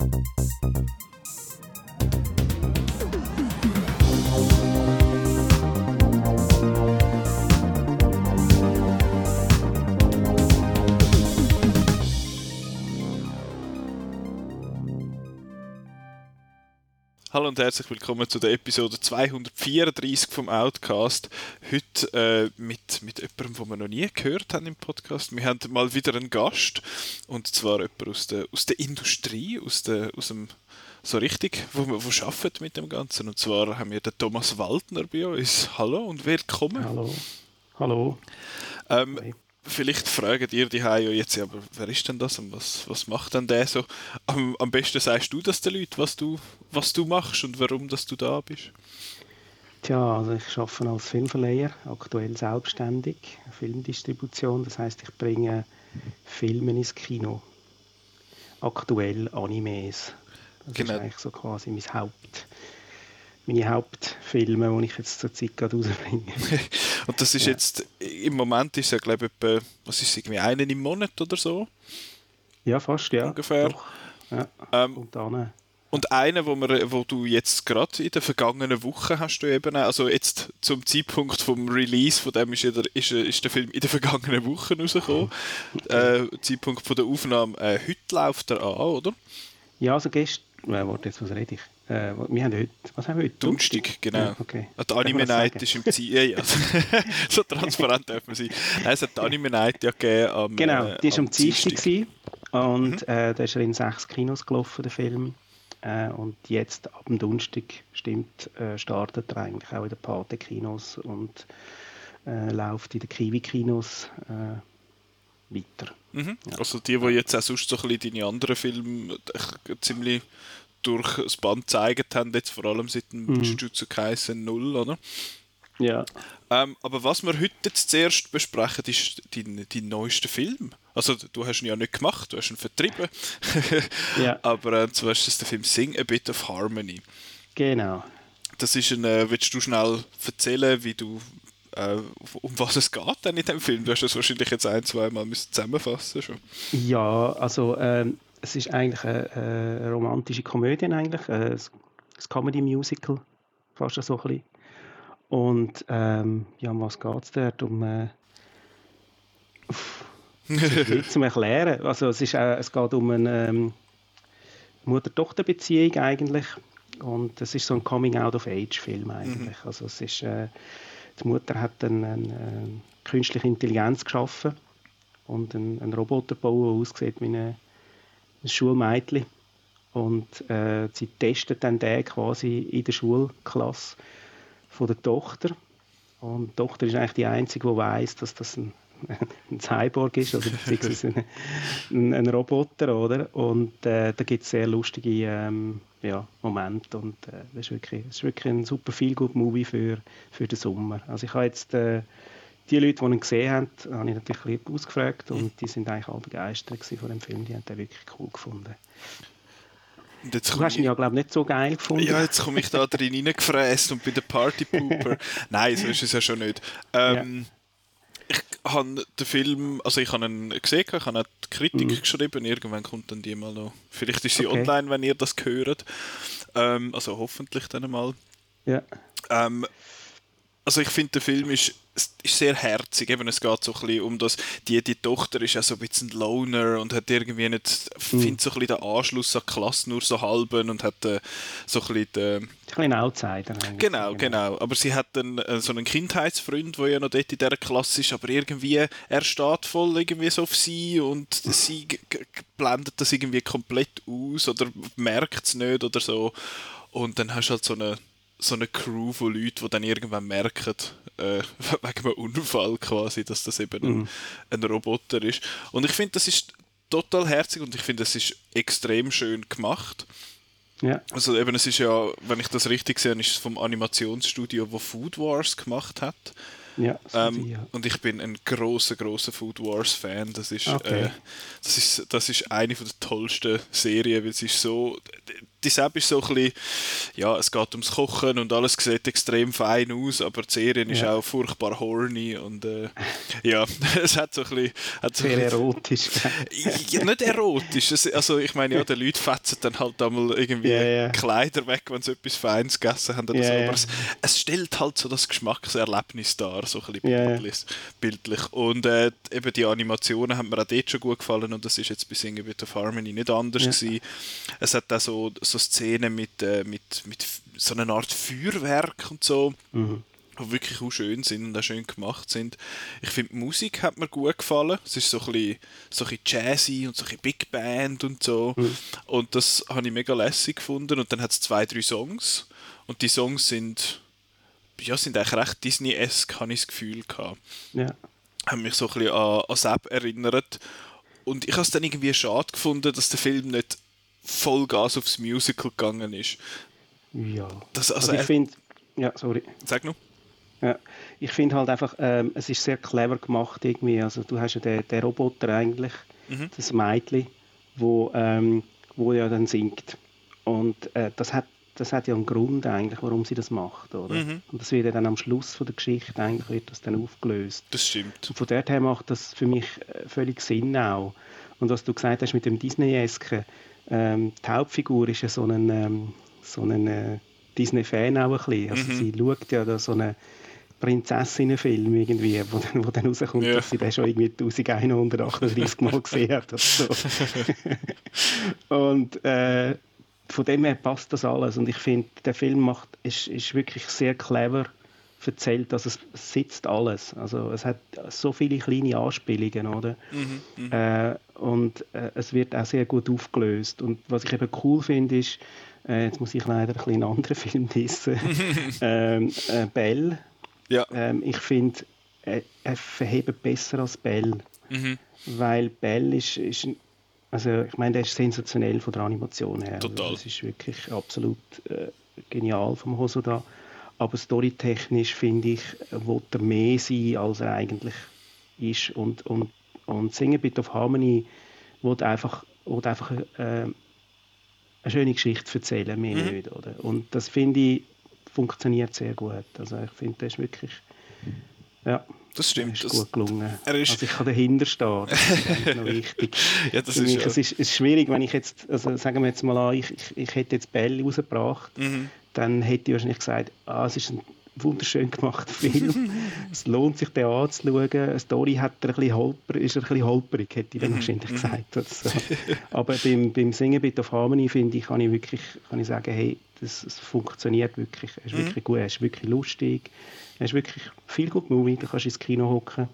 Thank you. Hallo und herzlich willkommen zu der Episode 234 vom Outcast. Heute äh, mit, mit jemandem, den wir noch nie gehört haben im Podcast. Wir haben mal wieder einen Gast und zwar jemand aus der, aus der Industrie, aus, der, aus dem so richtig, wo man wo arbeitet mit dem Ganzen. Und zwar haben wir den Thomas Waldner bei uns. Hallo und willkommen. Hallo. Hallo. Ähm, vielleicht fragen ihr die ja jetzt, ja, aber wer ist denn das und was, was macht denn der so? Am, am besten sagst du das den Leuten, was du, was du machst und warum dass du da bist. Tja, also ich arbeite als Filmverleiher, aktuell selbstständig, Filmdistribution, das heißt, ich bringe Filme ins Kino. Aktuell Animes. Das genau. ist eigentlich so quasi mein Haupt, meine Hauptfilme, die ich jetzt zur Zeit gerade rausbringe. Und das ist ja. jetzt, im Moment ist es ja glaube ich etwa, was ist es, irgendwie einen im Monat oder so? Ja, fast, ja. Ungefähr. Ja, ähm, und dann... Und einer, wo, wir, wo du jetzt gerade in der vergangenen Woche hast du eben, also jetzt zum Zeitpunkt vom Release von dem ist, der, ist, ist der Film in der vergangenen Woche rausgekommen. Okay. Äh, Zeitpunkt von der Aufnahme, äh, heute läuft er an, oder? Ja, also gestern, äh, warte, jetzt was rede ich? Äh, wir haben heute, was haben wir heute? Dunstig, genau. Ja, okay. Die Anime Night ist im Ziel. Ja, so transparent dürfen wir sein. Nein, es hat die Anime Night ja gegeben am Genau, die war äh, am Dienstag und mhm. äh, da ist er in sechs Kinos gelaufen, der Film. Äh, und jetzt ab dem Donnerstag stimmt, äh, startet er eigentlich auch in den Pate-Kinos und äh, läuft in den Kiwi-Kinos äh, weiter. Mhm. Ja. Also die, die jetzt auch sonst so ein bisschen deine anderen Filme ziemlich durch das Band gezeigt haben, jetzt vor allem seit dem mhm. Jujutsu Kaisen 0, oder? Ja. Ähm, aber was wir heute zuerst besprechen, ist dein, dein neuester Film. Also du hast ihn ja nicht gemacht, du hast ihn vertrieben. ja. Aber äh, zwar ist das der Film Sing a Bit of Harmony. Genau. Das ist ein, äh, willst du schnell erzählen, wie du, äh, um was es geht denn in dem Film? Du hast das wahrscheinlich jetzt ein, zwei Mal zusammenfassen schon. Ja, also ähm, es ist eigentlich eine, eine romantische Komödie eigentlich, ein, ein Comedy-Musical, fast so ein bisschen. Und ähm, ja, um was geht es dort? Um äh, nicht zum Erklären. Also es, ist, äh, es geht um eine ähm, Mutter-Tochter-Beziehung eigentlich. Und es ist so ein Coming-out-of-Age-Film eigentlich. Mhm. Also es ist, äh, die Mutter hat eine, eine, eine künstliche Intelligenz geschaffen und einen, einen Roboter bauen, der aussieht wie eine ein Schulmädchen. Und äh, sie testet dann den quasi in der Schulklasse von der Tochter. Und die Tochter ist eigentlich die Einzige, die weiß, dass das ein, ein Cyborg ist, also beziehungsweise ein, ein, Roboter, oder? Und äh, da gibt es sehr lustige ähm, ja, Momente und äh, das, ist wirklich, das ist wirklich ein super feel good Movie für, für den Sommer. Also ich habe jetzt äh, die Leute, die ihn gesehen haben, habe ich natürlich ein ausgefragt und die sind eigentlich alle begeistert von dem Film. Die haben den wirklich cool gefunden. du hast ihn ja, glaube ich, nicht so geil gefunden. Ja, jetzt komme ich da drin reingefräst und bei der Party Pooper. Nein, so ist es ja schon nicht. Ähm, ja. Ich habe den Film, also ich habe ihn gesehen, ich habe eine Kritik mhm. geschrieben, irgendwann kommt dann die mal noch. Vielleicht ist sie okay. online, wenn ihr das hört. Ähm, also hoffentlich dann mal. Ja. Ähm, also ich finde, der Film ist ist sehr herzig. Eben, es geht so ein bisschen um das, die, die Tochter ist ja so ein bisschen Loner und hat irgendwie nicht, mhm. findet so ein bisschen den Anschluss an die Klasse nur so halben und hat äh, so ein bisschen den, ein bisschen Outsider Genau, genau. Aber sie hat dann äh, so einen Kindheitsfreund, der ja noch dort in dieser Klasse ist, aber irgendwie, er steht voll irgendwie so auf sie und mhm. sie blendet das irgendwie komplett aus oder merkt es nicht oder so. Und dann hast du halt so eine so eine Crew von Leuten, die dann irgendwann merken, äh, wegen einem Unfall quasi, dass das eben mhm. ein, ein, Roboter ist. Und ich finde, das ist total herzig und ich finde, das ist extrem schön gemacht. Ja. Also eben, es ist ja, wenn ich das richtig sehe, ist es vom Animationsstudio, wo Food Wars gemacht hat. Ja, ähm, ja. Und ich bin ein großer, großer Food Wars Fan. Das ist, okay. äh, das ist, das ist eine von der tollsten Serien, weil es ist so, die Sepp ist so ein bisschen, ja, es geht ums Kochen und alles sieht extrem fein aus, aber die Serie ja. ist auch furchtbar horny und äh, ja, es hat so ein bisschen... Hat so Sehr erotisch. ja, nicht erotisch, es, also ich meine, ja, die Leute fetzen dann halt einmal irgendwie ja, ja. Kleider weg, wenn sie etwas Feines gegessen haben oder so, aber es, es, stellt halt so das Geschmackserlebnis dar, so ein bisschen bildlich. Und äh, eben die Animationen haben mir auch dort schon gut gefallen und das ist jetzt bei Singing Bit of Harmony nicht anders gewesen. Es hat auch so so Szenen mit, äh, mit, mit so einer Art Feuerwerk und so. Mhm die wirklich auch schön sind und auch schön gemacht sind. Ich finde, die Musik hat mir gut gefallen. Es ist so ein bisschen, so ein bisschen jazzy und so ein bisschen Big Band und so. Mhm. Und das habe ich mega lässig gefunden. Und dann hat es zwei, drei Songs. Und die Songs sind, ja, sind eigentlich recht Disney-esque, habe ich das Gefühl gehabt. Ja. Haben mich so ein bisschen an, an Sepp erinnert. Und ich habe es dann irgendwie schade gefunden, dass der Film nicht Vollgas aufs Musical gegangen ist. Ja. Das, also, also ich finde, ja, sorry. Sag noch. Ja, ich finde halt einfach, ähm, es ist sehr clever gemacht irgendwie. Also du hast ja den, den Roboter eigentlich, mhm. das Mädchen, wo, ähm, wo ja dann singt. Und äh, das hat das hat ja einen Grund eigentlich, warum sie das macht, oder? Mhm. Und das wird ja dann am Schluss von der Geschichte eigentlich wird das dann aufgelöst. Das stimmt. Und von dort her macht das für mich äh, völlig Sinn auch. Und was du gesagt hast mit dem Disney-esken, ähm, die Hauptfigur ist ja so ein, ähm, so ein äh, Disney-Fan auch ein bisschen. Also mhm. sie schaut ja da so einen Prinzessinnenfilm irgendwie, wo dann, wo dann rauskommt, ja. dass sie den schon irgendwie 1138 Mal gesehen hat. So. und äh, von dem her passt das alles. Und ich finde, der Film macht, ist, ist wirklich sehr clever erzählt, dass es sitzt alles. Also es hat so viele kleine Anspielungen, oder? Mhm, mhm, äh, und äh, es wird auch sehr gut aufgelöst. Und was ich eben cool finde, ist, äh, jetzt muss ich leider ein bisschen einen anderen Film dissen, ähm, äh, Bell. Ja. Ähm, ich finde, er, er verhebt besser als Bell. Mhm. Weil Bell ist, ist also ich meine, der ist sensationell von der Animation her. Total. Also, das ist wirklich absolut äh, genial vom Hosoda aber storytechnisch finde ich, will er mehr sein, als er eigentlich ist. Und, und, und Sing a Bit of Harmony will einfach, will einfach äh, eine schöne Geschichte erzählen, mehr mhm. nicht. Oder? Und das finde ich, funktioniert sehr gut. Also ich finde, das ist wirklich, ja, das stimmt. Ist das, gut gelungen. Er ist also ich kann dahinter stehen, das ist noch wichtig. ja, das Für mich, ist, es, ist, es ist schwierig, wenn ich jetzt, also sagen wir jetzt mal an, ich, ich, ich hätte jetzt Bell rausgebracht, mhm dann hätte ich wahrscheinlich gesagt, ah, es ist ein wunderschön gemachter Film. es lohnt sich, den anzuschauen. Eine Story hat er ein bisschen holper, ist er ein bisschen holperig, hätte ich dann mhm, wahrscheinlich mhm. gesagt. Also, aber beim, beim Singen Bit of Harmony, finde ich, kann ich wirklich kann ich sagen, hey, das, das funktioniert wirklich. Er ist mhm. wirklich gut, er ist wirklich lustig. Er ist wirklich viel gut Movie, da kannst du ins Kino hocken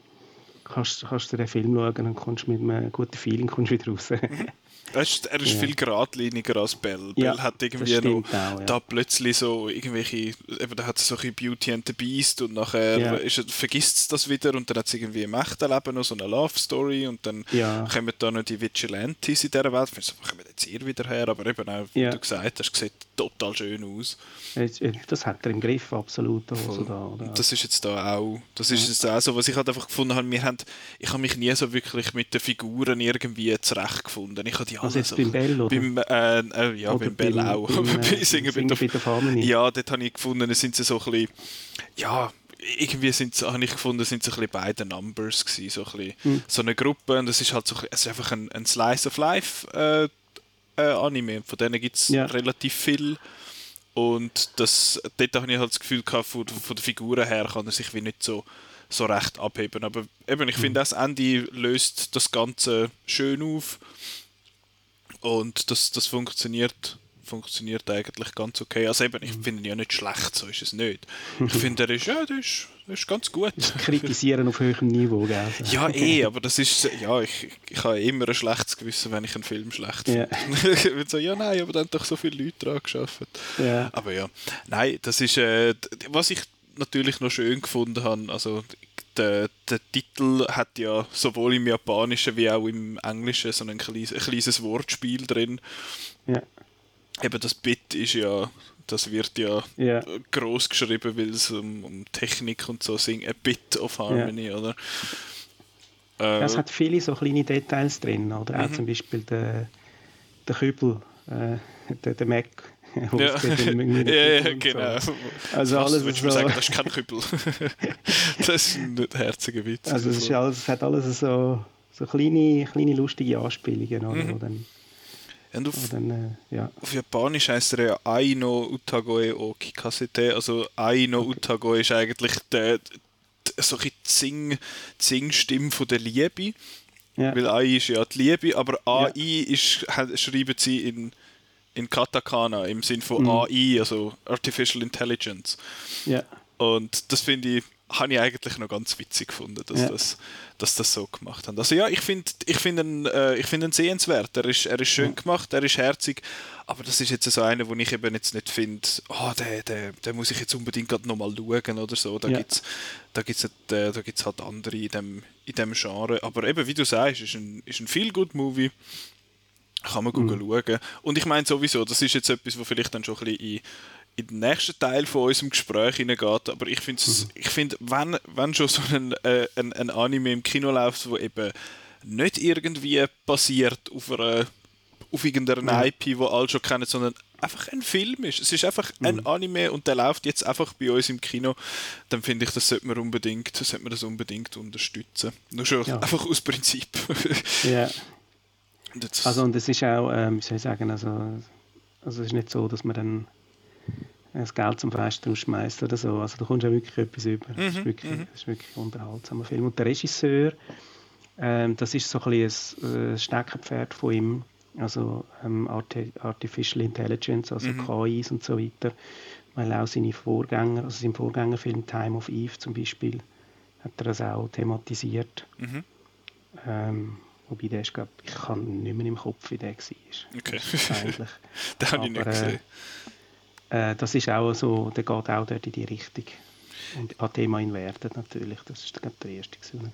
kannst, kannst du den Film schauen und kommst mit einem guten Feeling kommst wieder raus. Ist, er ist ja. viel geradliniger als Bell. Ja, Bell hat irgendwie noch auch, ja. da plötzlich so irgendwelche, eben, da hat es so ein Beauty and the Beast und nachher ist er, vergisst es das wieder und dann hat es irgendwie im echten Leben noch so eine Love Story und dann kommen da noch die Vigilantes in dieser Welt. Ich kommen jetzt hier wieder her, aber eben auch, wie du gesagt hast, sieht total schön aus. Das hat er im Griff, absolut. Also da, oder? Das ist jetzt da auch, das ist jetzt auch so, was ich halt einfach gefunden habe, wir haben, ich habe mich nie so wirklich mit den Figuren irgendwie zurechtgefunden. Ich habe die also jetzt so, beim Bell, oder? Beim, äh, äh, ja, oder beim Bell auch. Beim, äh, Singen Sing bei der Ja, dort habe ich gefunden, sind sie so ein bisschen, ja, irgendwie sind habe ich gefunden, sind so ein bisschen beide Numbers gewesen, so ein bisschen, mhm. so eine Gruppe und es ist halt so, es ist einfach ein, ein Slice of Life äh, äh, Anime, von denen gibt es ja. relativ viel und das, dort habe ich halt das Gefühl gehabt, von, von der Figuren her kann er sich wie nicht so so recht abheben. Aber eben, ich mhm. finde, das Ende löst das Ganze schön auf und das, das funktioniert, funktioniert eigentlich ganz okay. Also eben, ich mhm. finde ihn ja nicht schlecht, so ist es nicht. Ich finde, er ist, ja, der ist, ist ganz gut. Kritisieren auf höherem Niveau, gell? Ja, eh, aber das ist, ja, ich, ich habe immer ein schlechtes Gewissen, wenn ich einen Film schlecht finde. Yeah. ich würde sagen, ja, nein, aber dann haben doch so viele Leute daran geschafft. Yeah. Aber ja, nein, das ist, äh, was ich natürlich noch schön gefunden habe, also der, der Titel hat ja sowohl im Japanischen wie auch im Englischen so ein kleines, ein kleines Wortspiel drin. Ja. Eben das Bit ist ja, das wird ja, ja. groß geschrieben, weil es um, um, Technik und so singt, a bit of harmony, ja. oder? Äh, es hat viele so kleine Details drin, oder? Auch mhm. zum Beispiel der, der Kübel äh, der, der Mac. Ja, ja, ja genau. So. Also Was, alles willst so. sagen, das ist kein Kübel. das ist ein nicht herziger Witz. Also es, ist alles, es hat alles so, so kleine, kleine lustige Anspielungen, oder? Mhm. Wo dann, Und auf, dann, äh, ja. auf Japanisch heißt er ja Aino Utagoe o Kikasete. Also Aino Utagoe ist eigentlich der, der, so ein Zing, Zing-Stimme von der Liebe. Ja. Weil AI ist ja die Liebe, aber AI ist, hat- schreiben sie in, in Katakana im Sinn von Mhm. AI, also Artificial Intelligence. ja. Und das finde ich, habe ich eigentlich noch ganz witzig gefunden, dass, Ja. das, dass das so gemacht haben. Also ja, ich finde ich find ihn, äh, ich find ihn sehenswert. Er ist, er ist schön gemacht, er ist herzig, aber das ist jetzt so einer, wo ich eben jetzt nicht finde, oh, den, den, den muss ich jetzt unbedingt gerade nochmal schauen oder so. Da Ja. gibt es da gibt's, halt, äh, da gibt's halt andere in dem, in dem Genre. Aber eben, wie du sagst, ist ein, ist ein Feel-Good-Movie. Kann man Mhm. schauen. Und ich meine sowieso, das ist jetzt etwas, was vielleicht dann schon ein bisschen in, in den nächsten Teil von unserem Gespräch hineingeht. Aber ich finde, Mhm. ich find, wenn, wenn schon so ein, äh, ein, ein Anime im Kino läuft, wo eben nicht irgendwie basiert auf einer auf irgendeiner Ja. IP, wo alle schon kennen, sondern einfach ein Film ist. Es ist einfach ein Mhm. Anime und der läuft jetzt einfach bei uns im Kino. Dann finde ich, das sollte man unbedingt, sollte man das unbedingt unterstützen. Nur schon Ja. einfach aus Prinzip. ja. Und Also und es ist auch, ähm, wie soll ich sagen, also, also es ist nicht so, dass man dann das Geld zum Fenster rausschmeißt oder so. Also da kommst du auch wirklich etwas über. Das, ist Mhm, wirklich, mhm. das ist wirklich ein unterhaltsamer Film. Und der Regisseur, ähm, das ist so ein bisschen ein äh, Steckenpferd von ihm. Also ähm, Arti Artificial Intelligence, also Mhm. KIs und so weiter. Weil auch seine Vorgänger, also sein Vorgängerfilm Time of Eve zum Beispiel, hat er das auch thematisiert. Mhm. Ähm, wobei der ist, glaub, ich kann nicht mehr im Kopf, wie der war. Okay. Eigentlich. Den habe ich nicht äh, gesehen. Äh, das ist auch so, der geht auch dort in die Richtung. Und an Thema Inverted natürlich, das ist glaub, der erste, der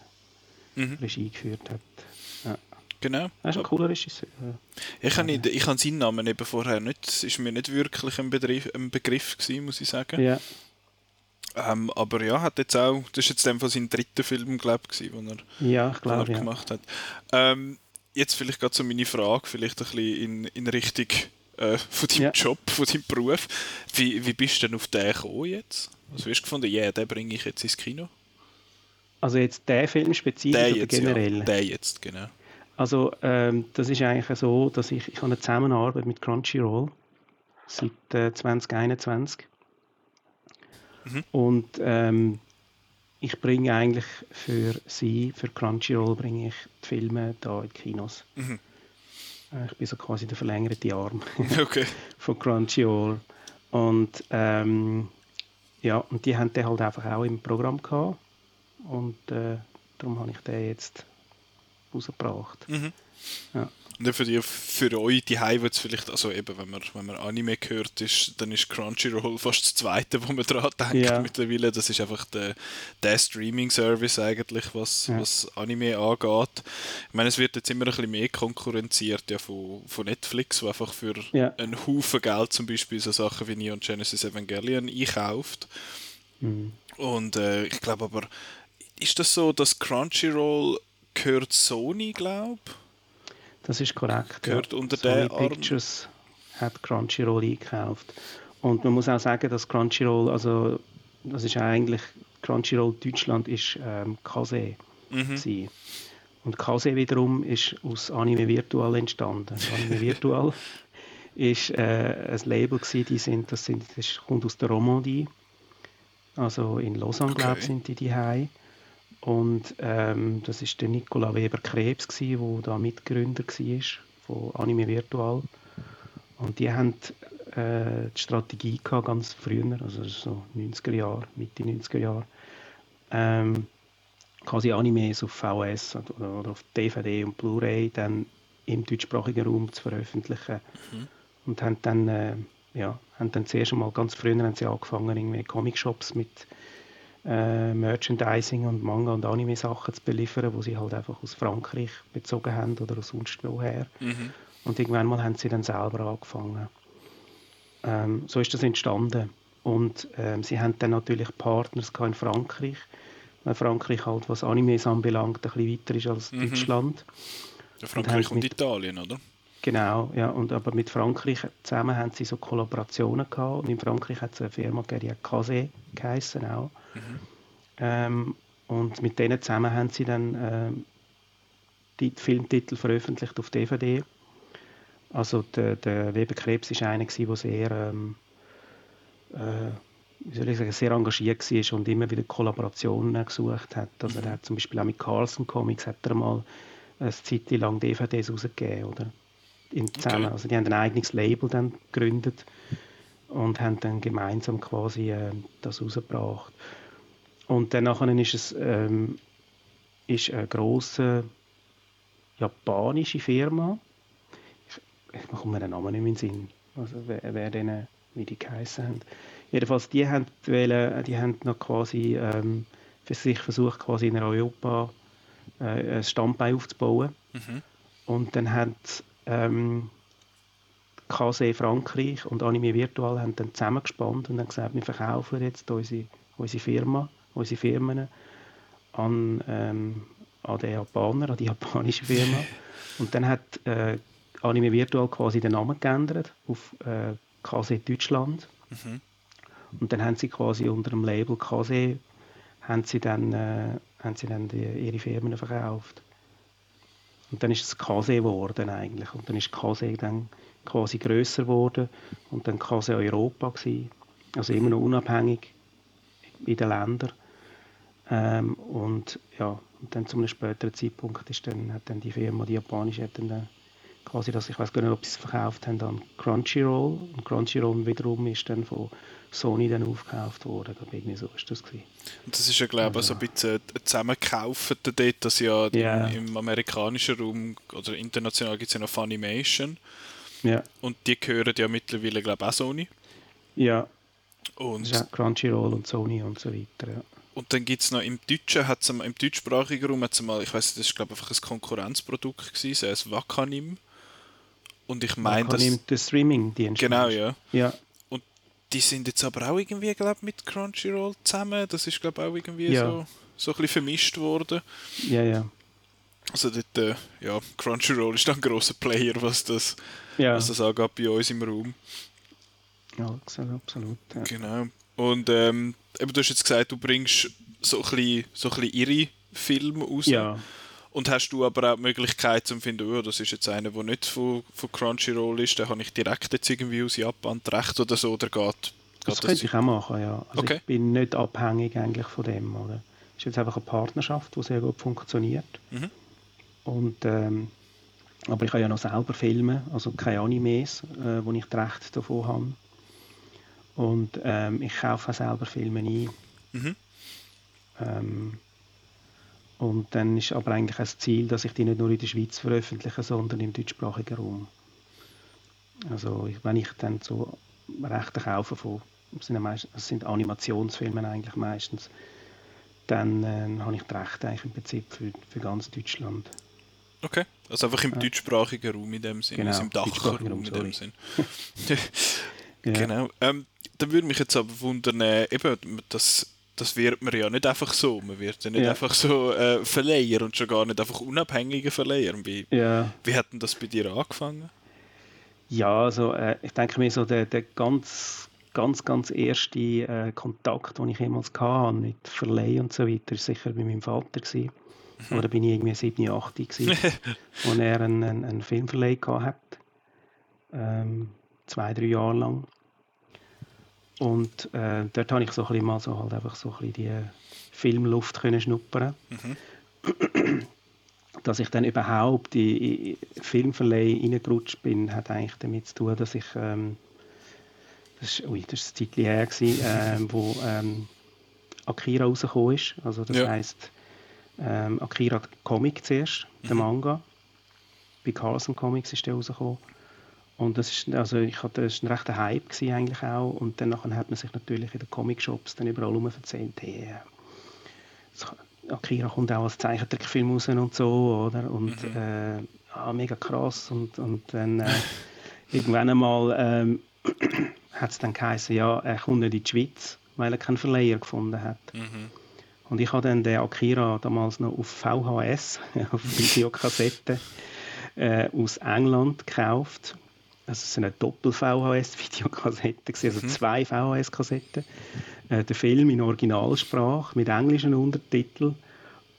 Mhm. Regie geführt hat. Ja. Genau. Er ist ein cooler Regisseur. Ich habe nicht- ich habe seinen Namen eben vorher nicht, es ist mir nicht wirklich ein, Begriff, ein Begriff gewesen, muss ich sagen. Ja, Ähm, aber ja, hat jetzt auch, das ist jetzt in dem Fall sein dritter Film, glaube ich, den er, ja ich den er glaube, ja. gemacht hat. Ähm, jetzt vielleicht gerade so meine Frage, vielleicht ein bisschen in, in Richtung äh, von deinem Ja. Job, von deinem Beruf. Wie, wie bist du denn auf den gekommen jetzt? Also, wie hast du gefunden, ja, yeah, den bringe ich jetzt ins Kino? Also jetzt der Film spezifisch Der oder jetzt, generell? ja. Der jetzt, genau. Also ähm, das ist eigentlich so, dass ich, ich habe eine Zusammenarbeit mit Crunchyroll seit äh, 2021 Mhm. und ähm, ich bringe eigentlich für sie, für Crunchyroll bringe ich die Filme da in die Kinos. Mhm. Ich bin so quasi der verlängerte Arm Okay. von Crunchyroll und ähm, ja, und die haben den halt einfach auch im Programm gehabt und äh, darum habe ich den jetzt rausgebracht. Mhm. Ja. Und für, die, für euch die Highlights vielleicht, also eben, wenn man, wenn man Anime hört, ist, dann ist Crunchyroll fast das zweite, wo man dran denkt Ja. mittlerweile. Das ist einfach der, der Streaming-Service eigentlich, was, Ja. was Anime angeht. Ich meine, es wird jetzt immer ein bisschen mehr konkurrenziert ja, von, von Netflix, wo einfach für Ja. einen Haufen Geld zum Beispiel so Sachen wie Neon Genesis Evangelion einkauft. Mhm. Und äh, ich glaube aber, ist das so, dass Crunchyroll gehört Sony, glaube Das ist korrekt. Gehört unter Sony den Arm- Pictures hat Crunchyroll eingekauft. Und man muss auch sagen, dass Crunchyroll, also das ist eigentlich, Crunchyroll Deutschland ist ähm, Kase. Mhm. Und Kase wiederum ist aus Anime Virtual entstanden. Anime Virtual ist äh, ein Label gewesen, die sind, das, sind, das kommt aus der Romandie. Also in Lausanne, Okay. glaube ich, sind die die Und ähm, das ist der Nicola Weber Krebs, der da Mitgründer war von Anime Virtual. Und die haben äh, die Strategie gehabt, ganz früher, also so 90er Jahre, Mitte 90er Jahre, ähm, quasi Animes auf VS oder, oder auf DVD und Blu-ray dann im deutschsprachigen Raum zu veröffentlichen. Mhm. Und haben dann, äh, ja, haben dann zuerst einmal ganz früher haben sie angefangen, irgendwie Comic-Shops mit äh, Merchandising und Manga und Anime-Sachen zu beliefern, wo sie halt einfach aus Frankreich bezogen haben oder aus sonst woher. Mhm. Und irgendwann mal haben sie dann selber angefangen. Ähm, so ist das entstanden. Und ähm, sie haben dann natürlich Partners in Frankreich, weil Frankreich halt, was Animes anbelangt, ein bisschen weiter ist als Mhm. Deutschland. Ja, Frankreich haben und, mit- Italien, oder? Genau, ja, und aber mit Frankreich zusammen haben sie so Kollaborationen gehabt und in Frankreich hat es eine Firma gegeben, die hat Kase geheissen auch. Mhm. Ähm, und mit denen zusammen haben sie dann ähm, die Filmtitel veröffentlicht auf DVD. Also der, der Weberkrebs ist einer der sehr ähm, äh, wie soll ich sagen, sehr engagiert war und immer wieder Kollaborationen gesucht hat. Also er hat zum Beispiel auch mit Carlson Comics hat er mal eine Zeit lang DVDs rausgegeben, oder? In zusammen. Okay. Also die haben ein eigenes Label dann gegründet und haben dann gemeinsam quasi äh, das rausgebracht. Und dann nachher ist es ähm, ist eine grosse japanische Firma. Ich, ich komme mir den Namen nicht mehr in den Sinn. Also wer, wer denen, wie die geheißen haben. Jedenfalls, die haben, wollen, die haben noch quasi ähm, für sich versucht, quasi in Europa äh, ein Standbein aufzubauen. Mhm. Und dann haben ähm, KC Frankreich und Anime Virtual haben dann zusammengespannt und haben gesagt, wir verkaufen jetzt unsere, unsere Firma, unsere Firmen an, ähm, an den Japaner, an die japanische Firma. und dann hat äh, Anime Virtual quasi den Namen geändert auf äh, KC Deutschland. Mhm. Und dann haben sie quasi unter dem Label KC haben sie dann, äh, haben sie dann die, ihre Firmen verkauft. Und dann ist es KC geworden eigentlich. Und dann ist KC dann quasi grösser geworden und dann KC Europa gewesen. Also immer noch unabhängig in den Ländern. Ähm, und ja, und dann zu einem späteren Zeitpunkt ist dann, hat dann die Firma, die japanische, hat dann äh, quasi das, ich weiß gar nicht, ob sie es verkauft haben an Crunchyroll. Und Crunchyroll wiederum ist dann von Sony dann aufgekauft worden. Ich so ist das gewesen. Und das ist ja, glaube ich, also, so ein bisschen zusammengekauft dort, dass ja yeah. im, im, amerikanischen Raum oder international gibt es ja noch Funimation. Ja. Und die gehören ja mittlerweile, glaube ich, auch Sony. Ja. Und auch Crunchyroll und Sony und so weiter, ja. Und dann gibt es noch im Deutschen, hat's im deutschsprachigen Raum, hat's mal, ich weiß das ist glaube ich einfach ein Konkurrenzprodukt gewesen, das Wakanim. Und ich meine, das... Der Streaming-Dienst. Genau, ja. Ja, die sind jetzt aber auch irgendwie, glaube mit Crunchyroll zusammen. Das ist, glaube auch irgendwie ja. so, so ein bisschen vermischt worden. Ja, ja. Also dort, äh, ja, Crunchyroll ist dann ein grosser Player, was das, ja. was das angeht bei uns im Raum. Ja, absolut. Ja. Genau. Und ähm, eben, du hast jetzt gesagt, du bringst so ein bisschen, so ein bisschen ihre Filme raus. Ja. Und hast du aber auch die Möglichkeit zu finden, oh, das ist jetzt einer, der nicht von, von Crunchyroll ist, den habe ich direkt jetzt irgendwie aus Japan recht oder so, oder geht, geht das, das könnte ich auch machen, ja. Also okay. Ich bin nicht abhängig eigentlich von dem, oder? Es ist jetzt einfach eine Partnerschaft, die sehr gut funktioniert. Mhm. Und, ähm, aber ich habe ja noch selber Filme, also keine Animes, äh, wo ich das Recht davon habe. Und ähm, ich kaufe auch selber Filme ein. Mhm. Ähm, und dann ist aber eigentlich das Ziel, dass ich die nicht nur in der Schweiz veröffentliche, sondern im deutschsprachigen Raum. Also wenn ich dann so Rechte kaufe von, das sind, meist, das sind Animationsfilme eigentlich meistens, dann äh, habe ich die Rechte eigentlich im Prinzip für, für ganz Deutschland. Okay, also einfach im ja. deutschsprachigen Raum in dem Sinn, genau, also im Dachraum in dem Sinn. ja. Genau. Ähm, dann würde mich jetzt aber wundern, äh, eben, das das wird man ja nicht einfach so. Man wird ja nicht ja. einfach so äh, Verleiher und schon gar nicht einfach unabhängige Verleiher. Wie, ja. wie hat denn das bei dir angefangen? Ja, also äh, ich denke mir so der, der ganz, ganz, ganz erste äh, Kontakt, den ich jemals hatte mit Verleih und so weiter, war sicher bei meinem Vater. Gewesen. Mhm. Oder bin ich irgendwie 7, 8 gewesen, wo er einen, einen, einen Filmverleih hatte. Ähm, zwei, drei Jahre lang. Und äh, dort habe ich so ein bisschen mal so halt einfach so ein bisschen die Filmluft können schnuppern. Mhm. Dass ich dann überhaupt in Filmverleih reingerutscht bin, hat eigentlich damit zu tun, dass ich ähm, das ist, ui, das ist ein her, gewesen, ähm, wo ähm, Akira rausgekommen ist. Also das ja. heisst ähm, Akira Comic zuerst, mhm. der Manga. Bei Carlson Comics ist der rausgekommen. Und das ist, also ich hatte, das war ein rechter Hype gewesen eigentlich auch. Und dann hat man sich natürlich in den Comic-Shops dann überall herum erzählt, hey, äh, Akira kommt auch als Zeichentrickfilm raus und so, oder? Und mhm. äh, ah, mega krass. Und, und dann äh, irgendwann einmal ähm, hat es dann geheißen, ja, er kommt nicht in die Schweiz, weil er keinen Verleiher gefunden hat. Mhm. Und ich habe dann den Akira damals noch auf VHS, auf Videokassette, äh, aus England gekauft. Also es war eine Doppel-VHS-Videokassette, also mhm. zwei VHS-Kassetten. Äh, der Film in Originalsprache mit englischen Untertiteln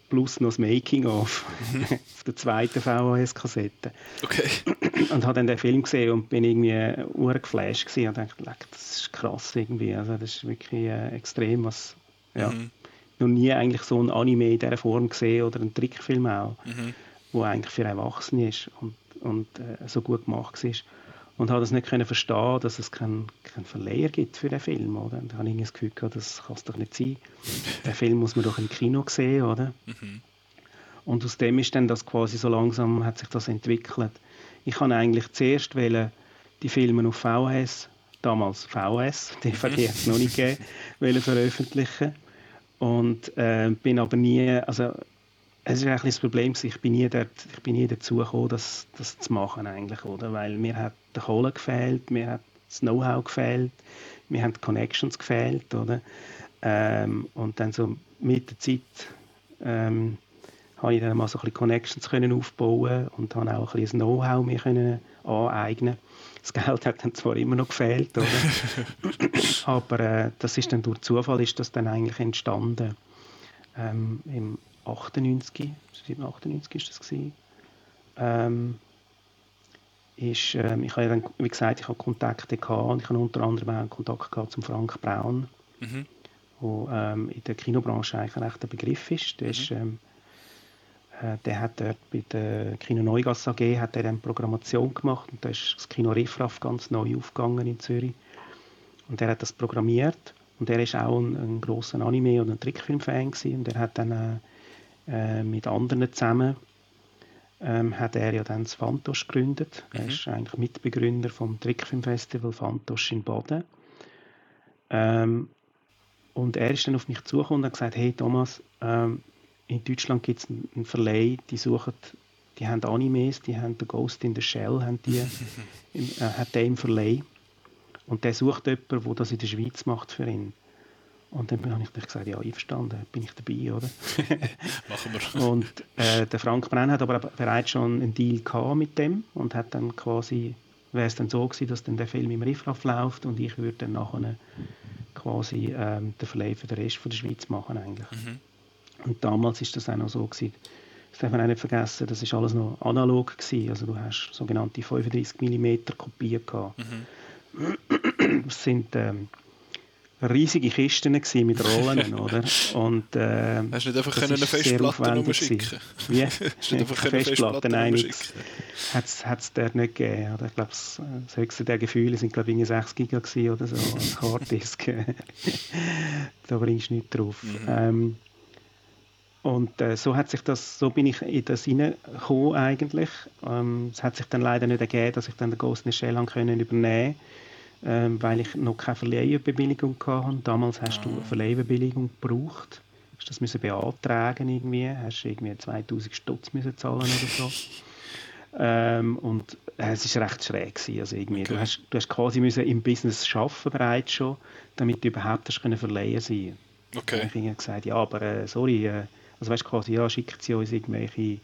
plus noch das Making-of mhm. auf der zweiten VHS-Kassette. Okay. Und habe dann den Film gesehen und bin irgendwie urgeflasht gewesen und dachte, das ist krass irgendwie. Also das ist wirklich äh, extrem, was, ja. Mhm. Noch nie eigentlich so ein Anime in dieser Form gesehen oder einen Trickfilm auch, mhm. wo eigentlich für Erwachsene ist und, und äh, so gut gemacht war und habe das nicht können verstehen, dass es keinen kein Verleiher gibt für den Film, oder? Und da habe ich das Gefühl gehabt, das kann es doch nicht sein. den Film muss man doch im Kino sehen, oder? Mhm. Und aus dem ist dann das quasi so langsam hat sich das entwickelt. Ich habe eigentlich zuerst wollen, die Filme auf VHS, damals VHS, DVD hat es noch nicht gegeben, veröffentlichen und äh, bin aber nie, also es ist eigentlich das Problem, ich bin nie, dort, ich bin nie dazu gekommen, das, das zu machen eigentlich, oder? Weil mir hat die Kohle gefehlt, mir hat das Know-how gefehlt, mir haben die Connections gefehlt, oder? Ähm, und dann so mit der Zeit ähm, habe ich dann mal so ein bisschen Connections können aufbauen und habe auch ein bisschen das Know-how mir können aneignen. Das Geld hat dann zwar immer noch gefehlt, oder? aber äh, das ist dann durch Zufall ist das dann eigentlich entstanden. Ähm, im 98, 98 ist das gewesen, ähm, ist, ähm, ich habe dann, wie gesagt, ich habe Kontakte gehabt und ich habe unter anderem auch Kontakt gehabt zum Frank Braun, mhm. wo ähm, in der Kinobranche eigentlich ein rechter Begriff ist. Der, mhm. ist, ähm, äh, der hat dort bei der Kino Neugasse AG hat er eine Programmation gemacht und da ist das Kino Riffraff ganz neu aufgegangen in Zürich und er hat das programmiert und er ist auch ein, ein großer Anime- und ein Trickfilm-Fan und er hat dann äh, äh, mit anderen zusammen ähm, hat er ja dann das Fantosch gegründet. Mhm. Er ist eigentlich Mitbegründer vom Trickfilmfestival Fantosch in Baden. Ähm, und er ist dann auf mich zugekommen und hat gesagt, hey Thomas, ähm, in Deutschland gibt es einen Verleih, die suchen, die haben Animes, die haben The Ghost in the Shell, haben die, im, äh, hat der im Verleih. Und der sucht jemanden, der das in der Schweiz macht für ihn. Und dann habe ich gesagt, ja, einverstanden, bin ich dabei, oder? Machen wir. Und äh, der Frank Brenn hat aber bereits schon einen Deal gehabt mit dem und hat dann quasi, wäre es dann so gewesen, dass dann der Film im Riffraff läuft und ich würde dann nachher quasi ähm, den Verleih für den Rest von der Schweiz machen eigentlich. Mhm. Und damals ist das auch noch so gewesen, das darf man auch nicht vergessen, das ist alles noch analog gewesen, also du hast sogenannte 35 mm Kopien gehabt. Mhm. Das sind ähm, riesige Kisten mit Rollen, oder? Und, äh, Hast du nicht einfach eine Festplatte umschicken? Wie? Hast du nicht einfach eine Festplatte umschicken? Hat es dort nicht gegeben. Oder? Ich glaube, das, höchste der Gefühle sind glaube ich 6 Giga oder so als Harddisk. da bringst du nichts drauf. Mhm. Ähm, und äh, so hat sich das, so bin ich in das hineingekommen eigentlich. Ähm, es hat sich dann leider nicht ergeben, dass ich dann den Ghost in the Shell übernehmen konnte ähm, weil ich noch keine Verleihbewilligung hatte. Damals hast ah. du eine Verleihbewilligung gebraucht. Hast das müssen beantragen irgendwie. Hast irgendwie 2000 Stutz müssen zahlen oder so. Ähm, und äh, es war recht schräg. Gewesen. Also irgendwie, okay. du, hast, du hast quasi müssen im Business arbeiten bereits schon, damit du überhaupt hast können verleihen sein. Okay. Und ich habe gesagt, ja, aber äh, sorry, äh, also weißt quasi, ja, schickt sie uns irgendwelche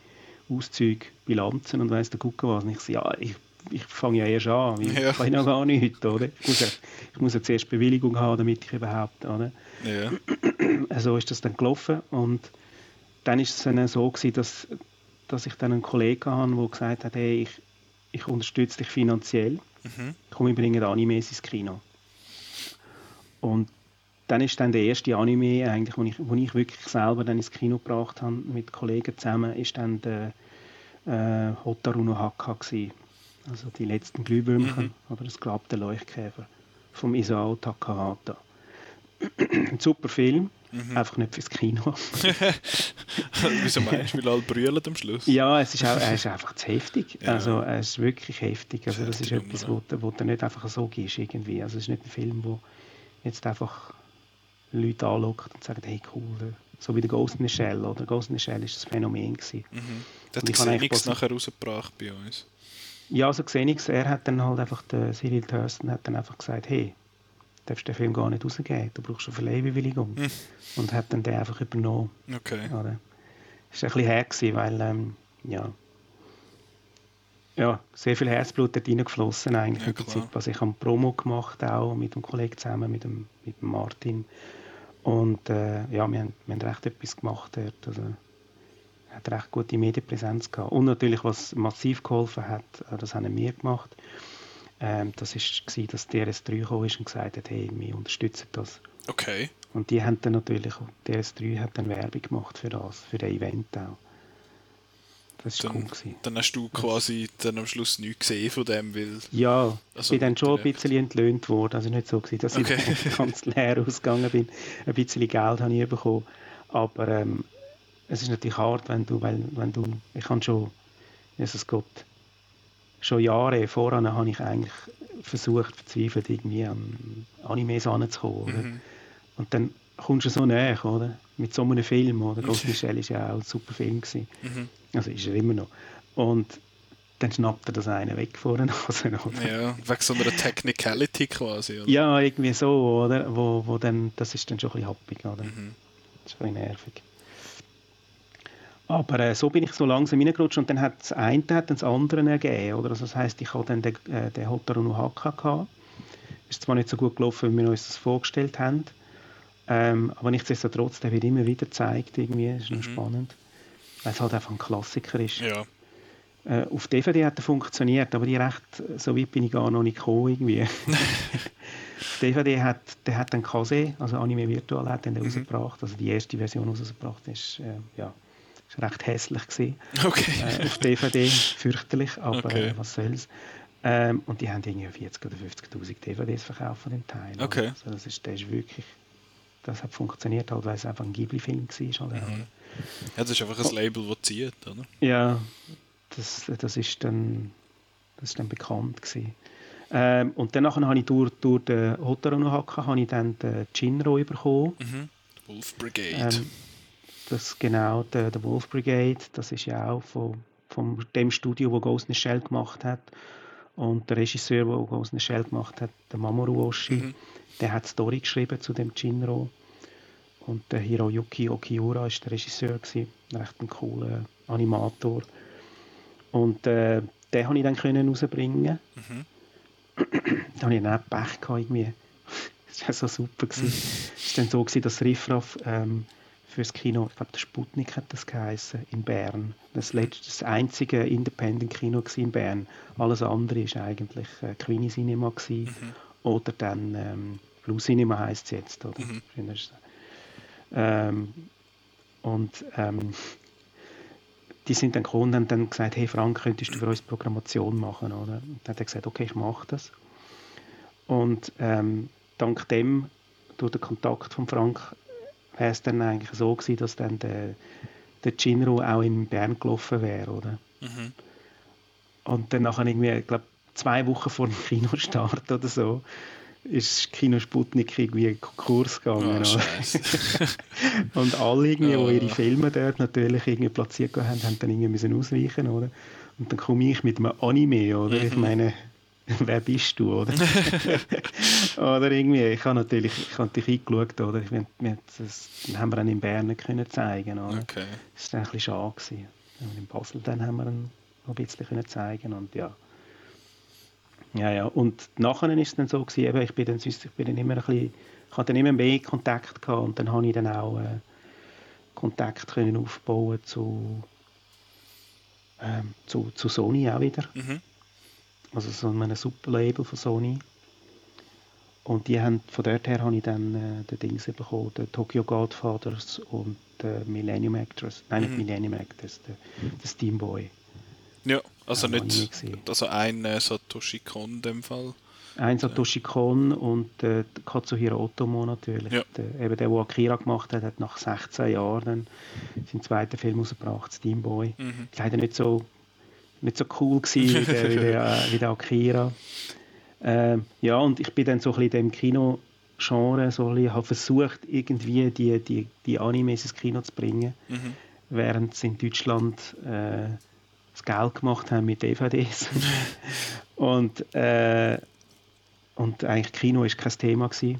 Auszüge, Bilanzen und weiss der Gucker was. Und ich sage, ja, ich ich fange ja erst an, ich ja. kann noch gar nichts, oder? Ich muss, ja, ich muss ja zuerst Bewilligung haben, damit ich überhaupt, oder? Ja. So ist das dann gelaufen und dann ist es dann so gewesen, dass, dass ich dann einen Kollegen hatte, der gesagt hat, hey, ich, ich unterstütze dich finanziell, mhm. komm, wir bringen Animes ins Kino. Und dann ist dann der erste Anime, eigentlich, wo ich, wo ich wirklich selber dann ins Kino gebracht habe, mit Kollegen zusammen, ist dann der äh, Hotaru no Haka gewesen also die letzten Glühwürmchen mhm. oder das Grab der Leuchtkäfer vom Isao Takahata. Ein super Film, mhm. einfach nicht fürs Kino. Wieso meinst du, weil alle brüllen am Schluss? Ja, es ist, auch, er ist einfach zu heftig. Ja. Also es ist wirklich heftig. Also das ist etwas, wo, wo du nicht einfach so gehst irgendwie. Also es ist nicht ein Film, wo jetzt einfach Leute anlockt und sagen, hey cool, so wie der Ghost in the Shell. Oder Ghost in the Shell ist das Phänomen gewesen. Mhm. Das hat nichts nachher rausgebracht bei uns. Ja, so sehe ich. Er hat dann halt einfach, der Cyril Thurston hat dann einfach gesagt, hey, du darfst den Film gar nicht rausgeben, du brauchst eine Verleihbewilligung. Hm. Und hat dann den einfach übernommen. Okay. Oder? Das war ein bisschen her, gewesen, weil, ähm, ja, ja, sehr viel Herzblut dort reingeflossen eigentlich Ja, klar. Zeit. Also ich habe Promo gemacht, auch mit dem Kollegen zusammen, mit dem, mit dem Martin. Und äh, ja, wir haben, wir haben recht etwas gemacht dort. Also, hat recht gute Medienpräsenz gehabt. Und natürlich, was massiv geholfen hat, äh, das haben wir gemacht, ähm, das war, dass die RS3 gekommen ist und gesagt hat, hey, wir unterstützen das. Okay. Und die haben dann natürlich, die RS3 hat dann Werbung gemacht für das, für das Event auch. Das war Dann, cool. Gewesen. dann hast du quasi dann am Schluss nichts gesehen von dem, weil... Ja, Also, ich bin dann schon ein direkt. bisschen entlöhnt worden. Also nicht so, gewesen, dass Okay. ich ganz leer ausgegangen bin. Ein bisschen Geld habe ich bekommen. Aber ähm, es ist natürlich hart, wenn du, weil, wenn du, ich habe schon, Jesus Gott, schon Jahre voran habe ich eigentlich versucht, verzweifelt irgendwie an Animes anzukommen. Oder? Mhm. Und dann kommst du so näher, oder? Mit so einem Film, oder? Ghost in the Shell ist ja auch ein super Film gewesen. Mhm. Also ist er immer noch. Und dann schnappt er das eine weg vor der Nase, oder? Ja, wegen so einer Technicality quasi, oder? Ja, irgendwie so, oder? Wo, wo dann, das ist dann schon ein bisschen happig, oder? Mhm. Das ist ein bisschen nervig. Aber äh, so bin ich so langsam reingerutscht und dann hat das eine hat dann das andere ergeben, oder? Also das heisst, ich hatte dann den, äh, den Hotaru no Haka gehabt. Ist zwar nicht so gut gelaufen, wie wir uns das vorgestellt haben, ähm, aber nichtsdestotrotz, der wird immer wieder gezeigt, irgendwie, das ist noch Mhm. spannend, weil es halt einfach ein Klassiker ist. Ja. Äh, auf DVD hat er funktioniert, aber die recht, so weit bin ich gar noch nicht gekommen irgendwie. DVD hat, der hat dann Kase, also Anime Virtual hat dann Mhm. rausgebracht, also die erste Version rausgebracht, ist, äh, ja, ist recht hässlich gewesen. Okay. Äh, auf DVD, fürchterlich, aber Okay. äh, was soll's. Ähm, und die haben irgendwie 40 oder 50'000 DVDs verkauft von dem Teil. oder? Okay. Also das ist, der ist wirklich, das hat funktioniert halt, weil es einfach ein Ghibli-Film war. Halt, Mhm. Ja, das ist einfach ein Label, das zieht, oder? ja, das, das ist dann, das ist dann bekannt gewesen. Ähm, und dann habe ich durch, durch den Hotaru no Haka habe ich dann den Jinro bekommen. Mhm. Wolf Brigade. Ähm, das genau, der, der Wolf Brigade, das ist ja auch von, von dem Studio, wo Ghost in the Shell gemacht hat. Und der Regisseur, der Ghost in the Shell gemacht hat, der Mamoru Oshii, Mhm. der hat die Story geschrieben zu dem Jinro. Und der Hiroyuki Okiura ist der Regisseur, gewesen, recht ein cooler Animator. Und äh, den konnte ich dann können rausbringen. Mhm. Da hatte ich dann auch Pech gehabt, irgendwie. Das war so super. Gewesen. Es war dann so, gewesen, dass Riffraff ähm, fürs Kino, ich glaube, der Sputnik hat das geheißen, in Bern. Das, letzte, das einzige Independent-Kino in Bern. Alles andere war eigentlich äh, Queenie Cinema gewesen. Mhm. oder dann ähm, Blue Cinema heisst es jetzt. Oder? Mhm. Ähm, und ähm, die sind dann gekommen und haben dann gesagt, hey Frank, könntest du für uns Programmation machen? Oder? Und dann hat er gesagt, okay, ich mache das. Und ähm, dank dem, durch den Kontakt von Frank, wäre es dann eigentlich so gewesen, dass dann der, der Jinro auch in Bern gelaufen wäre, oder? Mhm. Und dann nachher irgendwie, ich glaube, zwei Wochen vor dem Kinostart oder so, ist Kino Sputnik irgendwie Konkurs gegangen. Oh. Und alle, irgendwie, Ja. die ihre Filme dort natürlich irgendwie platziert haben, haben dann irgendwie müssen ausweichen, oder? Und dann komme ich mit einem Anime, oder? Ich Mhm. meine, wer bist du, oder? oder irgendwie, ich habe natürlich, ich habe natürlich eingeschaut, oder? Ich, wir, das, dann haben wir ihn in Bern nicht können zeigen, oder? Okay. Das war dann ein bisschen schade. Gewesen. Und in Basel dann haben wir ihn noch ein bisschen können zeigen und ja. Ja, ja. Und nachher ist es dann so gewesen, eben, ich bin dann, ich bin dann immer ein bisschen, ich hatte dann immer mehr Kontakt gehabt und dann habe ich dann auch äh, Kontakt können aufbauen zu, ähm, zu, zu Sony auch wieder. Mhm. Also so einem Superlabel von Sony. Und die haben, von dort her habe ich dann äh, den Dings bekommen, den Tokyo Godfathers und der Millennium Actress. Nein, Mhm. nicht Millennium Actress, der, der Steamboy. Ja, also Ja, nicht, gesehen. also ein äh, Satoshi Kon in dem Fall. Ein Satoshi Kon und äh, Katsuhiro Otomo natürlich. Ja. Der, eben der, der Akira gemacht hat, hat nach 16 Jahren dann seinen zweiten Film rausgebracht, Steamboy. Mhm. leider nicht so, nicht so cool gewesen wie der, wie der, wie der Akira. Ähm, ja, und ich bin dann so ein bisschen in dem Kino-Genre so ein bisschen, habe versucht, irgendwie die, die, die Animes ins Kino zu bringen, Mhm. während sie in Deutschland äh, das Geld gemacht haben mit DVDs. und, äh, und eigentlich Kino ist kein Thema gewesen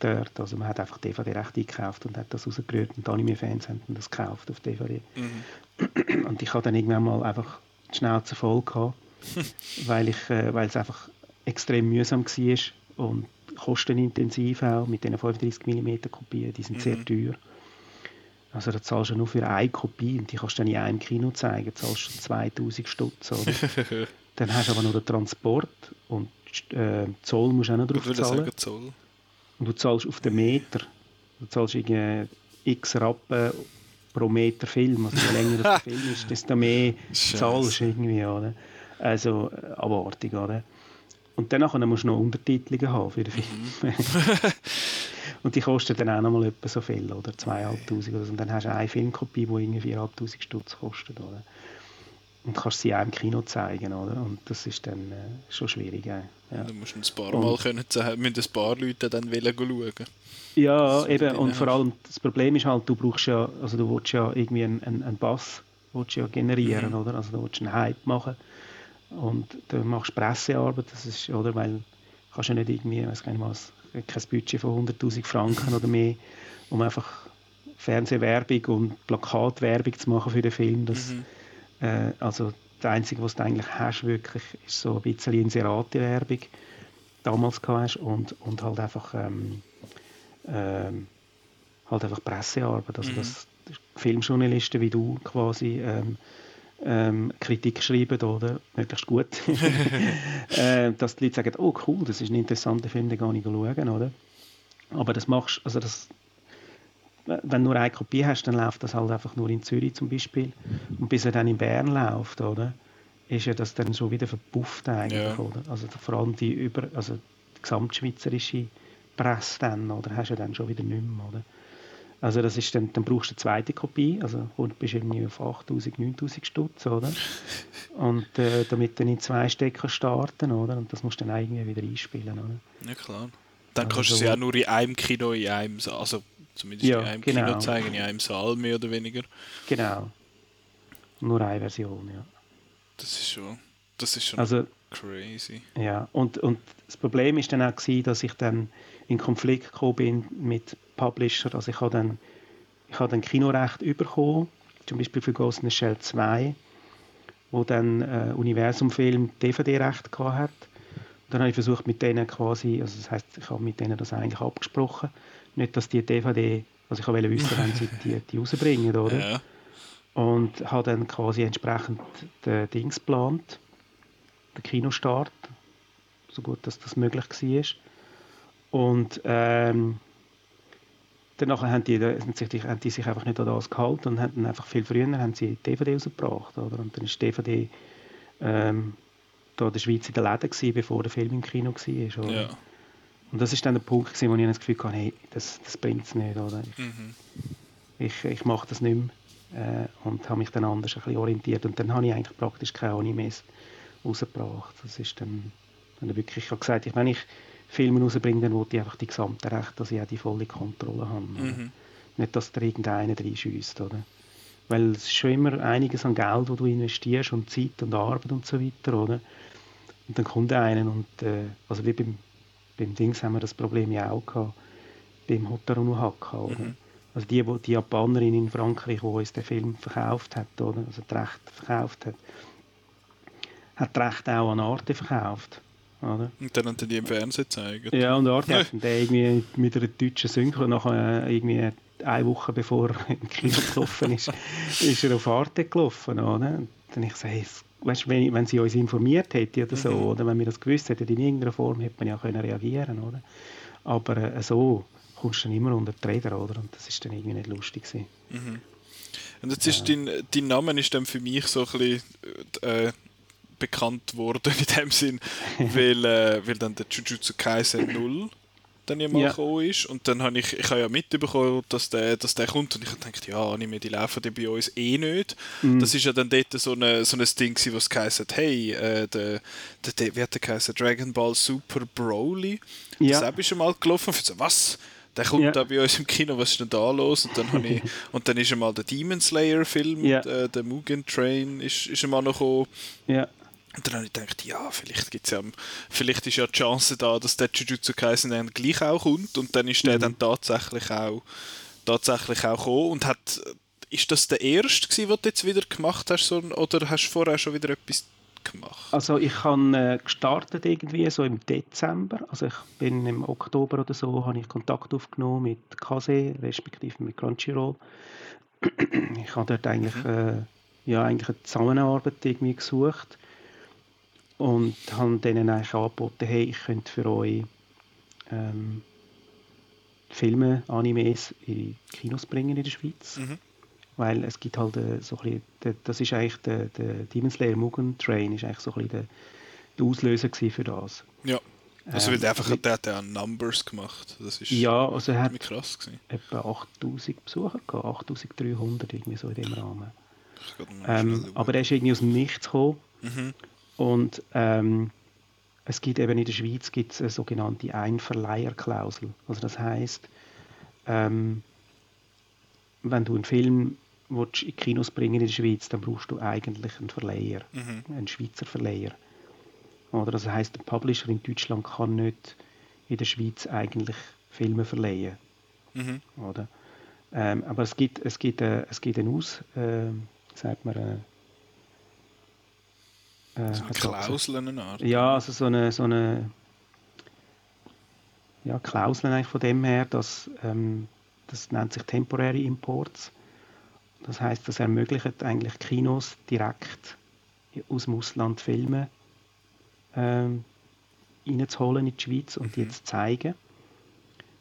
dort. Also man hat einfach DVD-Rechte eingekauft und hat das rausgerührt und Anime-Fans haben das gekauft auf DVD. Mhm. Und ich hatte dann irgendwann mal einfach die Schnauze voll gehabt weil ich, äh, weil es einfach extrem mühsam war und kostenintensiv auch mit den 35 mm Kopien, die sind mhm. sehr teuer. Also da zahlst du nur für eine Kopie und die kannst du dann in einem Kino zeigen, zahlst du 2000 Stutz. dann hast du aber nur den Transport und äh, Zoll musst du auch noch drauf zahlen. Zoll. Und du zahlst auf den Meter. Du zahlst irgendwie x Rappen pro Meter Film. Also je länger der Film ist, desto mehr zahlst du irgendwie. Oder? Also abartig, oder? Und dann musst du noch Untertitel haben für den Film. Mhm. und die kosten dann auch noch mal etwa so viel, oder? 2'500 oder so. Und dann hast du eine Filmkopie, die irgendwie 4'500 Stutz kostet, oder? Und kannst sie auch im Kino zeigen, oder? Und das ist dann äh, schon schwierig. Äh. Ja. Du musst ein paar Mal können, müssen ein paar Leute dann schauen. Ja, eben. Und vor allem, das Problem ist halt, du brauchst ja, also du willst ja irgendwie einen, einen, einen Bass willst ja generieren, mhm. oder? Also du willst einen Hype machen. Und du machst Pressearbeit, das ist, oder? Weil kannst ja nicht irgendwie, weiß nicht was, kein Budget von 100'000 Franken oder mehr, um einfach Fernsehwerbung und Plakatwerbung zu machen für den Film. Das, mhm. äh, also das Einzige, was du eigentlich hast, wirklich, ist so ein bisschen Inserate-Werbung damals hast und, und halt einfach ähm, ähm, halt einfach Pressearbeit. Also mhm. dass Filmjournalisten wie du quasi ähm, ähm, Kritik schreiben, oder? Möglichst gut. äh, dass die Leute sagen, oh cool, das ist ein interessanter Film, den kann ich schauen, oder? Aber das machst, also das, wenn du nur eine Kopie hast, dann läuft das halt einfach nur in Zürich zum Beispiel. Und bis er dann in Bern läuft, oder? Ist ja das dann schon wieder verpufft eigentlich, ja. oder? Also vor allem die über, also die gesamtschweizerische Presse dann, oder? Hast du ja dann schon wieder nicht mehr, oder? Also das ist dann, dann brauchst du eine zweite Kopie, also und bist irgendwie auf 8000, 9000 Stutz, oder? Und äh, damit dann in zwei Stecker starten, oder? Und das musst du dann irgendwie wieder einspielen, oder? Ja klar. Dann also kannst du sie ja nur in einem Kino, in einem, also zumindest ja, in einem genau. Kino zeigen, in einem Saal mehr oder weniger. Genau. Nur eine Version, ja. Das ist schon, das ist schon also, crazy. Ja, und, und das Problem ist dann auch gewesen, dass ich dann in Konflikt gekommen bin mit Publisher. Also ich habe dann, ich habe dann Kinorecht bekommen, zum Beispiel für Ghost in the Shell 2, wo dann äh, Universum-Film DVD-Recht hat. Und dann habe ich versucht mit denen quasi, also das heißt, ich habe mit denen das eigentlich abgesprochen, nicht, dass die DVD, also ich wollte wissen, wenn sie die, die rausbringen, oder? Ja. Und habe dann quasi entsprechend den Dings geplant, den Kinostart, so gut dass das möglich war. Und ähm, danach haben die, haben, sich, haben die sich einfach nicht an das gehalten und haben dann einfach viel früher haben sie DVD rausgebracht. Oder? Und dann ist DVD ähm, da in der Schweiz in der Läden gewesen, bevor der Film im Kino war. Oder? Ja. Und das ist dann der Punkt, gewesen, wo ich das Gefühl hatte, hey, das, das bringt es nicht. Oder? Ich, mhm. ich, ich mache das nicht mehr. Äh, und habe mich dann anders ein bisschen orientiert. Und dann habe ich eigentlich praktisch keine Animes rausgebracht. Das ist dann, dann wirklich, ich habe gesagt, ich, wenn ich Filme rausbringe, dann wollte ich einfach die gesamte Rechte, dass ich auch die volle Kontrolle habe. Mhm. Nicht, dass da irgendeiner reinschießt, oder? Weil es ist schon immer einiges an Geld, das du investierst und Zeit und Arbeit und so weiter, oder? Und dann kommt einer und, äh, also wie beim, beim Dings haben wir das Problem ja auch gehabt, beim Hotaru no Haka, oder? Mhm. Also die, die Japanerin in Frankreich, die uns den Film verkauft hat, oder? Also das Recht verkauft hat, hat das Recht auch an Arte verkauft. Oder? Und dann haben die im Fernsehen gezeigt. Ja, und Arte hat irgendwie mit einer deutschen Synchro nachher irgendwie eine Woche bevor er im Kino gelaufen ist, ist er auf Arte gelaufen. Oder? Und dann ich gesagt, hey, weißt, wenn, wenn sie uns informiert hätte oder so, mhm. oder wenn wir das gewusst hätten, in irgendeiner Form hätte man ja können reagieren oder? Aber äh, so kommst du dann immer unter die Räder, oder? Und das ist dann irgendwie nicht lustig Mhm. Und jetzt ist dein, dein Name ist dann für mich so ein bisschen äh, bekannt worden in dem Sinn, weil, äh, weil dann der Jujutsu Kaisen 0 dann ja mal ja. gekommen ist und dann habe ich, ich habe ja mitbekommen, dass der, dass der kommt und ich habe gedacht, ja, Anime, die laufen die bei uns eh nicht. Mhm. Das ist ja dann dort so, eine, so ein Ding gewesen, was geheißen hey, äh, der, der, der, wie hat der geheißen, Dragon Ball Super Broly, ja. das ist schon mal gelaufen und ich so, was? der kommt ja. da bei uns im Kino, was ist denn da los? Und dann, ich, und dann ist einmal der Demon Slayer Film, ja. äh, der Mugen Train ist, ist einmal noch gekommen. Ja. Und dann habe ich gedacht, ja, vielleicht gibt's ja, vielleicht ist ja die Chance da, dass der Jujutsu Kaisen dann gleich auch kommt und dann ist der mhm. dann tatsächlich auch, tatsächlich auch gekommen und hat, ist das der erste gewesen, den du jetzt wieder gemacht hast, oder hast du vorher schon wieder etwas gemacht? Also ich habe äh, gestartet irgendwie so im Dezember. Also ich bin im Oktober oder so, habe ich Kontakt aufgenommen mit Kase, respektive mit Crunchyroll. ich habe dort eigentlich, mhm. äh, ja, eigentlich eine Zusammenarbeit irgendwie gesucht und habe denen eigentlich angeboten, hey, ich könnte für euch ähm, Filme, Animes in Kinos bringen in der Schweiz. Mhm. Weil es gibt halt äh, so ein bisschen, das ist eigentlich der, der Demon Slayer Mugen Train, ist eigentlich so ein bisschen der, der Auslöser für das. Ja. Also ähm, der einfach also, der hat ja Numbers gemacht. Das ist ja, also er hat krass gewesen. etwa 8000 Besucher gehabt, 8300 irgendwie so in dem Rahmen. Ähm, aber der ist irgendwie aus dem Nichts gekommen. Mhm. Und ähm, es gibt eben in der Schweiz gibt's eine sogenannte Einverleiherklausel. Also das heißt, ähm, wenn du einen Film willst, in Kinos bringen in der Schweiz, dann brauchst du eigentlich einen Verleiher, mhm. einen Schweizer Verleiher. Oder das heißt, der Publisher in Deutschland kann nicht in der Schweiz eigentlich Filme verleihen. Mhm. Oder? Ähm, aber es gibt, es gibt, äh, es gibt einen Aus, äh, sagt man, äh, äh, so eine Klausel eine Art? Ja, also so eine, so eine ja, Klausel eigentlich von dem her, dass ähm, das nennt sich Temporary Imports. Das heißt, das ermöglicht eigentlich Kinos direkt aus dem Ausland Filme ähm, reinzuholen in die Schweiz und die mhm. zu zeigen.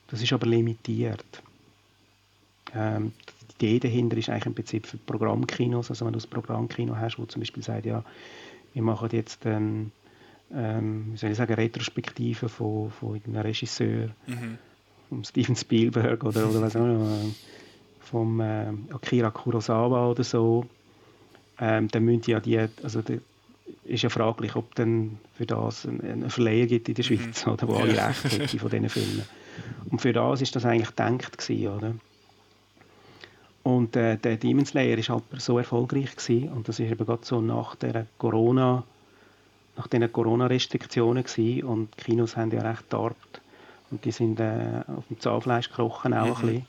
Das ist aber limitiert. Ähm, die Idee dahinter ist eigentlich im Prinzip für Programmkinos, also wenn du ein Programmkino hast, wo zum Beispiel sagt, ja, wir machen jetzt ähm, ähm, wie soll ich sagen, Retrospektive von, von einem Regisseur, mhm. vom Steven Spielberg oder, oder was auch immer, vom äh, Akira Kurosawa oder so, ähm, dann müssen ja die, also die, ist ja fraglich, ob dann für das einen Verleiher gibt in der mhm. Schweiz, mhm. oder, wo alle Rechte hätte von diesen Filmen. Und für das ist das eigentlich gedacht gewesen, oder? Und äh, der Demon Slayer ist halt so erfolgreich gewesen, und das ist eben gerade so nach der Corona, nach den Corona-Restriktionen gewesen, und die Kinos haben ja recht darbt und die sind äh, auf dem Zahnfleisch gekrochen auch mhm. ein bisschen.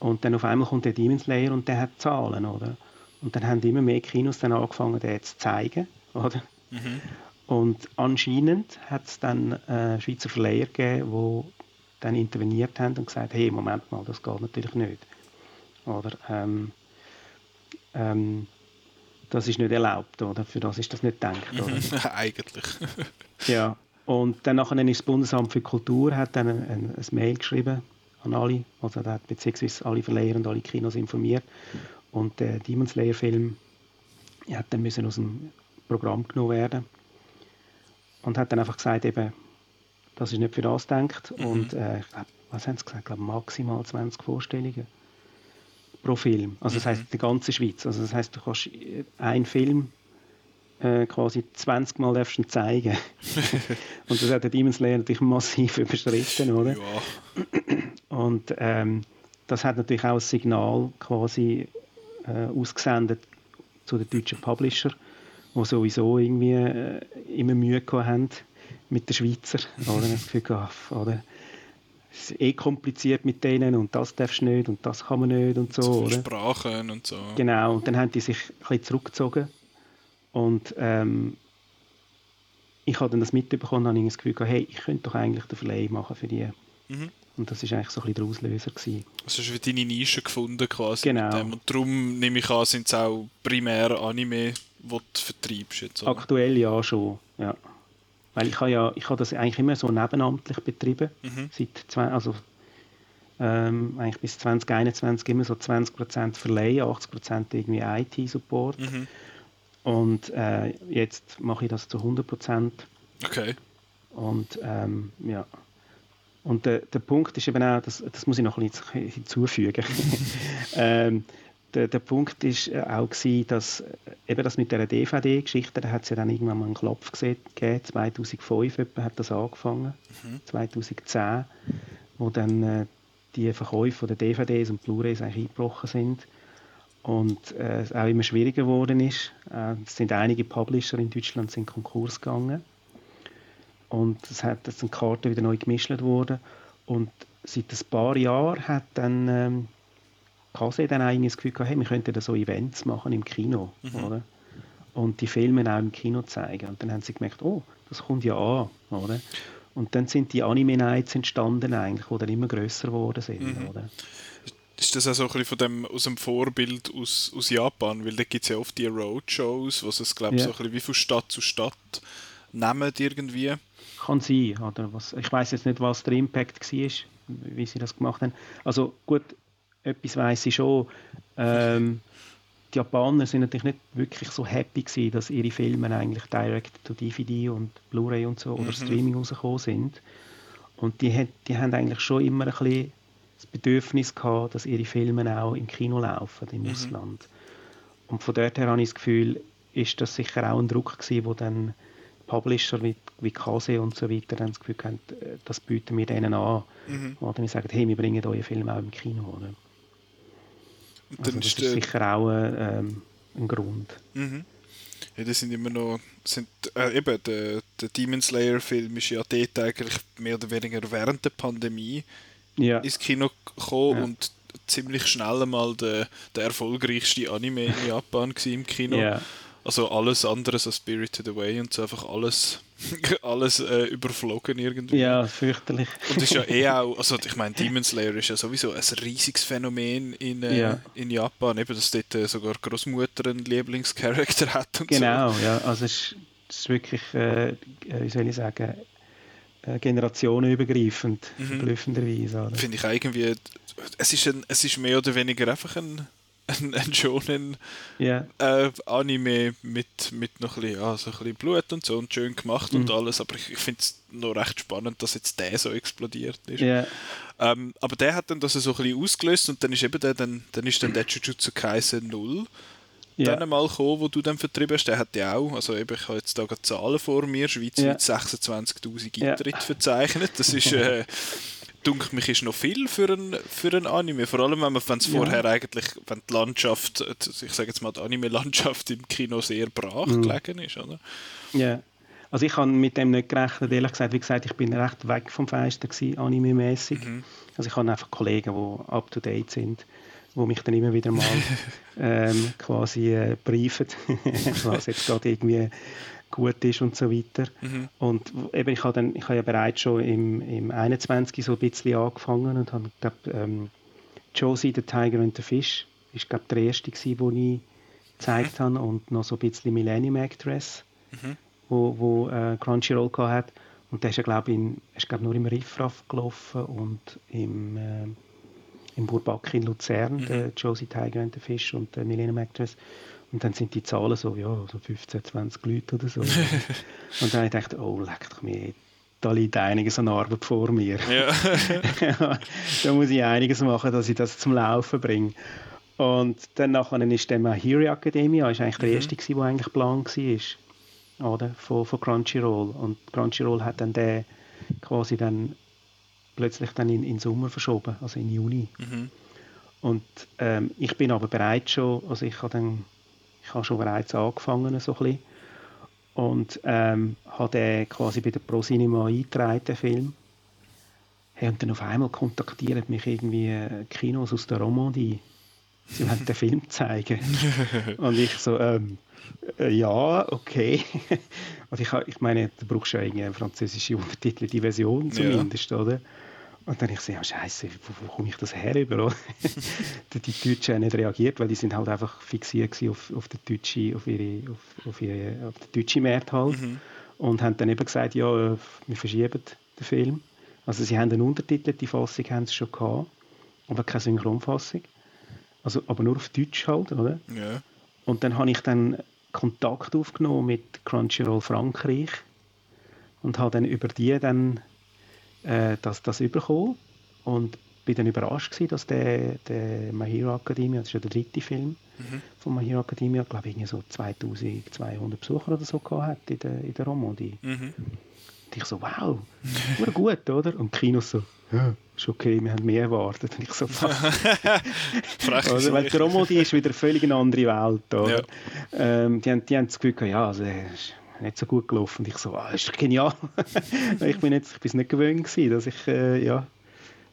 Und dann auf einmal kommt der Demon Slayer und der hat Zahlen, oder? Und dann haben immer mehr Kinos dann angefangen, den zu zeigen, oder? Mhm. Und anscheinend hat es dann äh, Schweizer Verleiher gegeben, die dann interveniert haben und gesagt, hey, Moment mal, das geht natürlich nicht. Oder, ähm, ähm, das ist nicht erlaubt, oder? Für das ist das nicht gedacht, oder? Eigentlich. ja. Und dann nachher ist das Bundesamt für Kultur hat dann ein, ein, ein Mail geschrieben an alle, also hat beziehungsweise alle Verleiher und alle Kinos informiert. Und der Demon Slayer Film hat dann müssen aus dem Programm genommen werden und hat dann einfach gesagt, eben, das ist nicht für das gedacht. Mhm. Und äh, was haben sie gesagt? Ich glaube, maximal 20 Vorstellungen pro Film. Also das mhm. heißt die ganze Schweiz. Also das heißt, du kannst einen Film äh, quasi 20 Mal darfst zeigen. und das hat der Demon Slayer natürlich massiv überschritten, oder? Ja. Und ähm, das hat natürlich auch ein Signal quasi äh, ausgesendet zu den deutschen Publisher, die sowieso irgendwie äh, immer Mühe gehabt haben mit den Schweizer. Oder? Das Gefühl oder? Es ist eh kompliziert mit denen und das darfst du nicht und das kann man nicht und so. so oder? Sprachen und so. Genau, und dann haben die sich ein bisschen zurückgezogen und ähm, ich habe dann das mitbekommen und habe das Gefühl gehabt, hey, ich könnte doch eigentlich den Verleih machen für die. Mhm. Und das war eigentlich so ein bisschen der Auslöser. Gewesen. Also hast du deine Nische gefunden quasi genau. Und darum nehme ich an, sind es auch primär Anime, die du vertreibst jetzt, oder? Aktuell ja schon, ja. Weil ich habe ja, ich habe das eigentlich immer so nebenamtlich betrieben. Mhm. Seit zwei, also ähm, eigentlich bis 2021 immer so 20% Verleihen, 80% irgendwie IT-Support. Mhm. Und äh, jetzt mache ich das zu 100%. Okay. Und ähm, ja. Und der, der Punkt ist eben auch, das, das muss ich noch ein bisschen hinzufügen. ähm, der, der Punkt ist äh, auch gewesen, dass äh, eben das mit der DVD-Geschichte, da hat es ja dann irgendwann mal einen Klopf gegeben, 2005 etwa hat das angefangen, mhm. 2010, wo dann äh, die Verkäufe der DVDs und Blu-rays eigentlich eingebrochen sind und äh, es auch immer schwieriger geworden ist. Äh, es sind einige Publisher in Deutschland sind Konkurs gegangen und es hat das sind Karten wieder neu gemischt worden und seit ein paar Jahren hat dann ähm, Kase dann eigentlich das Gefühl gehabt, hey, wir könnten da so Events machen im Kino, mhm. oder? und die Filme auch im Kino zeigen. Und dann haben sie gemerkt, oh, das kommt ja an, oder? Und dann sind die Anime-Nights entstanden eigentlich, die dann immer grösser geworden sind, mhm. oder? Ist das auch so ein bisschen von dem, aus dem Vorbild aus, aus Japan? Weil da gibt es ja oft die Roadshows, wo es, glaube ich, ja. so ein bisschen wie von Stadt zu Stadt nehmen irgendwie. Kann sein, oder? Was, ich weiß jetzt nicht, was der Impact war, wie sie das gemacht haben. Also gut, etwas weiß ich schon. Ähm, die Japaner sind natürlich nicht wirklich so happy gewesen, dass ihre Filme eigentlich direkt to DVD und Blu-ray und so oder mhm. Streaming rausgekommen sind. Und die, die haben eigentlich schon immer ein bisschen das Bedürfnis gehabt, dass ihre Filme auch im Kino laufen im mhm. Ausland. Und von dort her habe ich das Gefühl, ist das sicher auch ein Druck gewesen, wo dann Publisher wie, wie Kase und so weiter dann das Gefühl haben, äh, das bieten wir denen an. Mhm. Oder wir sagen, hey, wir bringen euren Film auch im Kino. Oder? Also das ist sicher auch äh, ähm, ein Grund. Mhm. Ja, das sind immer noch, sind, äh, eben, der, der Demon Slayer Film ist ja dort eigentlich mehr oder weniger während der Pandemie ja. ins Kino gekommen ja. und ziemlich schnell einmal der, der erfolgreichste Anime in Japan im Kino. Ja. Also alles andere als Spirited Away und so einfach alles, alles äh, überflogen irgendwie. Ja, fürchterlich. Und das ist ja eh auch, also ich meine, Demon Slayer ist ja sowieso ein riesiges Phänomen in, äh, ja. in Japan, eben, dass dort äh, sogar Großmutter einen Lieblingscharakter hat und genau, so. ja, also es ist, wirklich, äh, äh wie soll ich sagen, äh, generationenübergreifend, mhm. verblüffenderweise. Finde ich irgendwie, es ist, ein, es ist mehr oder weniger einfach ein ein, ein schonen yeah. äh, Anime mit, mit noch ein bisschen, ja, so ein bisschen Blut und so und schön gemacht mm. und mhm. alles, aber ich, ich finde es noch recht spannend, dass jetzt der so explodiert ist. Yeah. Ähm, aber der hat dann das so ein bisschen ausgelöst und dann ist eben der, dann, dann ist dann der Jujutsu Kaisen 0 yeah. dann mal gekommen, wo du dann vertrieben hast, der hat ja auch, also eben, ich habe jetzt da gerade Zahlen vor mir, schweizweit yeah. 26'000 Eintritte verzeichnet, das ist äh, dunkel mich ist noch viel für ein, für ein Anime. Vor allem, wenn man es vorher ja. eigentlich, wenn die Landschaft, ich sage jetzt mal, die Anime-Landschaft im Kino sehr brach mhm. gelegen ist, oder? Ja. Also ich habe mit dem nicht gerechnet, ehrlich gesagt. Wie gesagt, ich bin recht weg vom Fenster anime-mäßig. Mhm. Also ich habe einfach Kollegen, die up-to-date sind, die mich dann immer wieder mal ähm, quasi äh, briefen, was jetzt gerade irgendwie gut ist und so weiter. Mhm. Und eben, ich habe dann, ich habe ja bereits schon im, im 21 so ein bisschen angefangen und habe, glaube ähm, Josie, the Tiger and the Fish, ist glaube der erste gewesen, den ich gezeigt mhm. habe und noch so ein bisschen Millennium Actress, mhm. wo, wo äh, Crunchyroll hat. Und der ist ja glaube ich, glaub, nur im Riffraff gelaufen und im, äh, im Burbach in Luzern, mhm. der Josie Tiger and the Fish und der Millennium Actress. Und dann sind die Zahlen so, ja, so 15, 20 Leute oder so. und dann habe ich gedacht, oh, leck doch mir, da liegt einiges an Arbeit vor mir. Ja. da muss ich einiges machen, dass ich das zum Laufen bringe. Und dann nachher ist dann Hero Academia, ist eigentlich der mhm. erste, der eigentlich Plan war, oder? Von, von Crunchyroll. Und Crunchyroll hat dann den quasi dann plötzlich dann in, in Sommer verschoben, also in Juni. Mhm. Und ähm, ich bin aber bereit schon, also ich habe dann ich habe schon bereits angefangen, so ein bisschen. Und ähm, habe den quasi bei der ProCinema eingetragen, den Film. Hey, und dann auf einmal kontaktieren mich irgendwie äh, Kinos aus der Romandie. Sie wollen den Film zeigen. und ich so, ähm, äh, ja, okay. also ich, ich meine, du brauchst ja irgendwie eine französische Untertitel, die Version zumindest, ja. oder? Und dann ich so, ja scheiße, wo, wo komme ich das her über? die Deutschen haben nicht reagiert, weil die sind halt einfach fixiert auf, auf, den deutschen, auf, ihre, auf, auf, ihre, auf den deutschen Markt halt. Mhm. Und haben dann eben gesagt, ja, äh, wir verschieben den Film. Also sie haben eine untertitelte Fassung haben sie schon gehabt, aber keine Synchronfassung. Also, aber nur auf Deutsch halt, oder? Ja. Und dann habe ich dann Kontakt aufgenommen mit Crunchyroll Frankreich und habe dann über die dann äh, das, das bekommen und bin dann überrascht gewesen, dass der, der My Hero Academia, das ist ja der dritte Film mhm. von My Hero Academia, glaube ich, so 2200 Besucher oder so gehabt hat in der, in der Romandie. Mhm. Und ich so, wow, war gut, oder? Und Kinos so, ja, ist okay, wir haben mehr erwartet. Und ich so, Frech also, Weil die Romandie ist wieder völlig eine andere Welt, oder? Ja. Ähm, die, haben, die haben das Gefühl ja, also, nicht so gut gelaufen. Und ich so, ah, ist genial. ich bin jetzt, ich bin nicht gewöhnt gewesen, dass ich, äh, ja,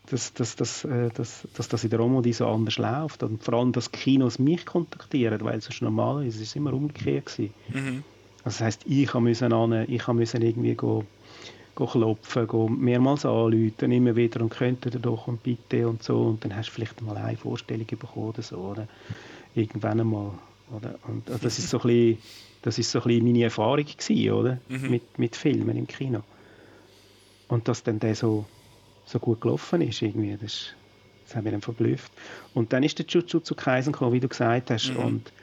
dass, dass, dass, äh, dass, dass das in der Romodi so anders läuft. Und vor allem, dass Kinos mich kontaktieren, weil sonst normalerweise ist es immer umgekehrt gewesen. Mhm. Also das heisst, ich musste ich musste irgendwie go, go klopfen, go mehrmals anrufen, immer wieder und könnte ihr doch und bitte und so. Und dann hast du vielleicht mal eine Vorstellung bekommen oder so. Oder? Irgendwann einmal. Oder? Und also das ist so ein bisschen, das ist so ein bisschen meine Erfahrung gewesen, oder? Mhm. Mit, mit Filmen im Kino. Und dass dann der so so gut gelaufen ist. Irgendwie. Das, das hat mich dann verblüfft. Und dann ist der Jujutsu Kaisen gekommen, wie du gesagt hast. Mhm. Und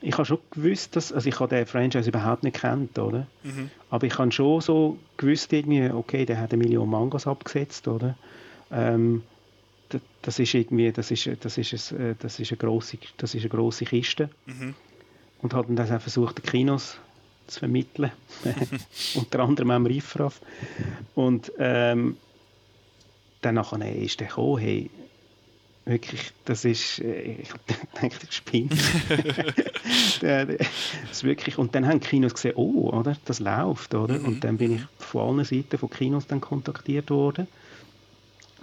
ich habe schon gewusst, dass, also ich habe den Franchise überhaupt nicht kennt, oder? Mhm. Aber ich habe schon so gewusst, irgendwie, okay, der hat eine Million Mangas abgesetzt, oder? Ähm, das ist irgendwie, das ist, das ist, ein, äh, das ist eine grosse, das ist eine grosse Kiste. Mhm. Und dann das auch versucht, die Kinos zu vermitteln. Unter anderem im Riffraff. Und ähm, dann nachher ist der gekommen, hey, wirklich, das ist, äh, ich denke, ich spinne. das wirklich, und dann haben die Kinos gesehen, oh, oder, das läuft, oder? Mhm. Und dann bin ich von allen Seiten von Kinos dann kontaktiert worden,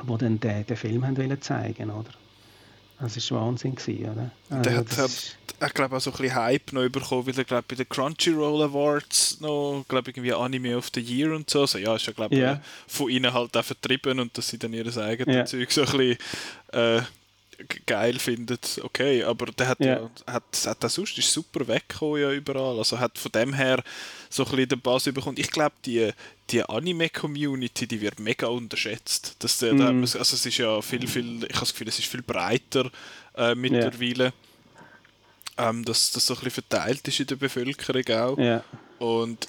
die dann den, den Film haben wollen zeigen, oder? Das war Wahnsinn, gewesen, oder? Also, der hat, hat ich glaube auch so ein bisschen Hype noch bekommen, weil er glaube bei den Crunchyroll Awards noch, glaube irgendwie Anime of the Year und so, also ja, ist ja glaube yeah. Äh, von ihnen halt auch vertrieben und dass sie dann ihr eigenes yeah. Zeug so ein bisschen äh, geil findet, okay, aber der hat yeah. ja, hat, hat das sonst ist super weggekommen ja überall, also hat von dem her so ein bisschen den Bass bekommen. Ich glaube, die, die Anime-Community, die wird mega unterschätzt. Das, mm. da, also es ist ja viel, viel, ich habe das Gefühl, es ist viel breiter äh, mittlerweile. Yeah ähm, dass das so ein bisschen verteilt ist in der Bevölkerung auch. Ja. Und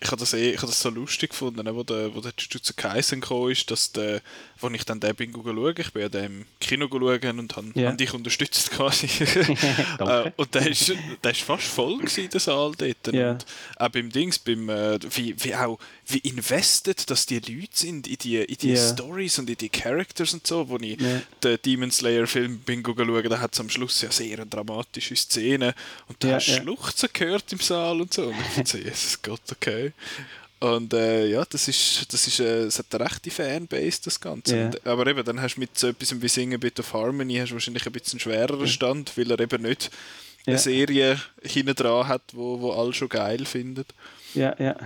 ich habe das, eh, ich hab das so lustig gefunden, wo der, wo der Jujutsu Kaisen gekommen ist, dass der, wo ich dann den bin schauen, ich bin ja dem im Kino schauen und habe yeah. dich unterstützt quasi. äh, und der ist, der ist fast voll gewesen, der Saal dort. Yeah. Und auch beim Dings, beim, äh, wie, wie auch, wie invested, dass die Leute sind in die, in die yeah. Stories und in die Characters und so, wo ich den Demon Slayer Film bin schauen, da hat es am Schluss ja sehr dramatische Szenen und da hast du. Schluchzen gehört im Saal und so. Und ich dachte, Jesus Gott, okay. Und äh, ja, das ist, das ist, äh, es hat eine rechte Fanbase, das Ganze. Yeah. Und, aber eben, dann hast du mit so etwas wie Singen Bit of Harmony hast wahrscheinlich ein bisschen schwereren Stand, weil er eben nicht yeah. eine Serie hinten dran hat, wo, wo alle schon geil finden. Ja, ja.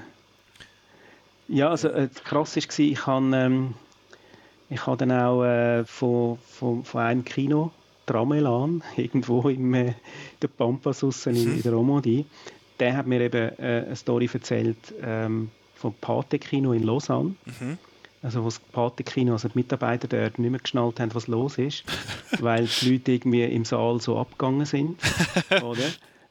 Ja, also äh, krass war, ich habe ähm, ich hab dann auch äh, von, von, von einem Kino, Tramelan, irgendwo im äh, der Pampas in, mhm. in der Romandie, der hat mir eben äh, eine Story erzählt ähm, vom Pate-Kino in Lausanne. Mhm. Also wo das Pate-Kino, also die Mitarbeiter dort nicht mehr geschnallt haben, was los ist, weil die Leute irgendwie im Saal so abgegangen sind. oder?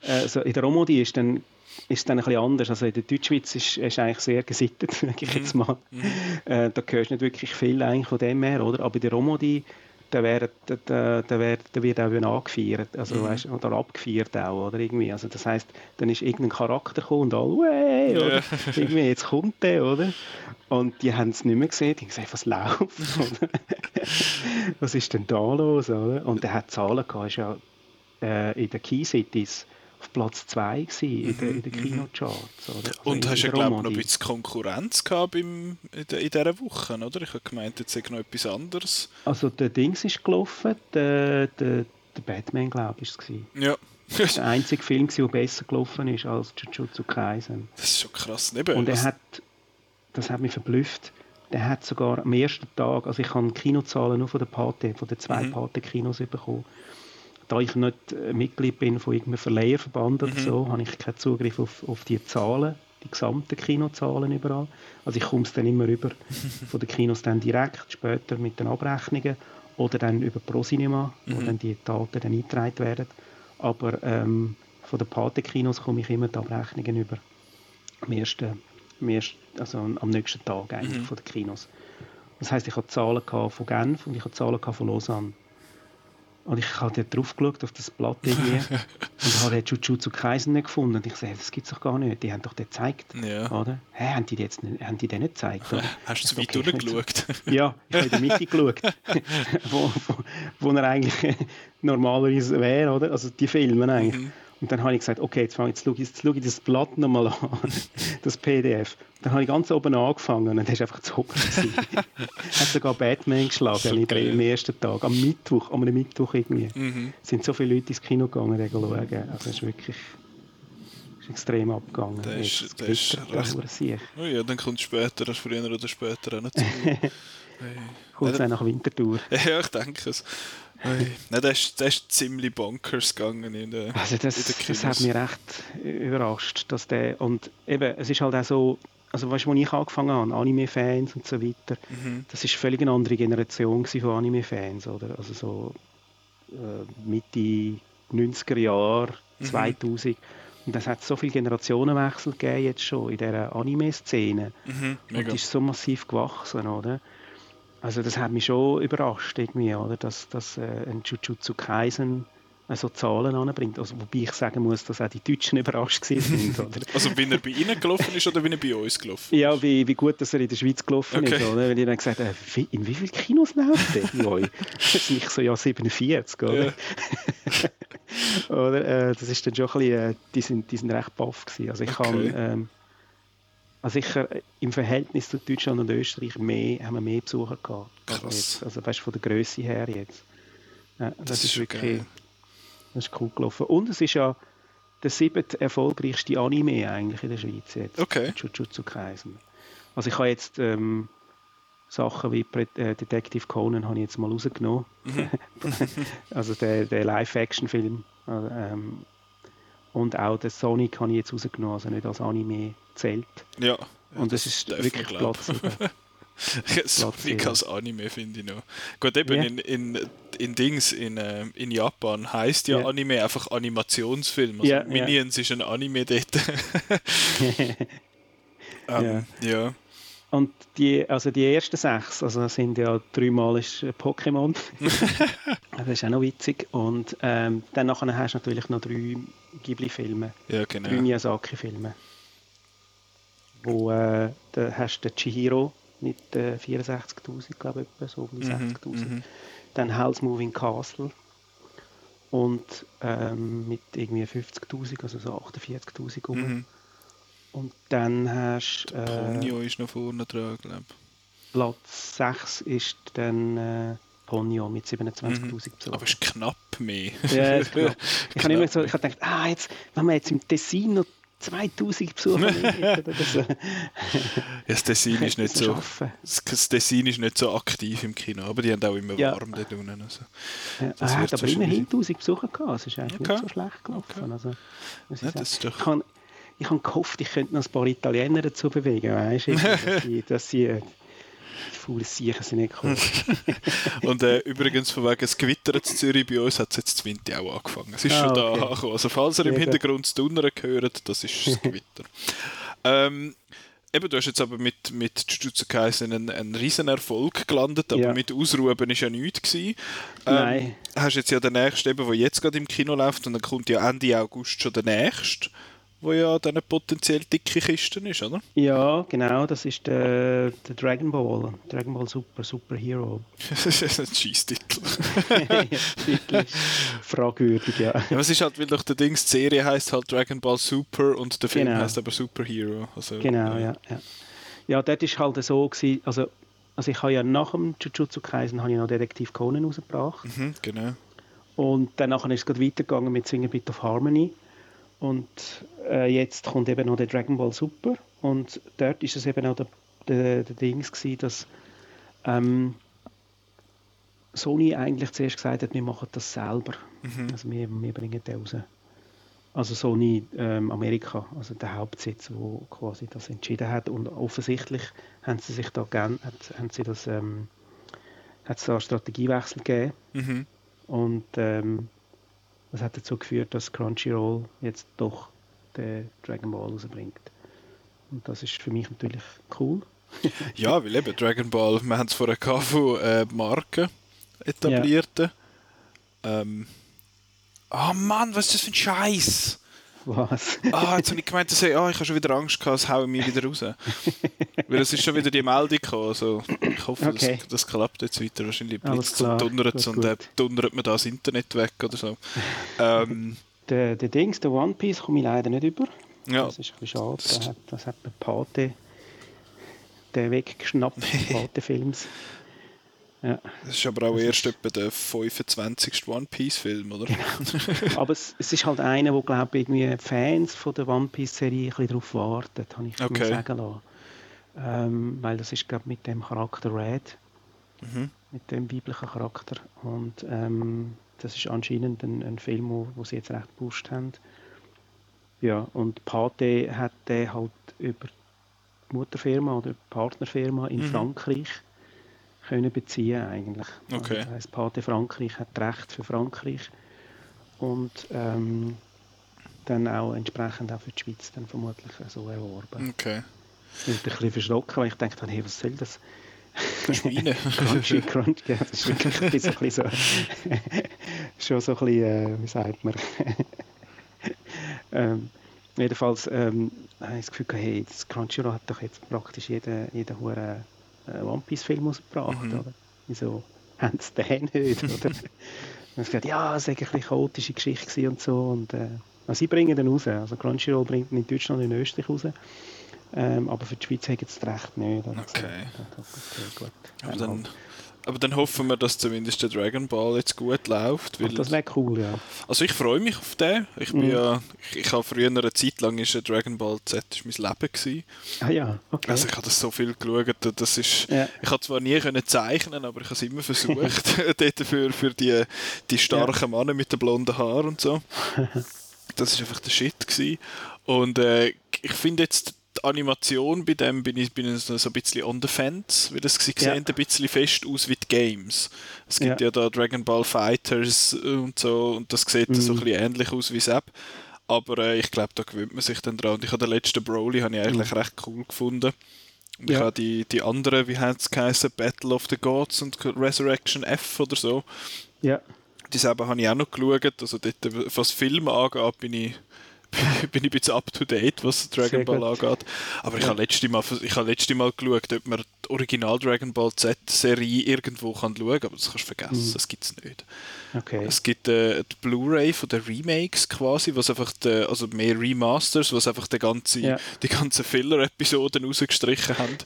Also in der Romandie ist dann ist es dann ein bisschen anders. Also in der Deutschschweiz ist es eigentlich sehr gesittet, sage ich jetzt mhm. mal. Mhm. Äh, da hörst du nicht wirklich viel eigentlich von dem her, oder? Aber in der Romandie da, wird, da, da, wird, da wird auch angefeiert, also mhm. weißt, oder abgefeiert auch, oder irgendwie. Also das heißt, dann ist irgendein Charakter gekommen und alle, Way! oder? irgendwie, jetzt kommt der, oder? Und die haben es nicht mehr gesehen, die haben gesagt, was läuft, was ist denn da los, oder? Und der hat Zahlen gehabt, ist ja äh, in den Key Cities auf Platz 2 in, mhm, in den mhm. Kinocharts. Oder? Also und hast ja, glaube ich, noch ein bisschen Konkurrenz gehabt in, der, in dieser Woche, oder? Ich habe gemeint, jetzt sei noch etwas anderes. Also der Dings ist gelaufen, der, der, der Batman, glaube ich, war es. Ja. der einzige Film, der besser gelaufen ist als Jujutsu Kaisen. Das ist schon krass, nicht? Und er hat, das hat mich verblüfft, der hat sogar am ersten Tag, also ich habe Kinozahlen nur von der Pate, von den zwei mhm. Pate-Kinos bekommen da ich nicht äh, Mitglied bin von irgendeinem Verleiherverband oder mhm. so, habe ich keinen Zugriff auf, auf die Zahlen, die gesamten Kinozahlen überall. Also ich komme es dann immer über von den Kinos dann direkt, später mit den Abrechnungen oder dann über ProCinema, mhm. wo dann die Daten dann eingetragen werden. Aber ähm, von den Pate-Kinos komme ich immer die Abrechnungen über. Am ersten, am ersten, also am nächsten Tag eigentlich mhm. von den Kinos. Das heißt, ich hatte Zahlen von Genf und ich hatte Zahlen von Lausanne. Und ich habe dort drauf geschaut, auf das Blatt irgendwie, und habe dort Jujutsu Kaisen nicht gefunden. Und ich sage, das gibt es doch gar nicht. Die haben doch den gezeigt, ja. oder? Hä, haben die, jetzt nicht, haben die den nicht gezeigt? Oder? Hast du zu weit okay, durchgeschaut? ja, ich habe in der Mitte geschaut, wo, wo, wo er eigentlich normalerweise wäre, oder? Also die Filme eigentlich. Mhm. Und dann habe ich gesagt, okay, jetzt, jetzt, schaue, ich, jetzt schaue ich das Blatt nochmal an, das PDF. Dann habe ich ganz oben angefangen und dann ist einfach zu hocken. hat sogar Batman geschlagen okay. am ersten Tag, am Mittwoch, am Mittwoch irgendwie. Mhm. sind so viele Leute ins Kino gegangen, den schauen. Also es ist wirklich ist extrem abgegangen. Das ist, das ist recht... Oh ja, dann kommt es später, das früher oder später auch noch zu. hey. Kommt es auch nach Winterthur. Ja, ich denke es. Nein, das ist, das ist ziemlich bonkers gegangen in der Also das, in das hat mich recht überrascht, dass der, und eben, es ist halt auch so, also weißt du, als ich angefangen habe, Anime-Fans und so weiter, mhm. das ist völlig eine andere Generation von Anime-Fans, oder? Also so äh, Mitte 90er Jahre, mhm. 2000. Und es hat so viele Generationenwechsel gegeben jetzt schon in dieser Anime-Szene. Mhm, und die ist so massiv gewachsen, oder? Also das hat mich schon überrascht irgendwie, oder? Dass, dass äh, ein Jujutsu Kaisen so Zahlen anbringt. Also, wobei ich sagen muss, dass auch die Deutschen überrascht sind. Oder? also wie er bei Ihnen gelaufen ist oder wie er bei uns gelaufen ist? Ja, wie, wie gut, dass er in der Schweiz gelaufen okay. ist. Oder? Weil ich dann gesagt habe, äh, in wie vielen Kinos läuft der bei euch? Das ist nicht so, ja 47, oder? Ja. oder äh, das ist dann schon ein bisschen, äh, die, sind, die sind recht baff gewesen. Also ich okay. kann... Ähm, also sicher äh, im Verhältnis zu Deutschland und Österreich mehr, haben wir mehr Besucher gehabt. Krass. Also weißt, von der Größe her jetzt. Ja, das, das, ist wirklich geil. das ist cool gelaufen. Und es ist ja der siebte erfolgreichste Anime eigentlich in der Schweiz jetzt. Okay. Jujutsu Kaisen. Also ich habe jetzt ähm, Sachen wie äh, Detective Conan habe ich jetzt mal rausgenommen. Mhm. also der, der Live-Action-Film. Also, ähm, und auch den Sonic habe ich jetzt rausgenommen, also nicht als Anime zählt. Ja. Und es ist wirklich Platz. Sonic als Anime finde ich noch. Gut, eben yeah. in, in, in Dings, in, äh, in Japan heißt ja yeah. Anime einfach Animationsfilm. Also yeah, Minions ist ein Anime dort. ähm, ja. Und die, also die ersten sechs, also sind ja dreimal ist Pokémon. das ist auch noch witzig. Und ähm, dann nachher hast du natürlich noch drei Ghibli-Filme. Ja, genau. Drei Miyazaki-Filme. Wo äh, da hast du den Chihiro mit äh, 64'000, glaube ich, etwa, so um die mhm, 60'000. Mhm. Dann Hell's Moving Castle und ähm, mit irgendwie 50'000, also so 48'000 um. Mhm. Und dann hast du... Äh, Ponyo ist noch vorne dran, glaube ich. Platz 6 ist dann äh, Ponyo mit 27'000 mhm. Besuchern. Aber es ist knapp mehr. Ja, ist knapp. Ich habe immer so, ich habe gedacht, ah, jetzt, wenn wir jetzt im Tessin noch 2000 Besucher so. ja, das Tessin ist nicht so, das Tessin ist nicht so aktiv im Kino, aber die haben auch immer ja. warm dort unten. Also, ja, er hat aber immerhin 1000 Besucher gehabt, das ist eigentlich okay. nicht so schlecht gelaufen. Okay. Also, ja, das ist doch... ich, habe, ich habe gehofft, ich könnte noch ein paar Italiener dazu bewegen, weißt du, dass sie, dass sie äh, die faulen Siechen sind nicht gekommen. Und äh, übrigens, von wegen das Gewitter in Zürich bei uns hat es jetzt Winter auch angefangen. Es ist ah, schon da okay. angekommen. Also falls ihr im Hintergrund das Donnern hört, das ist das Gewitter. ähm, eben, du hast jetzt aber mit, mit Jujutsu Kaisen einen, einen riesen Erfolg gelandet, aber ja. mit Ausruhen ist ja nichts gewesen. Ähm, Nein. Hast jetzt ja den nächsten, der jetzt gerade im Kino läuft und dann kommt ja Ende August schon der nächste wo ja dann eine potenziell dicke Kiste ist, oder? Ja, genau, das ist der, der Dragon Ball, Dragon Ball Super, Super Hero. das ist ein Scheiß-Titel. ja, fragwürdig, ja. ja. Was ist halt, weil doch der Dings, die Serie heißt halt Dragon Ball Super und der Film genau. heißt aber Super Hero. Also, genau, ja. ja, ja. dort ist halt so gewesen, also, also ich habe ja nach dem Jujutsu Kaisen habe ich noch Detektiv Conan rausgebracht. Mhm, genau. Und dann ist es weitergegangen mit Sing a Bit of Harmony. Und äh, jetzt kommt eben noch der Dragon Ball Super. Und dort ist es eben auch der, der, der Dings gewesen, dass ähm, Sony eigentlich zuerst gesagt hat, wir machen das selber. Mhm. Also wir, wir bringen den raus. Also Sony ähm, Amerika, also der Hauptsitz, wo quasi das entschieden hat. Und offensichtlich haben sie sich da gern, haben sie das, ähm, hat es da einen Strategiewechsel gegeben. Mhm. Und ähm, das hat dazu geführt, dass Crunchyroll jetzt doch den Dragon Ball rausbringt. Und das ist für mich natürlich cool. ja, weil eben Dragon Ball, wir haben es vorher von äh, Marken etablierten. Ja. Ähm, oh Mann, was ist das für ein Scheiß? Was? Ah, jetzt habe ich gemeint, dass ich, oh, ich habe schon wieder Angst gehabt, es hauen mich wieder raus. Weil es ist schon wieder die Meldung gekommen. Also, ich hoffe, okay. das, das, klappt jetzt weiter. Wahrscheinlich blitzt und donnert und dann donnert man da das Internet weg oder so. ähm, Der, der Dings, der One Piece, komme ich leider nicht über. Ja. Das ist ein bisschen schade. Das, hat, das hat der Pate der weggeschnappt, Pate-Films. Ja. Das ist aber auch erst etwa der 25. One Piece-Film, oder? Genau. aber es, es, ist halt einer, wo glaube ich irgendwie Fans von der One Piece-Serie ein bisschen darauf warten, habe ich okay. mir sagen lassen. Ähm, weil das ist glaube ich mit dem Charakter Red, mhm. mit dem weiblichen Charakter. Und ähm, das ist anscheinend ein, ein Film, wo, wo sie jetzt recht gepusht haben. Ja, und Pate hat den halt über die Mutterfirma oder Partnerfirma in mhm. Frankreich können beziehen eigentlich. Okay. Also, das Pate Frankreich hat Recht für Frankreich und ähm, dann auch entsprechend auch für die Schweiz dann vermutlich so erworben. Okay. Ich bin ein bisschen verschrocken, weil ich dachte, hey, was soll das? Schweine. Crunchy, Crunch, ja, das ist wirklich ein bisschen so, schon so ein bisschen, äh, wie sagt man, ähm, jedenfalls ähm, habe ich das Gefühl, hey, das Crunchyroll hat doch jetzt praktisch jeden, jeden äh, One Piece Film ausgebracht, mhm. oder? Wieso haben sie den nicht, oder? Und gesagt, ja, es war eine bisschen chaotische Geschichte und so. Und, äh, also sie bringen den raus. Also Crunchyroll bringt ihn in Deutschland und in Österreich raus. Ähm, aber für die Schweiz haben sie das Recht nicht. Okay. okay, gut. Aber dann, aber dann hoffen wir, dass zumindest der Dragon Ball jetzt gut läuft. Weil, das wäre cool, ja. Also ich freue mich auf den. Ich bin mm. ja, ich, ich habe früher eine Zeit lang ist Dragon Ball Z ist mein Leben gewesen. Ah ja, okay. Also ich habe das so viel geschaut. Das ist, ja. Ich habe zwar nie können zeichnen, aber ich habe es immer versucht. dort für, für die, die starken ja. Männer mit den blonden Haaren und so. Das ist einfach der Shit gewesen. Und äh, ich finde jetzt die Animation bei dem bin ich, bin ich so ein bisschen on the fence, weil das sieht ja. ein bisschen fest aus wie die Games. Es gibt ja, ja da Dragon Ball Fighters und so und das sieht mhm. so ein bisschen ähnlich aus wie Sepp. Aber äh, ich glaube, da gewöhnt man sich dann dran. Und ich habe den letzten Broly habe ich eigentlich mhm. recht cool gefunden. Und ja. ich habe die, die anderen, wie heißt es geheißen, Battle of the Gods und Resurrection F oder so. Ja. Die selber habe ich auch noch geschaut. Also dort, was Film angeht, bin ich bin ich ein bisschen up to date, was Dragon Ball angeht. Aber ich habe letztes Mal, ich habe letzte Mal geschaut, ob man die Original Dragon Ball Z-Serie irgendwo kann schauen kann, aber das kannst du vergessen, mhm. das gibt es nicht. Okay. Es gibt äh, die Blu-ray von den Remakes quasi, was einfach die, also mehr Remasters, was einfach die ganze, ja. die ganzen Filler-Episoden rausgestrichen haben.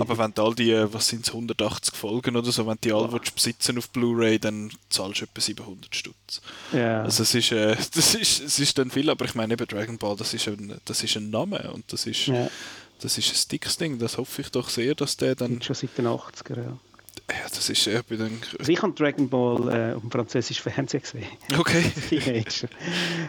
Aber wenn du all die, äh, was sind es, 180 Folgen oder so, wenn die alle oh. besitzen auf Blu-ray, dann zahlst du etwa 700 Stutz. Ja. Also es ist, äh, das ist, es ist dann viel, aber ich meine eben Dragon Ball, das ist ein, das ist ein Name und das ist, ja. das ist ein dickes Ding. Das hoffe ich doch sehr, dass der dann... Schon seit den 80er, ja. Ja, das ist ich bin dann... Also ich habe Dragon Ball äh, auf dem französischen Fernsehen gesehen. Okay. Teenager.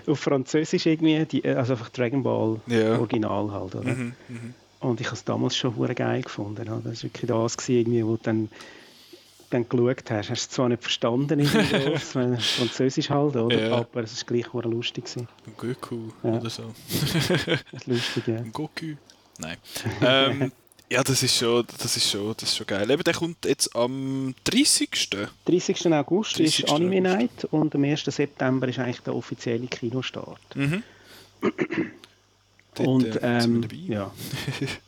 auf Französisch irgendwie, die, äh, also einfach Dragon Ball ja. Original halt, oder? Mhm, mh. Und ich habe es damals schon hure geil gefunden. Das war wirklich das, irgendwie, wo du dann, dann geschaut hast. Hast du zwar nicht verstanden, groß, Französisch halt, oder? Ja. aber es war gleich hure lustig. Goku ja. oder so. das ist lustig, ja. Goku? Nein. ähm, ja, das ist schon, das ist schon, das ist schon geil. Eben, der kommt jetzt am 30. 30. August 30. ist Anime Night und am 1. September ist eigentlich der offizielle Kinostart. Mhm. und äh, ähm, ja.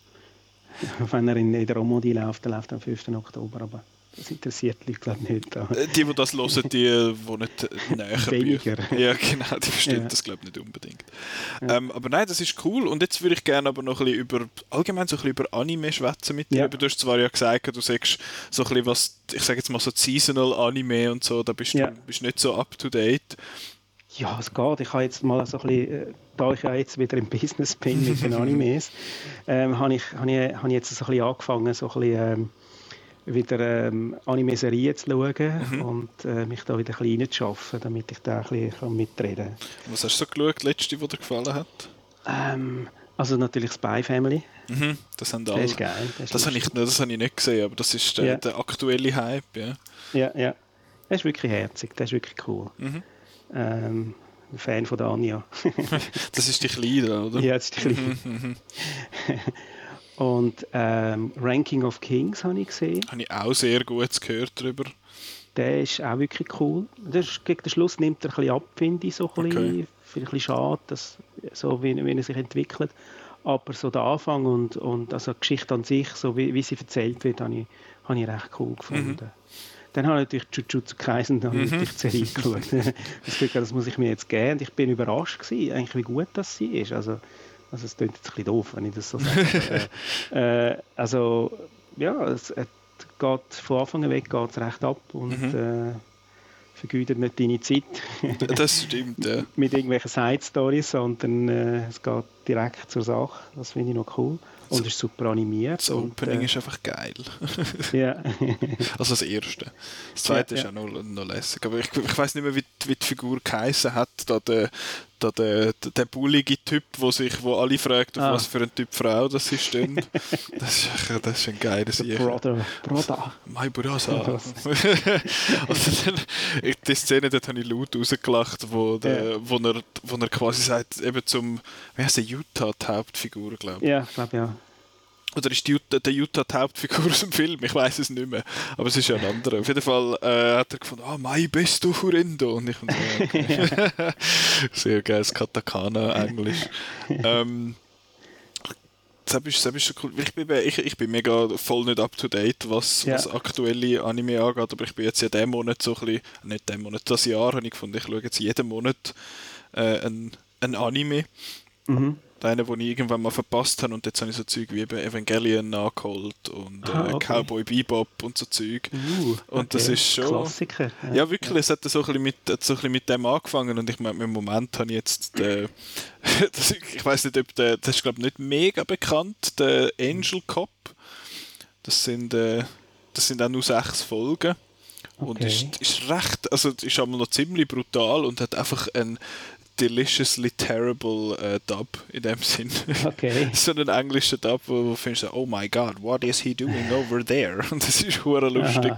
wenn er in der Romandie läuft, dann läuft er am 5. Oktober, aber das interessiert die Leute glaube nicht. Äh, die, die das hören, die äh, wohnen näher Weniger. Ja, genau, die verstehen ja. das glaube ich nicht unbedingt. Ja. Ähm, aber nein, das ist cool. Und jetzt würde ich gerne aber noch ein bisschen über, allgemein so ein bisschen über Anime schwätzen mit dir. Ja. Du hast zwar ja gesagt, du sagst so ein bisschen was, ich sage jetzt mal so Seasonal Anime und so, da bist du bist nicht so up to date. Ja, es geht. Ich habe jetzt mal so ein bisschen, äh, da ich ja jetzt wieder im Business bin mit den Animes, ähm, habe ich, habe ich, habe ich jetzt so ein bisschen angefangen, so ein bisschen, ähm, wieder ähm, Anime-Serien zu schauen mhm. und äh, mich da wieder ein bisschen reinzuschaffen, damit ich da ein bisschen mitreden kann. Was hast du so geschaut, letzte, die dir gefallen hat? Ähm, also natürlich Spy Family. Mhm, das haben alle. Das ist geil. Das, das habe ich, das habe ich nicht gesehen, aber das ist der, ja. der aktuelle Hype. Ja. ja, ja. Das ist wirklich herzig, das ist wirklich cool. Mhm. Ähm, Fan von der Anja. das ist die Kleine, oder? Ja, das ist die Kleine. Und ähm, Ranking of Kings habe ich gesehen. Habe ich auch sehr gut gehört darüber. Der ist auch wirklich cool. Das gegen den Schluss nimmt er ein bisschen ab, finde ich. So ein bisschen, okay. ein bisschen schade, dass, so wie, wie er sich entwickelt. Aber so der Anfang und, und also die Geschichte an sich, so wie, wie sie erzählt wird, habe ich, habe ich recht cool gefunden. Mhm. Dann habe ich natürlich Jujutsu Kaisen dann mhm. natürlich die Serie geschaut. das, das muss ich mir jetzt geben. Und ich bin überrascht gewesen, eigentlich wie gut das sie ist. Also, also es klingt jetzt ein bisschen doof, wenn ich das so sage. äh, also ja, es, es geht von Anfang an weg geht's recht ab und mhm. äh, vergeudet nicht deine Zeit. das stimmt, ja. Mit irgendwelchen Side-Stories, sondern äh, es geht direkt zur Sache. Das finde ich noch cool. Und es ist super animiert. Das Opening und, äh, ist einfach geil. ja. also das erste. Das zweite ja, ist ja. auch noch, noch lässig. Aber ich, ich weiß nicht mehr, wie, wie die Figur geheißen hat. Da der, da der, der bullige Typ, wo sich, wo alle fragen, auf ah. was für ein Typ Frau das sie stehen. das, ist, das ist ein geiles Sieg. Brother, Brother. My brother. also dann, die Szene, dort habe ich laut rausgelacht, wo, der, yeah. wo, er, wo er quasi sagt, eben zum, wie heißt der, Utah, die Hauptfigur, glaube ich. Ja, ich glaube ja. Oder ist die Utah, der Utah die Hauptfigur aus dem Film? Ich weiß es nicht mehr. Aber es ist ja ein anderer. Auf jeden Fall äh, hat er gefunden, ah, oh, mein besto Furendo. Und ich fand, ja, okay. Sehr geiles Katakana-Englisch. ähm, das ist, das ist schon cool. Ich bin, ich, ich bin mega voll nicht up to date, was, ja. was aktuelle Anime angeht, aber ich bin jetzt ja diesen Monat so ein bisschen, nicht diesen Monat, das Jahr habe ich gefunden, ich schaue jetzt jeden Monat äh, ein, ein Anime. Mhm einen, den ich irgendwann mal verpasst habe und jetzt habe ich so Zeug wie eben Evangelion nachgeholt und ah, äh, okay. Cowboy Bebop und so Zeug. Uh, okay. Und das ist schon... Klassiker. Ja, ja wirklich, ja. es hat so ein, bisschen mit, so ein bisschen mit dem angefangen und ich meine, im Moment habe ich jetzt den, das, ich weiß nicht, ob der, das ist glaube ich nicht mega bekannt, der Angel Cop. Das sind, äh, das sind auch nur sechs Folgen. Okay. Und ist, ist recht, also ist einmal noch ziemlich brutal und hat einfach einen deliciously terrible äh, Dub in dem Sinn. Okay. so ein englischer Dub, wo du findest, oh my god, what is he doing over there? Und das ist hure lustig.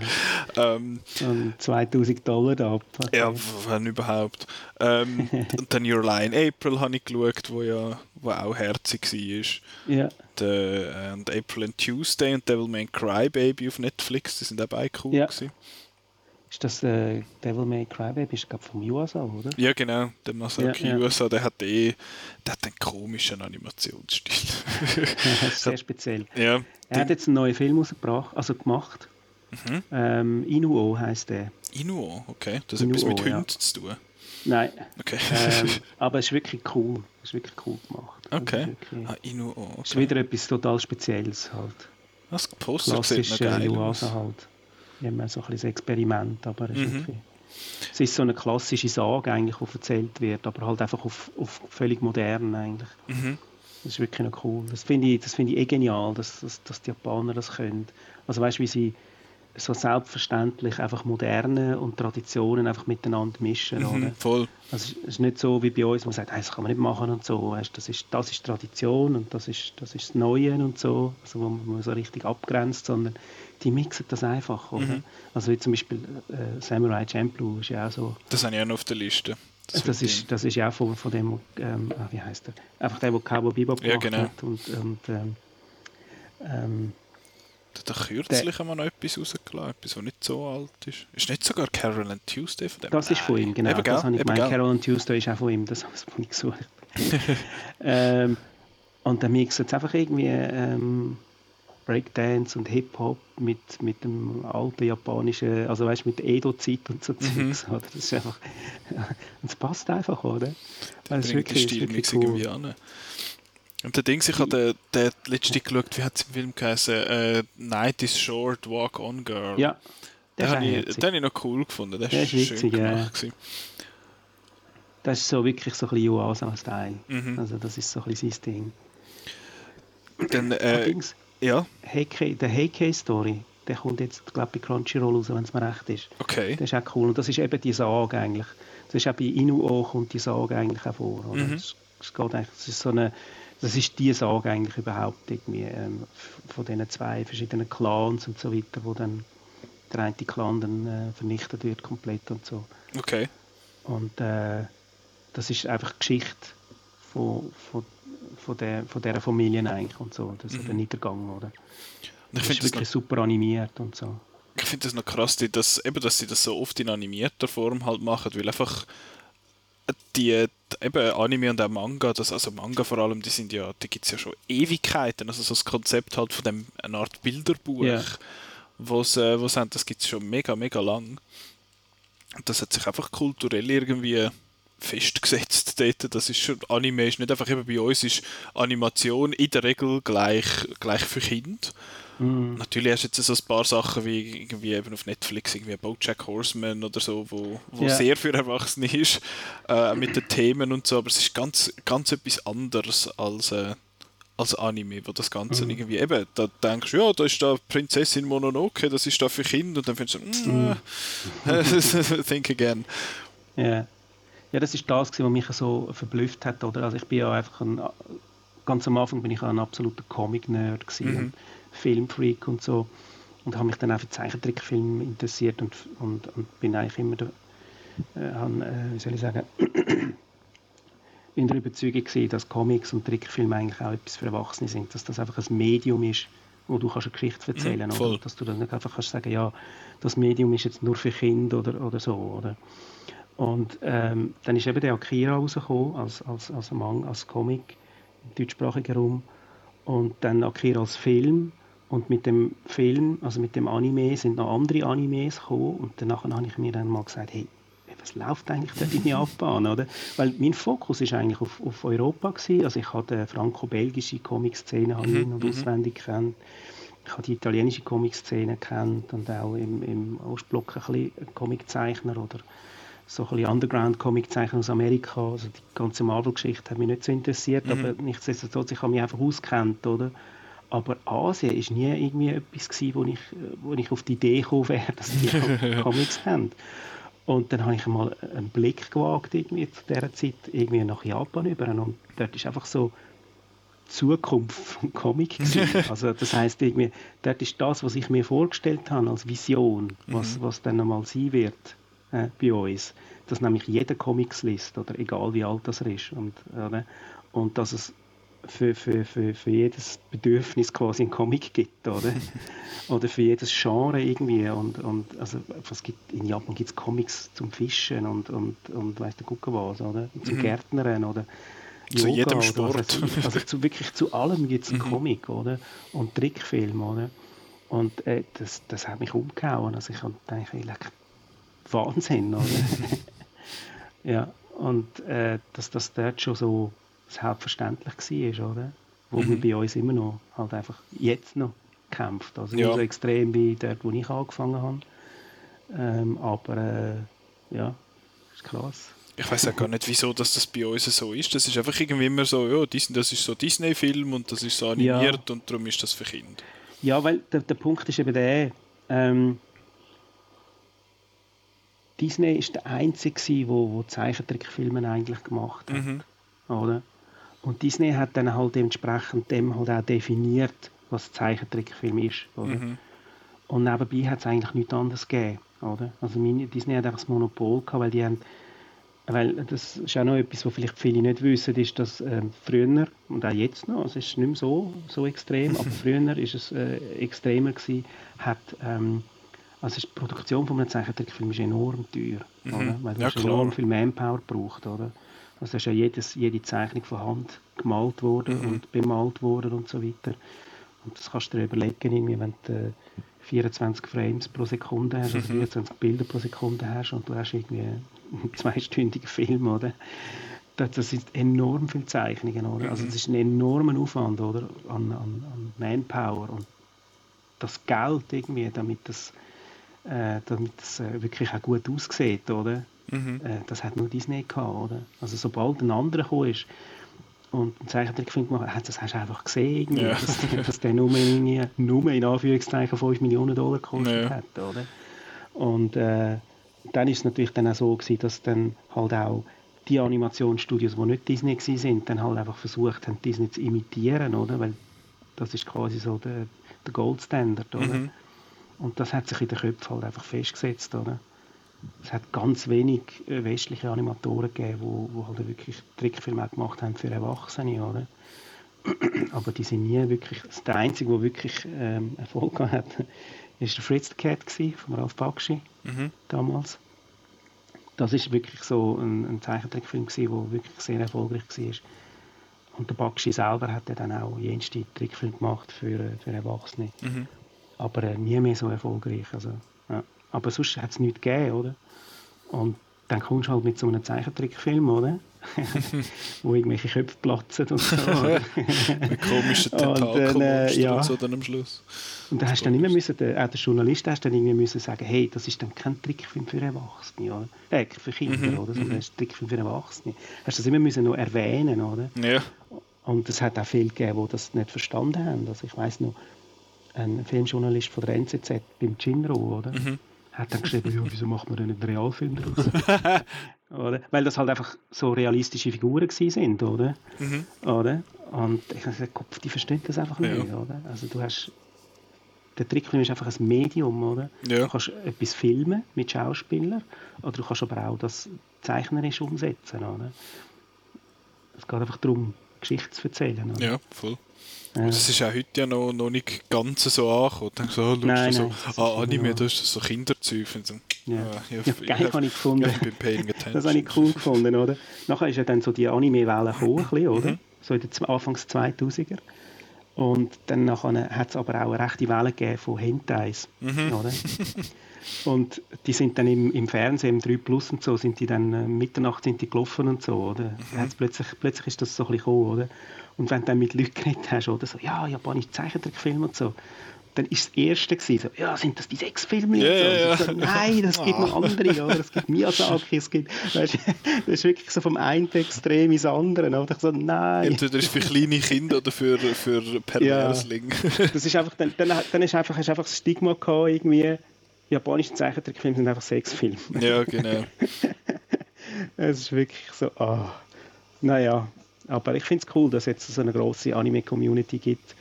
Ähm, um 2000 Dollar Dub. Okay. Ja, wenn überhaupt. Ähm, und dann Your Line April habe ich geschaut, wo ja wo auch herzig war. Ja. The, und April and Tuesday und Devilman Crybaby auf Netflix, die sind auch beide cool ja. gewesen. Ist das äh, Devil May Cry Baby? Ist glaube vom USA, oder? Ja, genau. Der Masaki ja, ja. USA, der hat eh der hat einen komischen Animationsstil. ja, sehr speziell. Ja, er hat jetzt einen neuen Film rausgebracht, also gemacht. Mhm. Ähm, Inuo heißt der. Inuo, okay. Das hat etwas mit Hunden zu tun. Nein. Okay. ähm, aber es ist wirklich cool. Es ist wirklich cool gemacht. Also okay. wirklich, ah, Inuo. Okay. Es ist wieder etwas total Spezielles halt. Das Poster sieht noch geil aus. halt immer so ein bisschen Experiment, aber es, mhm. ist es ist so eine klassische Sage eigentlich, die erzählt wird, aber halt einfach auf, auf völlig modern eigentlich. Mhm. Das ist wirklich noch cool. Das finde ich, das find ich eh genial, dass, dass, dass die Japaner das können. Also weißt du, wie sie so selbstverständlich einfach Moderne und Traditionen einfach miteinander mischen. Mhm, oder? Voll. Also es ist nicht so wie bei uns, man sagt, das kann man nicht machen und so. Weißt, das, ist, das ist Tradition und das ist, das ist das Neue und so, also wo man so richtig abgrenzt, sondern die mixen das einfach. Oder? Mhm. Also wie zum Beispiel äh, Samurai Champloo ist ja auch so. Das habe ich auch noch auf der Liste. Das, das ist, das ist ja auch von, von dem, ähm, ah, wie heißt der? Einfach der, der Cowboy Bebop ja, genau. hat und, und ähm, ähm, da kürzlich einmal noch etwas rausgelassen, etwas, das nicht so alt ist. Ist nicht sogar Carol and Tuesday von dem? Das ist von ihm, genau. Eben, das habe ich gemeint. Carol and Tuesday ist auch von ihm, das habe ich gesucht. ähm, und dann mixen jetzt einfach irgendwie ähm, Breakdance und Hip-Hop mit, mit dem alten japanischen, also weißt du, mit Edo-Zeit und so mhm. Zeugs, oder? Das ist einfach, und es passt einfach, oder? Das ist wirklich, den Stil cool. irgendwie an. Und der Ding, ich habe den, den letzte geschaut, wie hat es im Film geheißen? Äh, Night is Short, Walk on Girl. Ja. Den habe ich, den ich noch cool gefunden. Der, der ist, ist witzig, schön gemacht. Ja. Das ist so wirklich so ein bisschen USA-Style. Mhm. Also das ist so ein bisschen sein Ding. Dann, äh, ja. Heike, der Heike-Story, der kommt jetzt, glaube ich, bei Crunchyroll raus, wenn es mir recht ist. Okay. Das ist auch cool. Und das ist eben die Sage eigentlich. Das ist auch bei Inuo kommt die Sage eigentlich auch vor. Oder? Mhm. Das, das, geht eigentlich, das ist so eine das ist die Sage eigentlich überhaupt irgendwie ähm, von diesen zwei verschiedenen Clans und so weiter, wo dann der eine Clan dann äh, vernichtet wird komplett und so. Okay. Und äh, das ist einfach Geschichte von, von, von, der, von dieser Familie eigentlich und so. Das ist mhm. der Niedergang, oder? Und ich das ist wirklich super animiert und so. Ich finde das noch krass, dass, eben, dass sie das so oft in animierter Form halt machen, weil einfach die, eben Anime und auch Manga, das, also Manga vor allem, die sind ja, die gibt es ja schon Ewigkeiten, also so das Konzept halt von dem, eine Art Bilderbuch, yeah. was äh, was haben, das gibt es schon mega, mega lang. Und das hat sich einfach kulturell irgendwie festgesetzt dort. Das ist schon, Anime ist nicht einfach eben bei uns, ist Animation in der Regel gleich, gleich für Kinder. Mm. Natürlich hast du jetzt so ein paar Sachen wie irgendwie eben auf Netflix, irgendwie Bojack Horseman oder so, wo, wo yeah. sehr für Erwachsene ist, äh, mit den Themen und so, aber es ist ganz, ganz etwas anderes als, äh, als Anime, wo das Ganze mm. irgendwie eben, da denkst du, ja, da ist da Prinzessin Mononoke, das ist da für Kinder und dann findest du, mm, mm. think again. Ja. Yeah. Ja, das ist das, was mich so verblüfft hat. Oder? Also ich bin ja einfach ein, ganz am Anfang bin ich ein absoluter Comic-Nerd mhm. Filmfreak und so und habe mich dann auch für Zeichentrickfilme interessiert und, und, und bin eigentlich immer der, äh, han, äh, wie soll ich sagen, bin der Überzeugung gewesen, dass Comics und Trickfilme eigentlich auch etwas für Erwachsene sind, dass das einfach ein Medium ist, wo du kannst eine Geschichte mhm, erzählen kannst. Mhm, dass du dann nicht einfach kannst sagen, ja, das Medium ist jetzt nur für Kinder oder, oder so. Oder? Und ähm, dann ist eben der Akira rausgekommen, als, als, als Manga, als Comic im deutschsprachigen Raum. Und dann Akira als Film. Und mit dem Film, also mit dem Anime, sind noch andere Animes gekommen. Und danach habe ich mir dann mal gesagt, hey, was läuft eigentlich dort in Japan, oder? Weil mein Fokus ist eigentlich auf, auf Europa gewesen. Also ich habe die franco-belgische Comic-Szene mhm. in- und mhm. auswendig kennt. Ich habe die italienische Comic-Szene kennt und auch im, im Ostblock ein bisschen Comiczeichner oder so ein bisschen Underground-Comic-Zeichner aus Amerika. Also die ganze Marvel-Geschichte hat mich nicht so interessiert, mhm. aber nichtsdestotrotz, ich habe mich einfach auskennt, oder? Aber Asien war nie irgendwie etwas, gewesen, wo, ich, wo ich auf die Idee gekommen wäre, dass die Comics haben. Und dann habe ich mal einen Blick gewagt irgendwie zu dieser Zeit irgendwie nach Japan über und dort ist einfach so die Zukunft vom Comic gewesen. Also das heißt irgendwie, dort ist das, was ich mir vorgestellt habe als Vision, was, mhm. was dann einmal sein wird äh, bei uns, dass nämlich jeder Comics liest, oder egal wie alt das er ist. Und, oder? und dass es für, für, für, für jedes Bedürfnis quasi einen Comic gibt, oder? oder für jedes Genre irgendwie. Und, und also, was gibt, in Japan gibt es Comics zum Fischen und, und, und weißt du, gucken was, oder? Zum mhm. Gärtnern oder zu Yoga, jedem Sport. Oder, also, also zu, wirklich zu allem gibt es einen mhm. Comic, oder? Und Trickfilm, oder? Und äh, das, das hat mich umgehauen. Also ich habe gedacht, Wahnsinn, oder? ja, und äh, dass das dort schon so selbstverständlich war, oder? Wo mhm. wir bei uns immer noch, halt einfach jetzt noch kämpft. Also nicht so extrem wie dort, wo ich angefangen habe. Ähm, aber äh, ja, ist krass. Ich weiß auch gar nicht, wieso dass das bei uns so ist. Das ist einfach irgendwie immer so, ja, das ist so Disney-Film und das ist so animiert ja. und darum ist das für Kinder. Ja, weil der, der Punkt ist eben der, ähm, Disney ist der einzige, der wo, wo Zeichentrickfilme eigentlich gemacht hat. Mhm. Oder? Und Disney hat dann halt dementsprechend dem halt auch definiert, was Zeichentrickfilm ist. Oder? Mhm. Und nebenbei hat es eigentlich nichts anderes gegeben. Oder? Also meine, Disney hat einfach das Monopol gehabt, weil die haben weil das ist auch noch etwas, was vielleicht viele nicht wissen, ist, dass äh, früher, und auch jetzt noch, also es ist nicht mehr so, so extrem, aber früher ist es äh, extremer gewesen, hat ähm, also die Produktion von einem Zeichentrickfilm ist enorm teuer, mhm. oder? weil du ja, enorm viel Manpower braucht, oder? Also ist ja jedes, jede Zeichnung von Hand gemalt worden mhm. und bemalt worden und so weiter. Und das kannst du dir überlegen, irgendwie, wenn du 24 Frames pro Sekunde hast, also 24 mhm. Bilder pro Sekunde hast und du hast irgendwie einen zweistündigen Film, oder? Das sind enorm viele Zeichnungen, oder? Also es ist ein enormer Aufwand, oder? An, an, an Manpower und das Geld irgendwie, damit das äh, damit es äh, wirklich auch gut aussieht, oder? Mhm. Äh, das hat nur Disney gehabt, oder? Also sobald ein anderer gekommen ist und einen Zeichentrickfilm gemacht hat, das hast du einfach gesehen, ja. dass, dass der nur, in, nur in Anführungszeichen 5 Millionen Dollar gekostet ja. hat, oder? Und äh, dann ist es natürlich dann auch so gewesen, dass dann halt auch die Animationsstudios, die nicht Disney waren, dann halt einfach versucht haben, Disney zu imitieren, oder? Weil das ist quasi so der, der Gold Standard, oder? Mhm. Und das hat sich in den Köpfen halt einfach festgesetzt. Oder? Es hat ganz wenig äh, westliche Animatoren gegeben, die wo, wo halt wirklich Trickfilme gemacht haben für Erwachsene. Oder? Aber die sind nie wirklich. Der einzige, der wirklich ähm, Erfolg hat, war der Fritz the Cat von Ralph Bakshi mhm. damals. Das ist wirklich so ein, ein Zeichentrickfilm der wirklich sehr erfolgreich war. Und der Bakshi selber hat dann auch jenste Trickfilm gemacht für, für Erwachsene. Mhm. Aber äh, nie mehr so erfolgreich. Also, ja. Aber sonst hat es nichts gegeben, oder? Und dann kommst du halt mit so einem Zeichentrickfilm, oder? wo irgendwelche Köpfe platzen und so. mit komischen Tentakeln äh, ja. und so dann am Schluss. Und dann hast du dann immer müssen, der, auch der Journalist hast dann irgendwie müssen sagen, hey, das ist dann kein Trickfilm für Erwachsene, oder? Äh, für Kinder, Mhm, oder? Sondern das ist ein Trickfilm für Erwachsene. Hast du das immer müssen noch erwähnen, oder? Ja. Und es hat auch viele gegeben, die das nicht verstanden haben. Also ich weiss noch, ein Filmjournalist von der NZZ beim Chinro, oder? Mhm. Hat dann geschrieben, ja, wieso macht man denn einen Realfilm daraus? oder? Weil das halt einfach so realistische Figuren sind, oder? Mhm. oder? Und ich habe gesagt, Kopf, die verstehen das einfach nicht, Ja. oder? Also du hast, der Trickfilm ist einfach ein Medium, oder? Ja. Du kannst etwas filmen mit Schauspielern, oder du kannst aber auch das zeichnerisch umsetzen, oder? Es geht einfach darum, Geschichte zu erzählen, oder? Ja, voll. Ja. Das ist auch heute ja noch, noch nicht ganz so angekommen. Dann so, oh, Nein, du nein, das so, ah, Anime, genau. da ist das so Kinderzeug. So, Ja. ah, Ja, ich- geil habe ich gefunden. Ja, ich bin. Das habe ich cool gefunden, oder? Nachher ist ja dann so die Anime-Welle gekommen, bisschen, oder? So in den Anfangs 2000er. Und dann hat es aber auch eine rechte Welle gegeben von Hentais, oder? Und die sind dann im, im Fernsehen, im 3 Plus und so, sind die dann äh, Mitternacht sind die gelaufen und so, oder? Hat's plötzlich, plötzlich ist das so ein bisschen gekommen, oder? Und wenn du dann mit Leuten geredet hast, oder so, ja, japanische Zeichentrickfilme und so, dann ist das Erste gewesen, so, ja, sind das die Sexfilme? Ja, und so. ja, ja. so, Nein, das gibt noch andere, oder? Es gibt Miyazaki, es gibt, weißt, das ist wirklich so vom einen Extrem ins andere, oder? Ich so, nein. Entweder ist es für kleine Kinder oder für, für Perverslinge. Das ist einfach, dann, dann, dann ist einfach, hast du einfach das Stigma gehabt, irgendwie, japanische Zeichentrickfilme sind einfach Sexfilme. ja, genau. Es ist wirklich so, ah, naja. Aber ich finde es cool, dass es jetzt so eine grosse Anime-Community gibt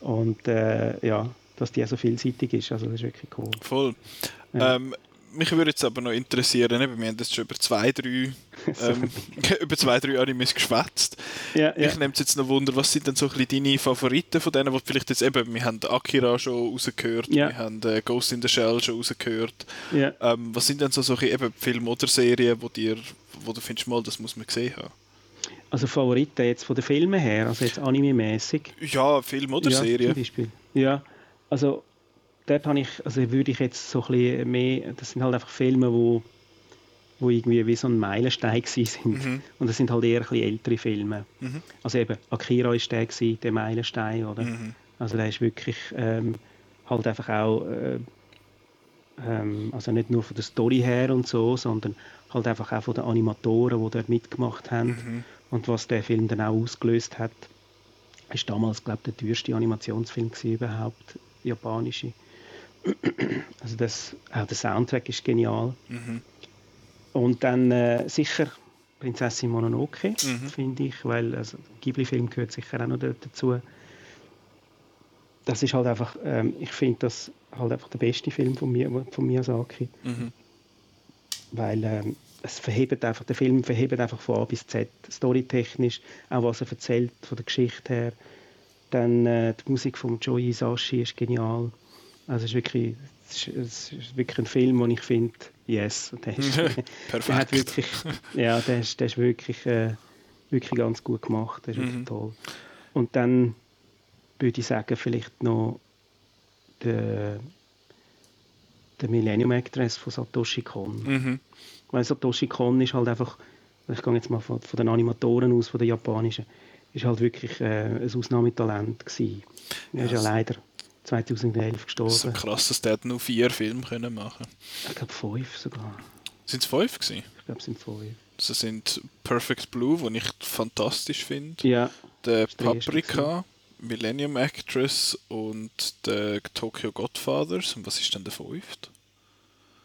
und äh, ja, dass die so vielseitig ist. Also das ist wirklich cool. Voll. Ja. Ähm, mich würde jetzt aber noch interessieren, eben, wir haben jetzt schon über zwei, drei, ähm, über zwei, drei Animes geschwätzt. Ja, ja. Mich nimmt es jetzt noch Wunder, was sind denn so ein bisschen deine Favoriten von denen, wo vielleicht jetzt eben, wir haben Akira schon rausgehört, Ja. wir haben äh, Ghost in the Shell schon rausgehört. ja. Ähm, was sind denn so solche eben Filme oder Serien, wo, dir, wo du findest, mal, das muss man gesehen haben? Also Favoriten jetzt von den Filmen her, also jetzt anime-mäßig. Ja, Film oder ja, Serie. Zum Beispiel. Ja, also dort habe ich, also würde ich jetzt so ein bisschen mehr, das sind halt einfach Filme, wo, wo irgendwie wie so ein Meilenstein sind. Mhm. Und das sind halt eher ein bisschen ältere Filme. Mhm. Also eben, Akira ist der gewesen, der Meilenstein, oder? Mhm. Also der ist wirklich ähm, halt einfach auch, äh, ähm, also nicht nur von der Story her und so, sondern halt einfach auch von den Animatoren, die dort mitgemacht haben Mhm. und was der Film dann auch ausgelöst hat. Ist damals, glaube ich, der teuerste Animationsfilm gewesen überhaupt, japanische. Also das, auch der Soundtrack ist genial. Mhm. Und dann äh, sicher Prinzessin Mononoke, Mhm. finde ich, weil also, Ghibli-Film gehört sicher auch noch da- dazu. Das ist halt einfach, ähm, ich finde das halt einfach der beste Film von, mir, von Miyazaki, Mhm. weil ähm, es verhebt einfach, der Film verhebt einfach von A bis Z, storytechnisch, auch was er erzählt von der Geschichte her. Dann äh, die Musik von Joe Hisaishi ist genial. Also es ist wirklich, es ist, es ist wirklich ein Film, den ich finde, yes, der ist, der hat wirklich, ja, der ist, der ist wirklich, äh, wirklich ganz gut gemacht. Der ist wirklich Mhm. toll. Und dann würde ich sagen, vielleicht noch der, der Millennium Actress von Satoshi Kon. Mhm. Weil Satoshi Kon ist halt einfach, ich gehe jetzt mal von, von den Animatoren aus, von den japanischen, ist halt wirklich äh, ein Ausnahmetalent gewesen. Er ist ja Ja, leider 2011 So gestorben. krass, dass der nur vier Filme können machen Ich glaube fünf sogar. Sind es fünf gewesen? Ich glaube es sind fünf. Das sind Perfect Blue, den ich fantastisch finde. Ja, Der ist Paprika, Millennium Actress und der Tokyo Godfathers. Und was ist denn der fünfte?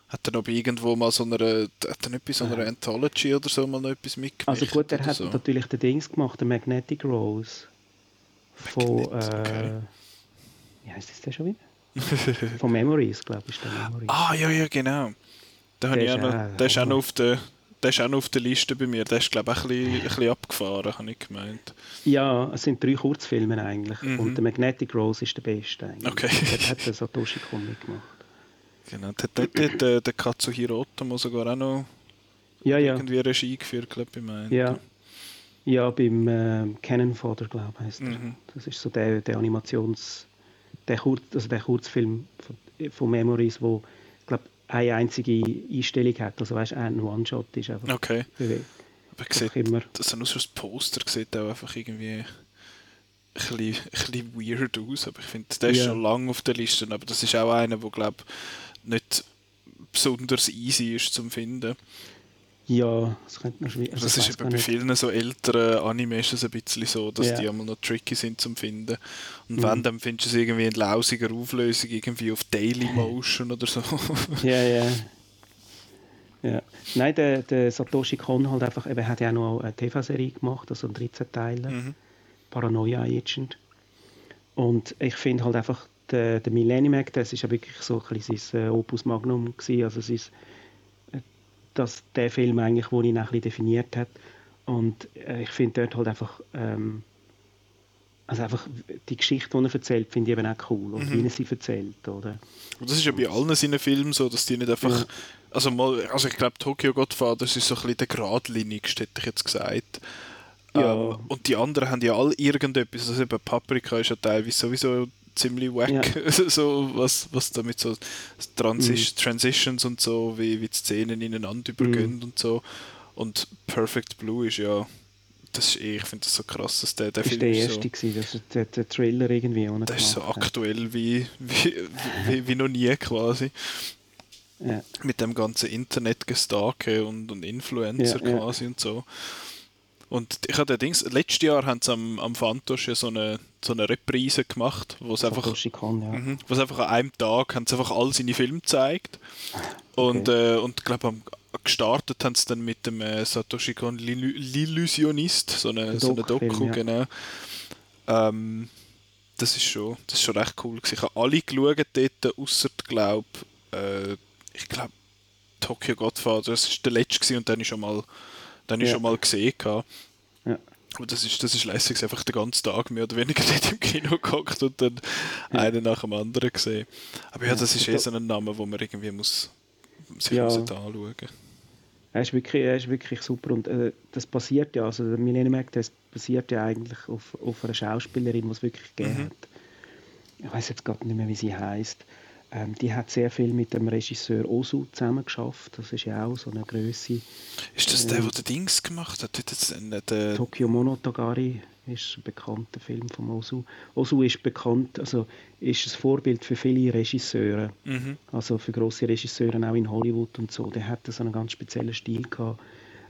Hat er noch bei irgendwo mal so einer, hat er nicht bei so einer Anthology oder so mal noch etwas mitgemacht? also gut, er hat so? natürlich den Dings gemacht, den Magnetic Rose. Von, Magnetic, okay. Äh, wie heißt das denn schon wieder? Von Memories, glaube ich, ist der Memories. Ah, ja, ja, genau. Der, habe ich ist auch noch, der, ist auch noch auf der, der ist auch noch auf der Liste bei mir. Der ist, glaube ich, auch ein bisschen, ein bisschen abgefahren, habe ich gemeint. Ja, es sind drei Kurzfilme eigentlich. Mhm. Und der Magnetic Rose ist der beste eigentlich. Okay. Dort hat der Satoshi Kon mitgemacht. Genau. Der, der, der, der, der Katsuhiro Otomo sogar auch noch Ja, ja. irgendwie Regie geführt, glaube ich, meint. Ja, ja beim ähm, Cannon Fodder, glaube ich, heißt er. Mhm. Das ist so der, der Animationsfilm, der, Kur also der Kurzfilm von, von Memories, wo glaube eine einzige Einstellung hat, also weißt, ein One-Shot ist einfach. Okay. Aber ich sehe, immer. das nur so das Poster sieht auch einfach irgendwie ein bisschen, ein bisschen weird aus, aber ich finde, der ist ja. schon lange auf der Liste, aber das ist auch einer, der glaube nicht besonders easy ist zum finden. Ja, das könnte man schwierig. Also das ist eben bei vielen so älteren Animes ein bisschen so, dass ja. die einmal noch tricky sind zum finden. Und mhm. wenn, dann findest du es irgendwie in lausiger Auflösung, irgendwie auf Daily Motion oder so. ja, ja. Ja. Nein, der, der Satoshi Kon halt einfach, eben, hat ja auch noch eine TV-Serie gemacht, also 13 Teile. Mhm. Paranoia Agent. Und ich finde halt einfach, der, der Millennium Act, das ist ja wirklich so ein bisschen sein äh, Opus Magnum gewesen, also sein dass der Film eigentlich, wo ihn ein bisschen definiert hat. Und äh, ich finde dort halt einfach, ähm, also einfach die Geschichte, die er erzählt, finde ich eben auch cool. Und mhm. wie er sie erzählt, oder? Und das ist ja bei allen seinen Filmen so, dass die nicht einfach, ja. also mal, also ich glaube Tokyo Godfather ist so ein bisschen der geradlinigste, hätte ich jetzt gesagt. Ja. Ähm, und die anderen haben ja alle irgendetwas, also eben Paprika ist ja teilweise sowieso ziemlich wack, ja. so was, was damit so Transis mhm. Transitions und so, wie, wie die Szenen ineinander übergehen mhm. und so. Und Perfect Blue ist ja, das ist eh, ich finde das so krass, dass der, der das Film der erste so, gewesen, das ist der, der Trailer irgendwie. Der ist so aktuell wie, wie, wie, wie noch nie quasi. Ja. Mit dem ganzen Internet-Gestake und, und Influencer ja, quasi und so. Und ich hatte Dings, letztes Jahr haben sie am, am Fantosch ja so eine, so eine Reprise gemacht, wo es einfach, kann, ja. mh, einfach an einem Tag haben sie einfach all seine Filme gezeigt. Und, okay. äh, und glaube gestartet haben sie dann mit dem äh, Satoshi Kon L'Illusionist, so eine, so eine Doku, ja. genau. Ähm, das ist schon, das ist schon recht cool. Ich habe alle geschaut dort, außer, glaube äh, ich glaube, Tokyo Godfather, das war der letzte und dann ist schon mal dann ja. ich schon mal gesehen. Gehabt. Ja. Aber das ist, das ist lässig, einfach den ganzen Tag mehr oder weniger nicht im Kino gehockt und dann ja. einen nach dem anderen gesehen. Aber ja, das ist eh so ein Name, wo man irgendwie muss, sich ja. muss anschauen er ist wirklich, er ist wirklich super und äh, das passiert ja, also der Millennium Act, das basiert ja eigentlich auf, auf einer Schauspielerin, die es wirklich gegeben mhm. hat. Ich weiß jetzt gerade nicht mehr, wie sie heißt. Ähm, die hat sehr viel mit dem Regisseur Osu zusammen geschafft. Das ist ja auch so eine Größe. Ist das der, ähm, der Dings gemacht hat? Jetzt, äh, Tokyo Monogatari ist ein bekannter Film von Osu. Osu ist bekannt, also ist ein Vorbild für viele Regisseure, mhm. also für große Regisseure auch in Hollywood und so. Der hatte so einen ganz speziellen Stil gehabt,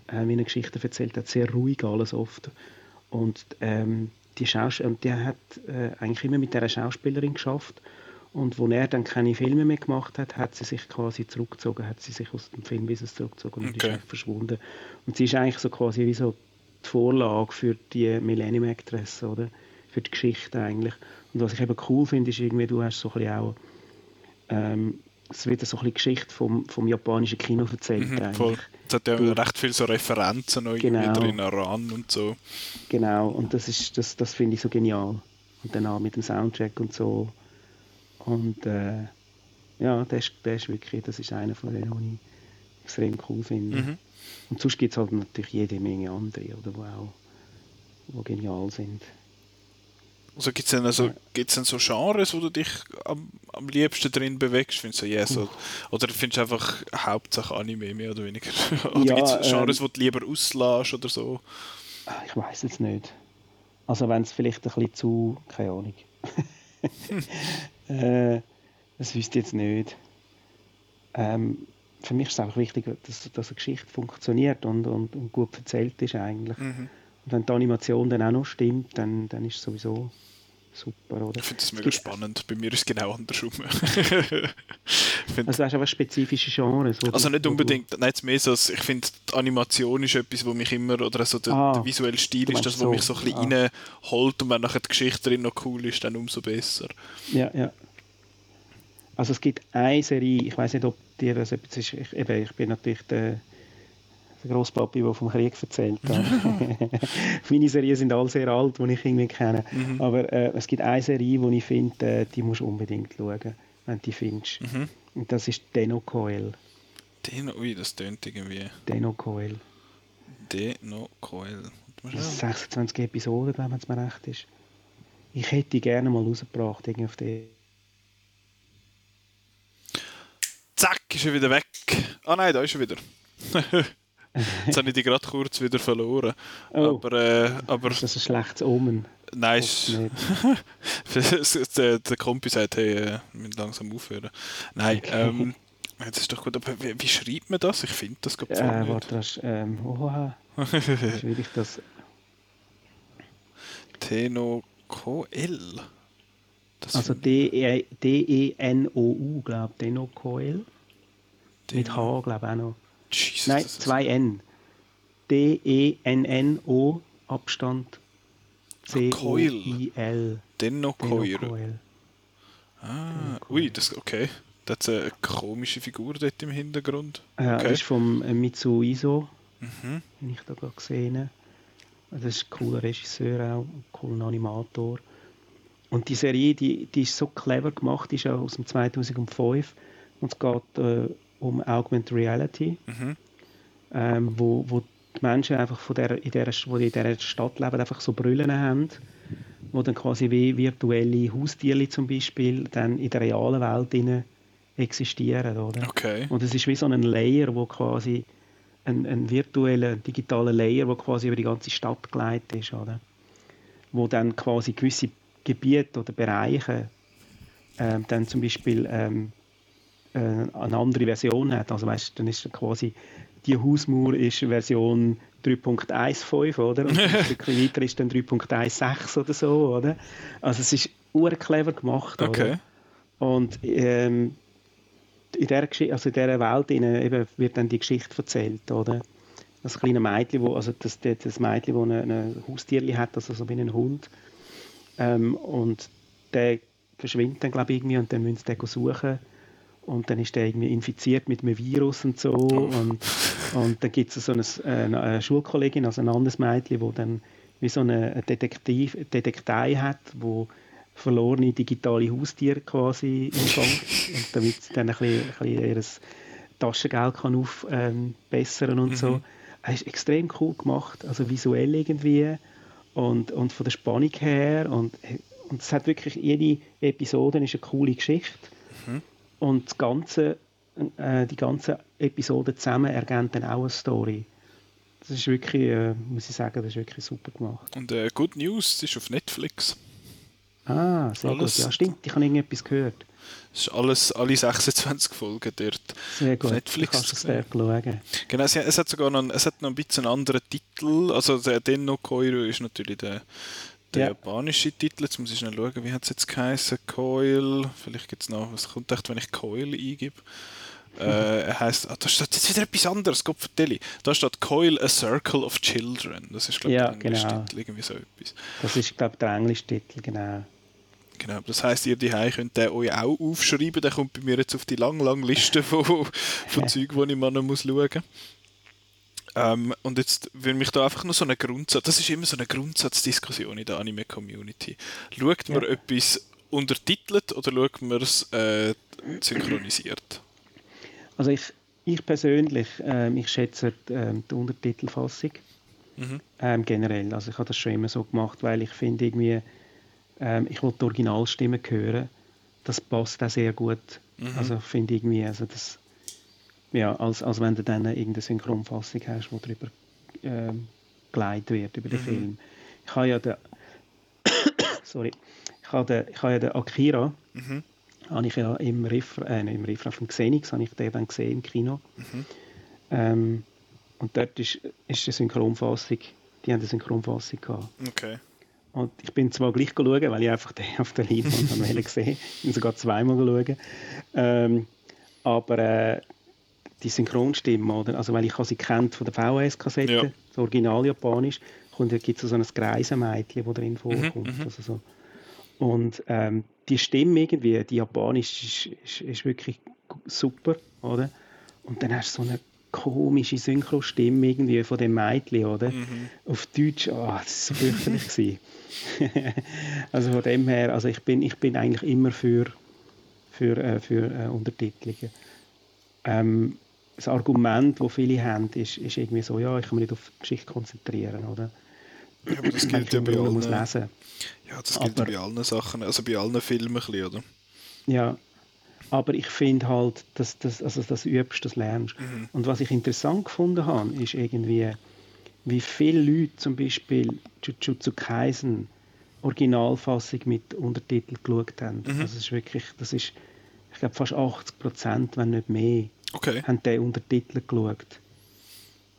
äh, wie eine Geschichte erzählt hat, sehr ruhig alles oft. Und ähm, die Schaus und der hat äh, eigentlich immer mit der Schauspielerin geschafft und wo er dann keine Filme mehr gemacht hat, hat sie sich quasi zurückgezogen, hat sie sich aus dem Filmbusiness zurückgezogen und okay. ist verschwunden. Und sie ist eigentlich so quasi wie so die Vorlage für die Millennium Actress, oder? Für die Geschichte eigentlich. Und was ich eben cool finde, ist irgendwie, du hast so ein bisschen auch, ähm, es wird so ein bisschen Geschichte vom, vom japanischen Kino erzählt mhm, eigentlich. Voll. Es hat ja du, recht viele so Referenzen noch genau, drin, ran und so. Genau, und das ist, das, das finde ich so genial. Und dann auch mit dem Soundtrack und so und äh, ja, das ist, das ist wirklich, das ist einer von denen, die ich extrem cool finde. Mhm. Und sonst gibt es halt natürlich jede Menge andere, oder, die auch wo genial sind. Also gibt es denn, also, gibt's denn so Genres, wo du dich am, am liebsten drin bewegst? Findest du yeah, so, oder findest du einfach Hauptsache Anime mehr oder weniger? oder ja, gibt es Genres, ähm, wo du lieber auslässt oder so? Ich weiß es nicht. Also wenn es vielleicht ein bisschen zu, keine Ahnung. Äh, das wüsste ich jetzt nicht. Ähm, für mich ist es einfach wichtig, dass, dass eine Geschichte funktioniert und, und, und gut erzählt ist eigentlich. Mhm. Und wenn die Animation dann auch noch stimmt, dann, dann ist es sowieso super, oder? Ich finde das mega spannend. Bei mir ist es genau andersrum. also hast du einfach spezifische Genres? Also nicht unbedingt, nein, mehr so, ich finde, die Animation ist etwas, wo mich immer, oder so der, ah, der visuelle Stil ist das, was so. mich so ein bisschen ah. reinholt und wenn nachher die Geschichte drin noch cool ist, dann umso besser. Ja, ja. Also es gibt eine Serie, ich weiß nicht, ob dir das etwas ist, ich, eben, ich bin natürlich der der Grosspapi, der vom Krieg erzählt hat. Meine Serien sind alle sehr alt, die ich irgendwie kenne. Mhm. Aber äh, es gibt eine Serie, die ich finde, äh, die musst du unbedingt schauen, wenn du die findest. Mhm. Und das ist Denocoel. Deno, ui, das tönt irgendwie. Denocoel. Denocoel. 26 Episoden, wenn es mir recht ist. Ich hätte die gerne mal rausgebracht, irgendwie auf die Zack, ist er wieder weg. Ah oh nein, da ist er wieder. Jetzt habe ich die gerade kurz wieder verloren. Oh. Aber, äh, aber, ist das ein schlechtes Omen? Nein, der, der Kompi sagt, hey, äh, wir müssen langsam aufhören. Nein, ähm, das ist doch gut, aber wie, wie schreibt man das? Ich finde das gerade äh, Warte, das ähm, oha. Ich das? Tenokoel. Also D-E-N-O-U, glaube ich, Tenokoel. Mit H, glaube ich auch noch. Jesus, Nein, zwei N. D-E-N-N-O, Abstand C-O-I-L. Denokoil. Ah, ui, das, okay. Das ist eine komische Figur dort im Hintergrund. Ja, okay. das ist vom äh, Mitsuo Iso, mhm. den ich da gerade gesehen habe. Das ist ein cooler Regisseur auch, ein cooler Animator. Und die Serie, die, die ist so clever gemacht, die ist auch aus dem 2005 und es geht äh, um Augmented Reality, mhm. ähm, wo, wo die Menschen einfach von der, in der, wo in dieser Stadt leben, einfach so Brüllen haben, wo dann quasi wie virtuelle Haustiere zum Beispiel dann in der realen Welt existieren, oder? Okay. Und es ist wie so ein Layer, wo quasi ein, ein virtueller, digitaler Layer, der quasi über die ganze Stadt geleitet ist, oder? Wo dann quasi gewisse Gebiete oder Bereiche ähm, dann zum Beispiel ähm, äh, eine andere Version hat. Also weißt, dann ist quasi die Hausmauer ist Version 3.15, oder? Und ein Stückchen weiter ist dann 3.16 oder so, oder? Also es ist clever gemacht, okay. Oder? Und ähm, in dieser, also in dieser Welt eben wird dann die Geschichte erzählt, oder? Das kleine Mädchen, wo, also das, das Mädchen, das ein Haustier hat, also so wie ein Hund. Ähm, und der verschwindet dann, glaube ich, irgendwie und dann müssen sie den suchen und dann ist der irgendwie infiziert mit einem Virus und so und, und dann gibt es so eine, eine, eine, Schulkollegin, also ein anderes Mädchen, wo dann wie so eine Detektiv, Detektei hat, wo verlorene digitale Haustiere quasi empfängt und damit sie dann ein bisschen, ein bisschen ihr Taschengeld kann aufbessern ähm, und mhm. so. Es ist extrem cool gemacht, also visuell irgendwie und, und von der Spannung her und, und es hat wirklich, jede Episode ist eine coole Geschichte mhm. Und das ganze, äh, die ganze Episode zusammen ergänzen dann auch eine Story. Das ist wirklich, äh, muss ich sagen, das ist wirklich super gemacht. Und äh, Good News, das ist auf Netflix. Ah, sehr alles, gut. Ja, stimmt, ich habe irgendetwas gehört. Es ist alles, alle 26 Folgen dort sehr gut. auf Netflix. Du kannst es dort schauen. Genau, es, es, hat sogar noch, es hat noch ein bisschen einen anderen Titel. Also der Denno Koiro ist natürlich der, der ja. japanische Titel. Jetzt muss ich schnell schauen, wie hat es jetzt geheißen? Coil. Vielleicht gibt es noch, was kommt echt, wenn ich Coil eingebe? äh, er heißt, ah, da steht jetzt wieder etwas anderes, Gott vertelle. Da steht Coil a Circle of Children. Das ist, glaube ich, ja, der englische genau. Titel, irgendwie so etwas. Das ist, glaube ich, der englische Titel, genau. Genau, das heisst, ihr daheim könnt den euch auch aufschreiben, der kommt bei mir jetzt auf die lange, lange Liste von, von Zeug, die ich mal noch muss schauen muss. Ähm, und jetzt will mich da einfach noch so eine Grundsatz, das ist immer so eine Grundsatzdiskussion in der Anime-Community. Schaut man ja. etwas untertitelt oder schaut man es äh, synchronisiert? Also ich, ich persönlich, ähm, ich schätze ähm, die Untertitelfassung mhm. ähm, generell. Also ich habe das schon immer so gemacht, weil ich finde irgendwie, ähm, ich will die Originalstimme hören. Das passt auch sehr gut. Mhm. Also finde ich irgendwie, also das, ja, als, als wenn du dann irgendeine Synchronfassung hast, die darüber ähm, geleitet wird, über den mhm. Film. Ich habe ja den, sorry, ich habe, den, ich habe ja den Akira, mhm. habe ich ja im Riff, äh, im Riff auf dem Xenix, habe ich den dann gesehen im Kino. Mhm. Ähm, und dort ist, ist eine Synchronfassung, die haben eine Synchronfassung gehabt. Okay. Und ich bin zwar gleich schauen, weil ich einfach den auf der Leinwand gesehen habe. Ich bin sogar zweimal schauen. Ähm, aber äh, die Synchronstimme, oder? Also, weil ich sie kennt von der VHS-Kassette, ja. das Original Japanisch, und da gibt es so ein Greisenmädchen, das drin mhm, vorkommt. Mhm, also so. Und ähm, die Stimme irgendwie, die Japanisch, ist, ist, ist, wirklich super, oder? Und dann hast du so eine komische Synchrostimme irgendwie von dem Mädchen, oder? Mhm. Auf Deutsch, oh, das war so fürchterlich. also von dem her, also ich bin, ich bin eigentlich immer für, für, äh, für äh, Untertitelungen. Ähm, das Argument, das viele haben, ist, ist irgendwie so, ja, ich kann mich nicht auf die Geschichte konzentrieren, oder? Ja, aber das gilt ja bei allen... Muss lesen. Ja, das gilt aber, bei allen Sachen, also bei allen Filmen ein bisschen, oder? Ja, Aber ich finde halt, dass das, also das übst, das lernst. Mhm. Und was ich interessant gefunden habe, ist irgendwie, wie viele Leute zum Beispiel Jujutsu Kaisen Originalfassung mit Untertitel geschaut haben. Mhm. Es ist wirklich, das ist, ich glaube fast 80 Prozent, wenn nicht mehr, Okay. haben den Untertitel geschaut.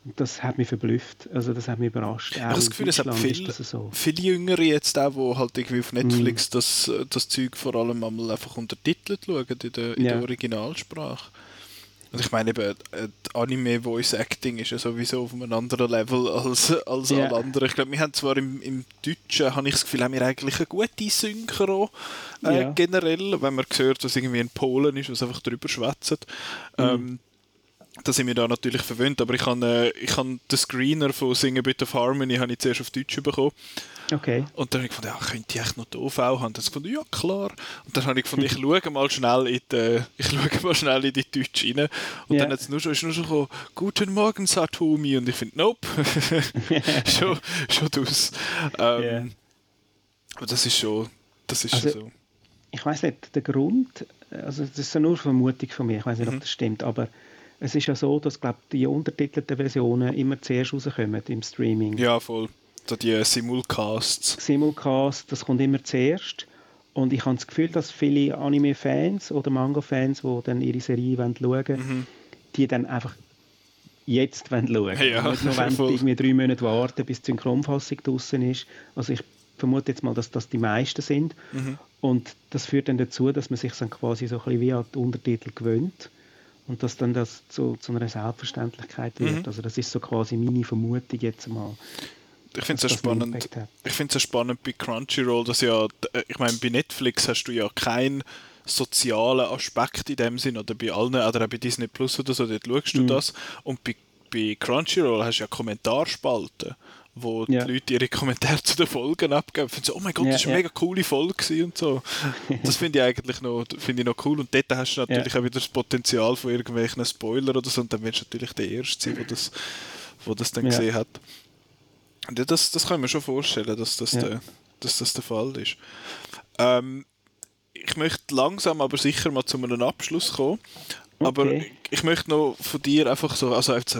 Und das hat mich verblüfft, also das hat mich überrascht. Ich habe das Gefühl, es Deutschland viel, so. viele Jüngere jetzt auch, die halt irgendwie auf. Netflix das, das Zeug vor allem einmal einfach untertitelt schauen in der, in Ja. der Originalsprache. Und ich meine eben, äh, Anime Voice Acting ist ja sowieso auf einem anderen Level als, als Ja. alle anderen. Ich glaube, wir haben zwar im, im Deutschen, habe ich das Gefühl, haben wir eigentlich eine gute Synchro äh, Ja. generell, wenn man hört, was irgendwie in Polen ist, was einfach drüber schwätzt. Mhm. Ähm, da sind wir da natürlich verwöhnt, aber ich habe äh, ich habe den Screener von Sing a Bit of Harmony habe ich zuerst auf Deutsch bekommen. Okay. Und dann habe ich gefunden, ja, könnte ich echt noch die OV haben? Dann gefunden, ja klar. Und dann habe ich gefunden, ich schaue mal schnell in die, ich schaue mal schnell in die Deutsch rein. Und Ja. dann hat's nur schon, ist nur schon gekommen, Guten Morgen, Satomi. Und ich finde, nope, schon, schon das. Ähm, Ja. Aber das ist schon, das ist Also- schon so. ich weiß nicht, der Grund, also das ist ja nur Vermutung von mir, ich weiß nicht, Mhm. ob das stimmt, aber es ist ja so, dass glaub, die untertitelten Versionen immer zuerst rauskommen im Streaming. Ja, voll. So die Simulcasts. Simulcast, das kommt immer zuerst. Und ich habe das Gefühl, dass viele Anime-Fans oder Manga-Fans, die dann ihre Serie wollen schauen Mhm. die dann einfach jetzt wollen schauen Ja, Nicht nur, wenn voll. irgendwie drei Monate warten, bis die Synchronfassung draußen ist. Also ich vermute jetzt mal, dass das die meisten sind. Mhm. Und das führt dann dazu, dass man sich dann quasi so ein bisschen wie an die Untertitel gewöhnt und dass dann das zu, zu einer Selbstverständlichkeit wird. Mhm. Also das ist so quasi meine Vermutung jetzt mal. Ich finde es ja spannend. Ich finde es ja spannend bei Crunchyroll, dass ja, ich meine, bei Netflix hast du ja keinen sozialen Aspekt in dem Sinn, oder bei allen, oder auch bei Disney Plus oder so, dort schaust du Mhm. das. Und bei, bei Crunchyroll hast du ja Kommentarspalten, wo Ja. die Leute ihre Kommentare zu den Folgen abgeben. Finden so, oh mein Gott, Ja, das war eine ja. mega coole Folge und so. Das finde ich eigentlich noch, finde ich noch cool. Und dort hast du natürlich auch wieder das Potenzial von irgendwelchen Spoiler oder so, und dann wirst du natürlich der Erste sein, der das, wo das dann gesehen hat. Das, das kann ich mir schon vorstellen, dass das, Ja. der, dass das der Fall ist. Ähm, ich möchte langsam aber sicher mal zu einem Abschluss kommen. Aber Okay. ich, ich möchte noch von dir einfach so, also jetzt,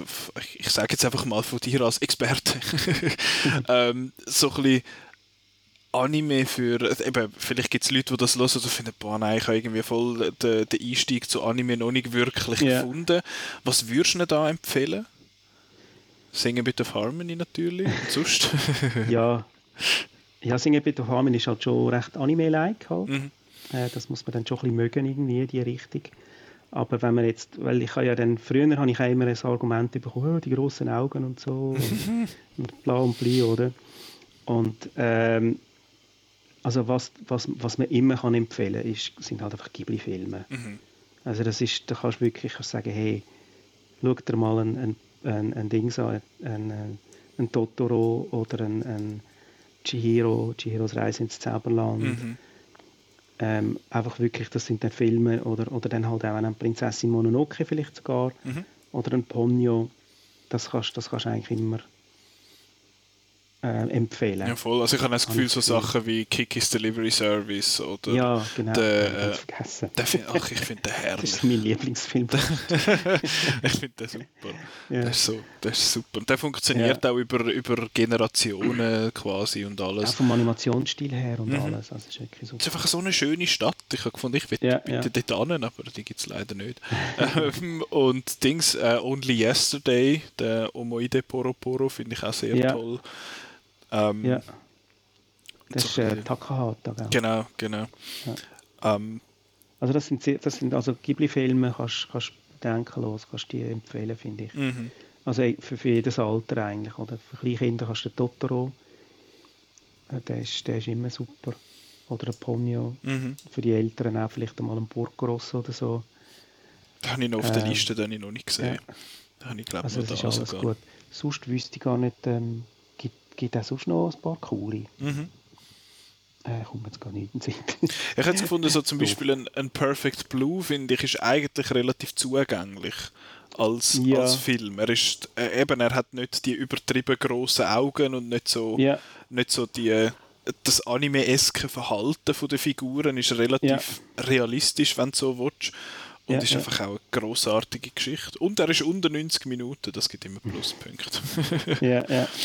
ich, sage jetzt einfach mal von dir als Experte, ähm, so ein bisschen Anime für, eben, vielleicht gibt es Leute, die das hören und finden, boah nein, ich habe irgendwie voll den, den Einstieg zu Anime noch nicht wirklich Ja. gefunden. Was würdest du da empfehlen? Singen bitte Harmony natürlich. Und sonst? ja, ja Singen Bit of Harmony ist halt schon recht Anime-like halt. Mhm. Äh, das muss man dann schon ein bisschen mögen, irgendwie, in die Richtung. Aber wenn man jetzt, weil ich habe ja dann, früher habe ich auch immer ein Argument bekommen, oh, die grossen Augen und so und, und bla und bli, oder? Und ähm, also was, was, was man immer kann empfehlen kann, ist, sind halt einfach Ghibli-Filme. Mhm. Also das ist, da kannst du wirklich sagen, hey, schau dir mal ein, ein, ein, ein Ding an, ein, ein, Totoro oder ein, ein Chihiro, Chihiros Reise ins Zauberland. Mhm. Ähm, einfach wirklich, das sind dann Filme oder, oder dann halt auch eine Prinzessin Mononoke vielleicht sogar Mhm. oder ein Ponyo. Das kannst das kannst du eigentlich immer äh, empfehlen. Ja, voll. Also ich habe das Gefühl, so das. Sachen wie Kikis Delivery Service oder Ja, genau. Der, ich habe äh, das vergessen. der ach, ich finde den Das herrlich. ist mein Lieblingsfilm. ich finde den super. Ja. Der, ist so, der ist super. Und der funktioniert auch über, über Generationen quasi und Auch alles. vom Animationsstil her und Mhm. alles. Also, es ist wirklich Es super. ist einfach so eine schöne Stadt. Ich habe gefunden, ich will Ja, bitte ja. dort hin, aber die gibt es leider nicht. ähm, und Dings, äh, Only Yesterday, der Omoide Poro Poro, finde ich auch sehr Ja. toll. Ähm, Ja. Das so ist äh, Takahata, gell? Genau, genau. Ähm, Also das sind, sehr- das sind also Ghibli-Filme, kannst kannst denkenlos, kannst die empfehlen, finde ich. mhm. Also für, für jedes Alter eigentlich. Oder für kleine Kinder kannst du den Totoro, äh, der ist, der ist immer super. Oder ein Ponyo. Mhm. Für die Eltern auch vielleicht einmal ein Porco Rosso oder so. Den habe ich noch auf der Ähm, Liste, den habe ich noch nicht gesehen. ja. Den habe ich glaube Also noch das ist da alles sogar. gut. Sonst wüsste ich gar nicht, ähm, gibt, es sonst noch ein paar coole? Mhm. Äh, kommt jetzt gar nicht in den Sinn. Ich hätte gefunden, so zum. Beispiel ein, ein Perfect Blue, finde ich, ist eigentlich relativ zugänglich als, Ja. als Film. Er ist, äh, eben, er hat nicht die übertrieben grossen Augen und nicht so, ja, nicht so die, das anime-eske Verhalten der Figuren ist relativ ja. realistisch, wenn du so willst. Und ja, ist ja. einfach auch eine grossartige Geschichte. Und er ist unter 90 Minuten, das gibt immer Pluspunkte. ja, ja.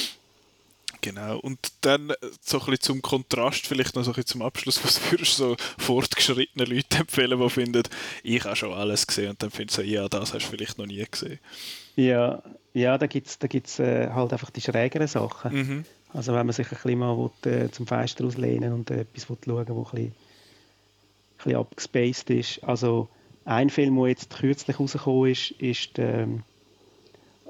Genau, und dann so ein bisschen zum Kontrast, vielleicht noch so ein bisschen zum Abschluss, was würdest du so fortgeschrittenen Leuten empfehlen, die finden, ich habe schon alles gesehen und dann findest du, ja, das hast du vielleicht noch nie gesehen. Ja, ja da gibt es da gibt's, äh, halt einfach die schrägeren Sachen. Mhm. Also wenn man sich ein bisschen mal will, äh, zum Fenster auslehnen und äh, etwas will schauen will, ein bisschen, ein bisschen abgespaced ist. Also ein Film, der jetzt kürzlich rausgekommen ist, ist ähm,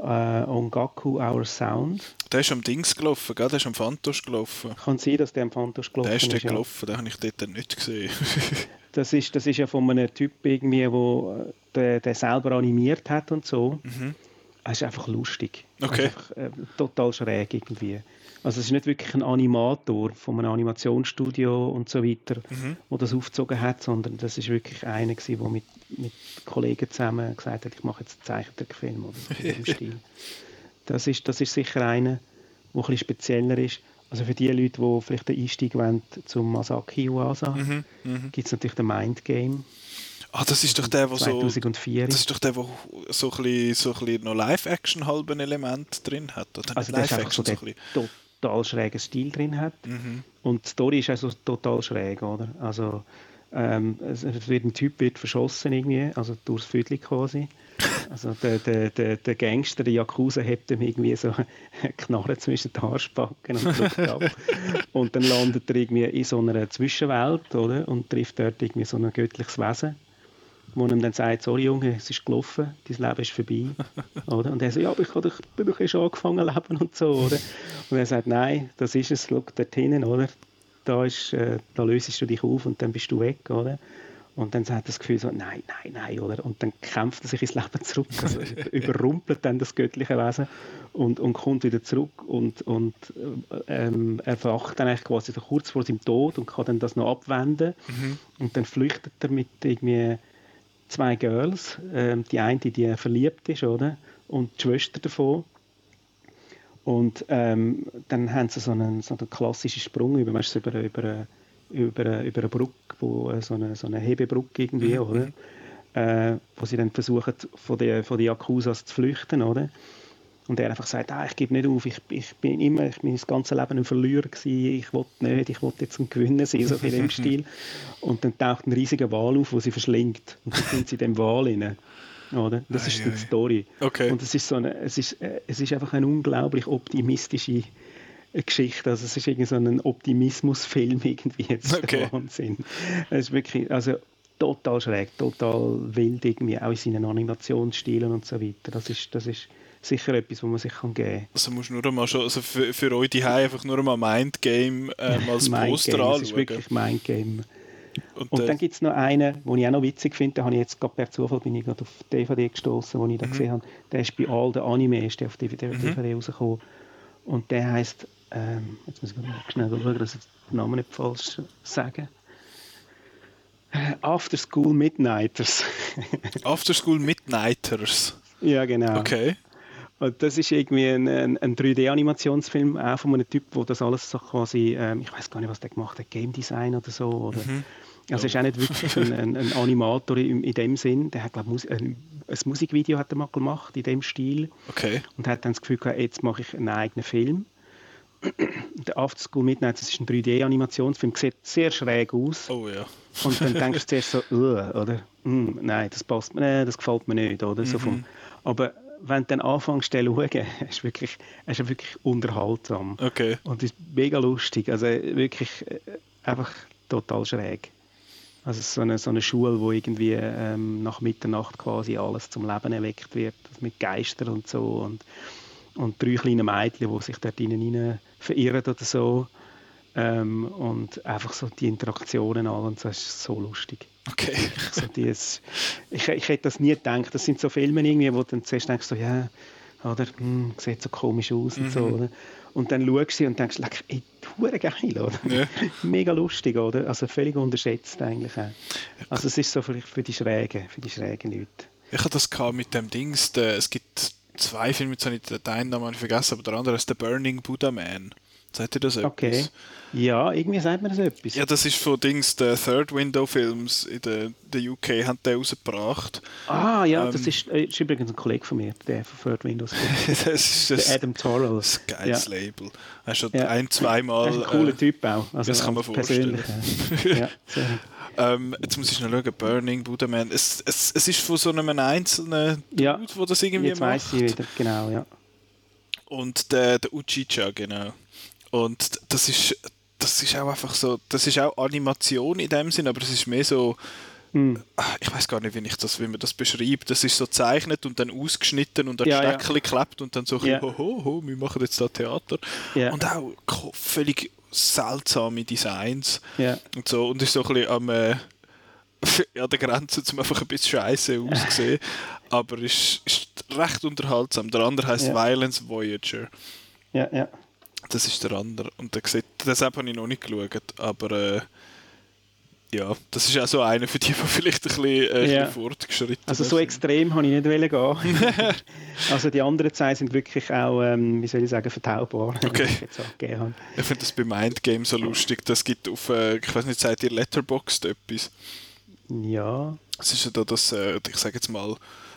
äh, Ongaku Our Sound. Der ist am Dings gelaufen, gell? der ist am Fantos gelaufen. Kann sein, dass der am Fantos gelaufen ist. Der ist, gelaufen, ja. den habe ich dort nicht gesehen. das, ist, das ist ja von einem Typ irgendwie, der äh, der, der selber animiert hat und so. Mhm. Es ist einfach lustig. Okay. Einfach, äh, total schräg irgendwie. Also es ist nicht wirklich ein Animator von einem Animationsstudio und so weiter, mhm. der das aufgezogen hat, sondern das ist wirklich einer der mit, mit Kollegen zusammen gesagt hat, ich mache jetzt einen Zeichentrickfilm oder so in Stil. Das ist, das ist sicher einer, der ein bisschen spezieller ist. Also für die Leute, die vielleicht den Einstieg wollen zum Masaki Uasa, mhm. mhm. gibt es natürlich den Mind Game. Ah, das ist doch der, wo 2004. so. Das ist doch der, wo so ein bisschen, so ein bisschen noch Live-Action halben Element drin hat. Oder also Live-Action so, so total schrägen Stil drin hat. Mhm. Und die Story ist also total schräg, oder? Also ähm, es wird ein Typ wird verschossen irgendwie, also durchs Viertel quasi. Also der, der, der, der Gangster, der Yakuza, hebt ihm irgendwie so eine Knarre zwischen den Arschbacken und drückt ab. und dann landet er irgendwie in so einer Zwischenwelt, oder? Und trifft dort irgendwie so ein göttliches Wesen wo ihm dann sagt, sorry Junge, es ist gelaufen, dein Leben ist vorbei. oder? Und er sagt, ja, aber ich habe doch, bin doch schon angefangen leben und so. Oder? Und er sagt, nein, das ist es, schau dort hinten, oder? Da, ist, äh, da löst du dich auf und dann bist du weg. Oder? Und dann hat er das Gefühl so, nein, nein, nein, oder? Und dann kämpft er sich ins Leben zurück, also überrumpelt dann das göttliche Wesen und, und kommt wieder zurück und, und ähm, erwacht dann eigentlich quasi so kurz vor seinem Tod und kann dann das noch abwenden. Mhm. Und dann flüchtet er mit irgendwie zwei Girls. Ähm, die eine, die verliebt ist, oder? Und die Schwester davon. Und ähm, dann haben sie so einen, so einen klassischen Sprung über, weißt du, über, über, über, über eine Brücke, wo, äh, so, eine, so eine Hebebrücke irgendwie, mhm. oder? Äh, wo sie dann versuchen, von den, von den Yakuzas zu flüchten, oder? Und er einfach sagt, ah, ich gebe nicht auf, ich, ich bin immer, ich bin das ganze Leben ein Verlierer gewesen, ich will nicht, ich will jetzt ein Gewinner sein, so in dem Stil. Und dann taucht ein riesiger Wal auf, wo sie verschlingt. Und dann sind sie in dem Wal rein. Oder? Das ist die Story. Okay. Und es ist, so eine, es, ist, äh, es ist einfach eine unglaublich optimistische Geschichte. Also es ist irgendwie so ein Optimismusfilm irgendwie jetzt. Okay. Wahnsinn. Es ist wirklich, also total schräg, total wild irgendwie, auch in seinen Animationsstilen und so weiter. Das ist, das ist sicher etwas, was man sich kann geben kann. Also musst nur einmal schon, also für, für euch die einfach nur einmal Mindgame ähm, als Poster anschauen. Das ist wirklich Mindgame. Und, und dann gibt es noch einen, den ich auch noch witzig finde, da habe ich jetzt gerade per Zufall bin ich gerade auf DVD gestoßen, den ich da mhm. gesehen habe. Der ist bei All the Anime, ist der auf DVD, mhm. DVD rausgekommen. Und der heißt, ähm, jetzt muss ich mal schnell schauen, dass ich den Namen nicht falsch sage. After School Midnighters. After School Midnighters? Ja, genau. Okay. Und das ist irgendwie ein, ein, ein 3D-Animationsfilm, auch von einem Typ, der das alles so quasi, ähm, ich weiß gar nicht, was der gemacht hat, Game Design oder so. Oder, mhm. Also ist auch nicht wirklich ein, ein, ein Animator in, in, dem Sinn. Der hat, glaube ich, ein, ein, Musikvideo hat er mal gemacht in dem Stil. Okay. Und hat dann das Gefühl gehabt, jetzt mache ich einen eigenen Film. der After School Midnight, das ist ein 3D-Animationsfilm, sieht sehr schräg aus. Oh ja. Und dann denkst du zuerst so, oder? Mm, nein, das passt mir, das gefällt mir nicht, oder? So vom, mhm. aber wenn du dann anfängst zu schauen, ist wirklich, ist wirklich unterhaltsam. Okay. Und ist mega lustig. Also wirklich äh, einfach total schräg. Also so eine, so eine Schule, wo irgendwie ähm, nach Mitternacht quasi alles zum Leben erweckt wird, mit Geistern und so. Und, und drei kleine Mädchen, die sich dort hinein verirren oder so. Ähm, und einfach so die Interaktionen an und das ist so lustig. Okay. So dieses, ich, ich hätte das nie gedacht. Das sind so Filme irgendwie, wo du dann zuerst denkst, so, ja, oder, hm, sieht so komisch aus und so, mhm. oder? Und dann schaust du sie und denkst, leck, ey, geil, oder? Ja. Mega lustig, oder? Also völlig unterschätzt eigentlich auch. Also es ist so vielleicht für die Schrägen, für die schrägen Leute. Ich hatte das mit dem Dings, der, es gibt zwei Filme, jetzt habe ich den einen Namen vergessen, aber der andere ist The Burning Buddha Man. Sagt ihr das etwas? Okay. Ja, irgendwie sagt mir das etwas. Ja, das ist von Dings, der Third Window Films in der, der UK haben den rausgebracht. Ah, ja, Ähm, das ist, äh, ist übrigens ein Kollege von mir, der von Third Windows. das ist das, der Adam Torrell. das geiles Label. Hast du Ja. ein, zweimal. Er ist ein cooler äh, Typ auch. Also das kann man ja, sehr. ähm, jetzt muss ich noch schauen, Burning Buddha-Man. Es, es, es ist von so einem einzelnen Dude, Ja. der das irgendwie Jetzt macht. weiss ich wieder, genau, ja. Und der, der Uchicha, genau. Und das ist, das ist auch einfach so, das ist auch Animation in dem Sinn, aber es ist mehr so, Hm. ich weiß gar nicht, wie, ich das, wie man das beschreibt. Das ist so gezeichnet und dann ausgeschnitten und an Ja, ja. Steckchen geklebt und dann so, Ja. ho, ho, ho, wir machen jetzt da Theater. Ja. Und auch völlig seltsame Designs Ja. und so. Und ist so ein bisschen am, äh, an der Grenze zum einfach ein bisschen scheiße aussehen. aber ist, ist recht unterhaltsam. Der andere heißt Ja. Violence Voyager. Ja, ja. Das ist der andere. Und der sieht, das habe ich noch nicht geschaut, aber äh, ja, das ist auch so einer für die, die vielleicht ein bisschen, äh, Ja. fortgeschritten Also so sind. extrem habe ich nicht wollen gehen. also die anderen zwei sind wirklich auch, ähm, wie soll ich sagen, vertaubar. Okay. ich. Ich finde das bei Mindgame so lustig. Das gibt auf, äh, ich weiß nicht, seid ihr Letterboxd etwas? Ja, Es ist ja da das, äh, ich sage jetzt mal,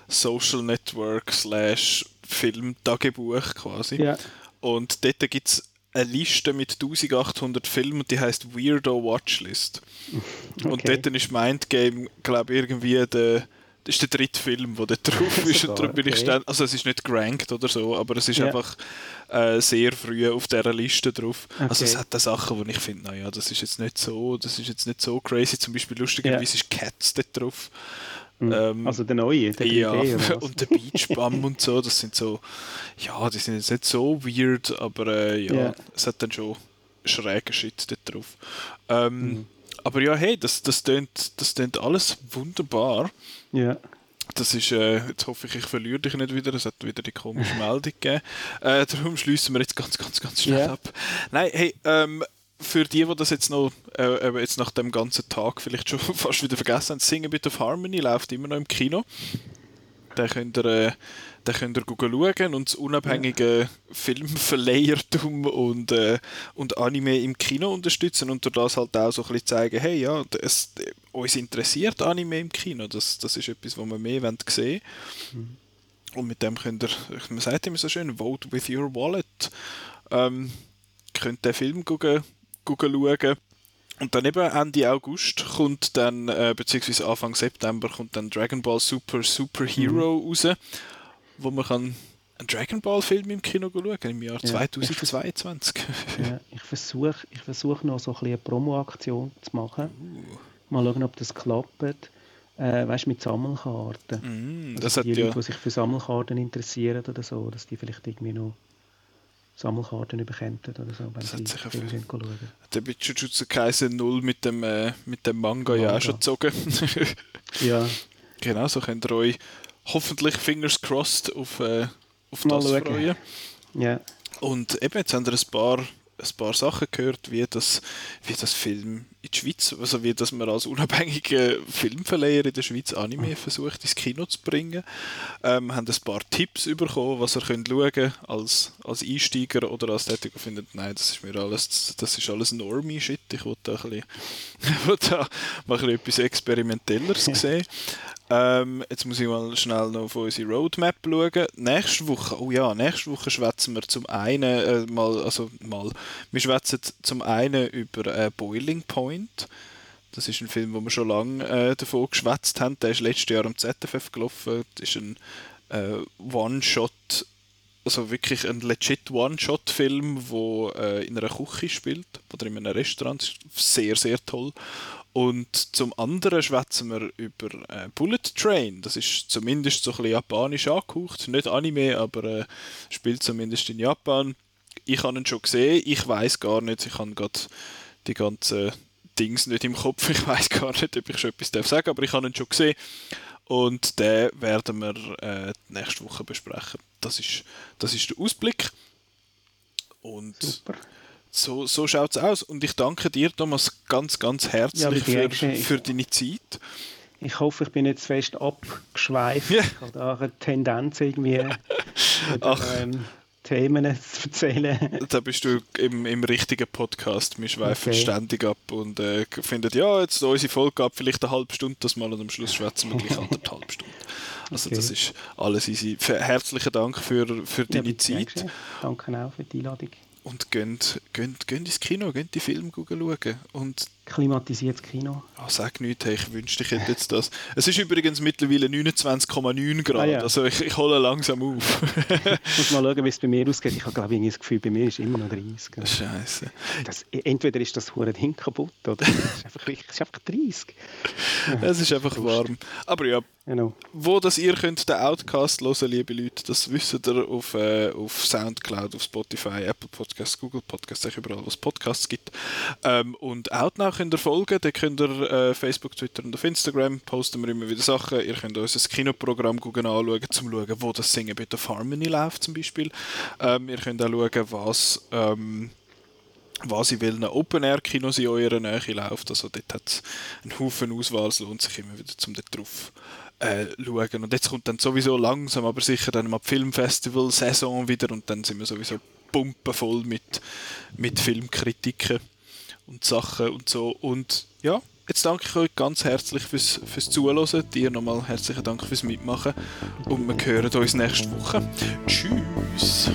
Social Network slash Film-Tagebuch quasi. ja, Und dort gibt es eine Liste mit 1800 Filmen und die heißt Weirdo Watchlist. Und Okay. dort ist Mindgame, glaube ich, irgendwie der, das ist der dritte Film, der dort drauf ist. und darum bin ich okay. stand, also es ist nicht gerankt oder so, aber es ist Ja. einfach äh, sehr früh auf dieser Liste drauf. Also es Okay. hat da Sachen, wo ich finde, naja, das ist jetzt nicht so, das ist jetzt nicht so crazy. Zum Beispiel lustigerweise ist Cats dort drauf. Ähm, also der neue, der 3D ja, und der Beach Bum und so, das sind so, ja, die sind jetzt nicht so weird, aber äh, ja, Ja. es hat dann schon schrägen Shit dort drauf. Ähm, Mhm. Aber ja, hey, das, das, tönt, das tönt alles wunderbar. Ja, Das ist, äh, jetzt hoffe ich, ich verliere dich nicht wieder. Es hat wieder die komische Meldung gegeben. Äh, darum schließen wir jetzt ganz, ganz, ganz schnell Ja. ab. Nein, hey, ähm, für die, die das jetzt noch, äh, jetzt nach dem ganzen Tag vielleicht schon fast wieder vergessen haben, Sing a Bit of Harmony läuft immer noch im Kino. Den könnt ihr, äh, den könnt ihr schauen und das unabhängige Filmverleihertum und, äh, und Anime im Kino unterstützen und durch das halt auch so ein bisschen zeigen, hey, ja, das, uns interessiert Anime im Kino, das, das ist etwas, was wir mehr wollen sehen Und mit dem könnt ihr, man sagt immer so schön, vote with your wallet. Ähm, könnt den Film gucken schauen. Und dann eben Ende August kommt dann, äh, beziehungsweise Anfang September kommt dann Dragon Ball Super Super Hero raus, wo man kann einen Dragon Ball Film im Kino schauen im Jahr Ja. 2022. ja. Ich versuche ich versuch noch so ein bisschen eine Promo-Aktion zu machen. Uh. Mal schauen, ob das klappt. Äh, weißt du, mit Sammelkarten. Mm, Also das hat die ja, Leute, die sich für Sammelkarten interessieren oder so, dass die vielleicht irgendwie noch Sammelkarten bekommen oder so, wenn Das hat viel- gehen schauen. der Jujutsu Kaisen 0 mit dem, äh, mit dem Manga, ja auch Manga. schon gezogen. Ja, genau, so könnt ihr euch hoffentlich fingers crossed auf, äh, auf Mal das schauen. freuen. ja, Und eben, jetzt haben wir ein paar, ein paar Sachen gehört, wie das, wie das Film in der Schweiz, also wie dass man als unabhängiger Filmverleiher in der Schweiz Anime versucht ins Kino zu bringen. Ähm, haben ein paar Tipps bekommen, was ihr könnt schauen als, als Einsteiger oder als Tätiger findet, nein, das ist mir alles, das ist alles Normie-Shit, ich will da, ein bisschen, da mal ein bisschen etwas Experimentelleres sehen. Ähm, jetzt muss ich mal schnell noch auf unsere Roadmap schauen. Nächste Woche, oh ja, nächste Woche schwätzen wir zum einen äh, mal, also mal, wir schwätzen zum einen über äh, Boiling Point. Das ist ein Film, wo wir schon lange äh, davon geschwätzt haben. Der ist letztes Jahr am ZFF gelaufen. Das ist ein äh, One-Shot, also wirklich ein legit One-Shot-Film, wo äh, in einer Küche spielt oder in einem Restaurant. Sehr, sehr toll. Und zum anderen schwätzen wir über äh, Bullet Train. Das ist zumindest so ein bisschen japanisch angehaucht. Nicht Anime, aber äh, spielt zumindest in Japan. Ich habe ihn schon gesehen. Ich weiß gar nicht. Ich habe gerade die ganzen Dings nicht im Kopf. Ich weiß gar nicht, ob ich schon etwas darf sagen, aber ich habe ihn schon gesehen. Und den werden wir äh, nächste Woche besprechen. Das ist, das ist der Ausblick. Und super. So, so schaut es aus. Und ich danke dir, Thomas, ganz, ganz Ja, herzlich bitte, für, für deine Zeit. Ich hoffe, ich bin zu fest abgeschweift. Ja. Ich habe da eine Tendenz irgendwie. Ach. ähm, Themen zu erzählen. Da bist du im, im richtigen Podcast. Wir schweifen okay. ständig ab und äh, finden, ja, jetzt unsere Folge ab, vielleicht eine halbe Stunde das mal und am Schluss schwätzen wir gleich anderthalb Stunden. Also okay. das ist alles easy. Herzlichen Dank für, für deine ja, Zeit. Danke auch für die Einladung und gehen, gehen, gehen ins Kino, gehen die Filme schauen. Und Klimatisiertes Kino. Oh, sag nichts, hey, ich wünschte, ich hätte jetzt das. Es ist übrigens mittlerweile 29,9 Grad, ah, ja. also ich, ich hole langsam auf. ich muss mal schauen, wie es bei mir ausgeht. Ich habe glaube ich das Gefühl, bei mir ist immer noch 30. Scheiße. Das, entweder ist das hure Ding kaputt oder es ist einfach, es ist einfach 30. es ist einfach warm. Aber ja, Genau. Wo das ihr könnt den Outcast hören, liebe Leute, das wisst ihr auf, äh, auf Soundcloud, auf Spotify, Apple Podcasts, Google Podcasts, überall, wo es Podcasts gibt. Ähm, und Outnow könnt ihr folgen, da könnt ihr äh, Facebook, Twitter und auf Instagram posten wir immer wieder Sachen. Ihr könnt unser Kinoprogramm anschauen, um zu schauen, wo das Singen Bit of Harmony läuft zum Beispiel. Ähm, ihr könnt auch schauen, was... Ähm, was in welchen Open-Air-Kinos in eurer Nähe läuft. Also dort hat es einen Haufen Auswahl, es lohnt sich immer wieder, um dort drauf äh, schauen. Und jetzt kommt dann sowieso langsam, aber sicher dann mal die Filmfestival-Saison wieder und dann sind wir sowieso pumpenvoll mit, mit Filmkritiken und Sachen und so. Und ja, jetzt danke ich euch ganz herzlich fürs, fürs Zuhören. Dir nochmal herzlichen Dank fürs Mitmachen. Und wir hören uns nächste Woche. Tschüss.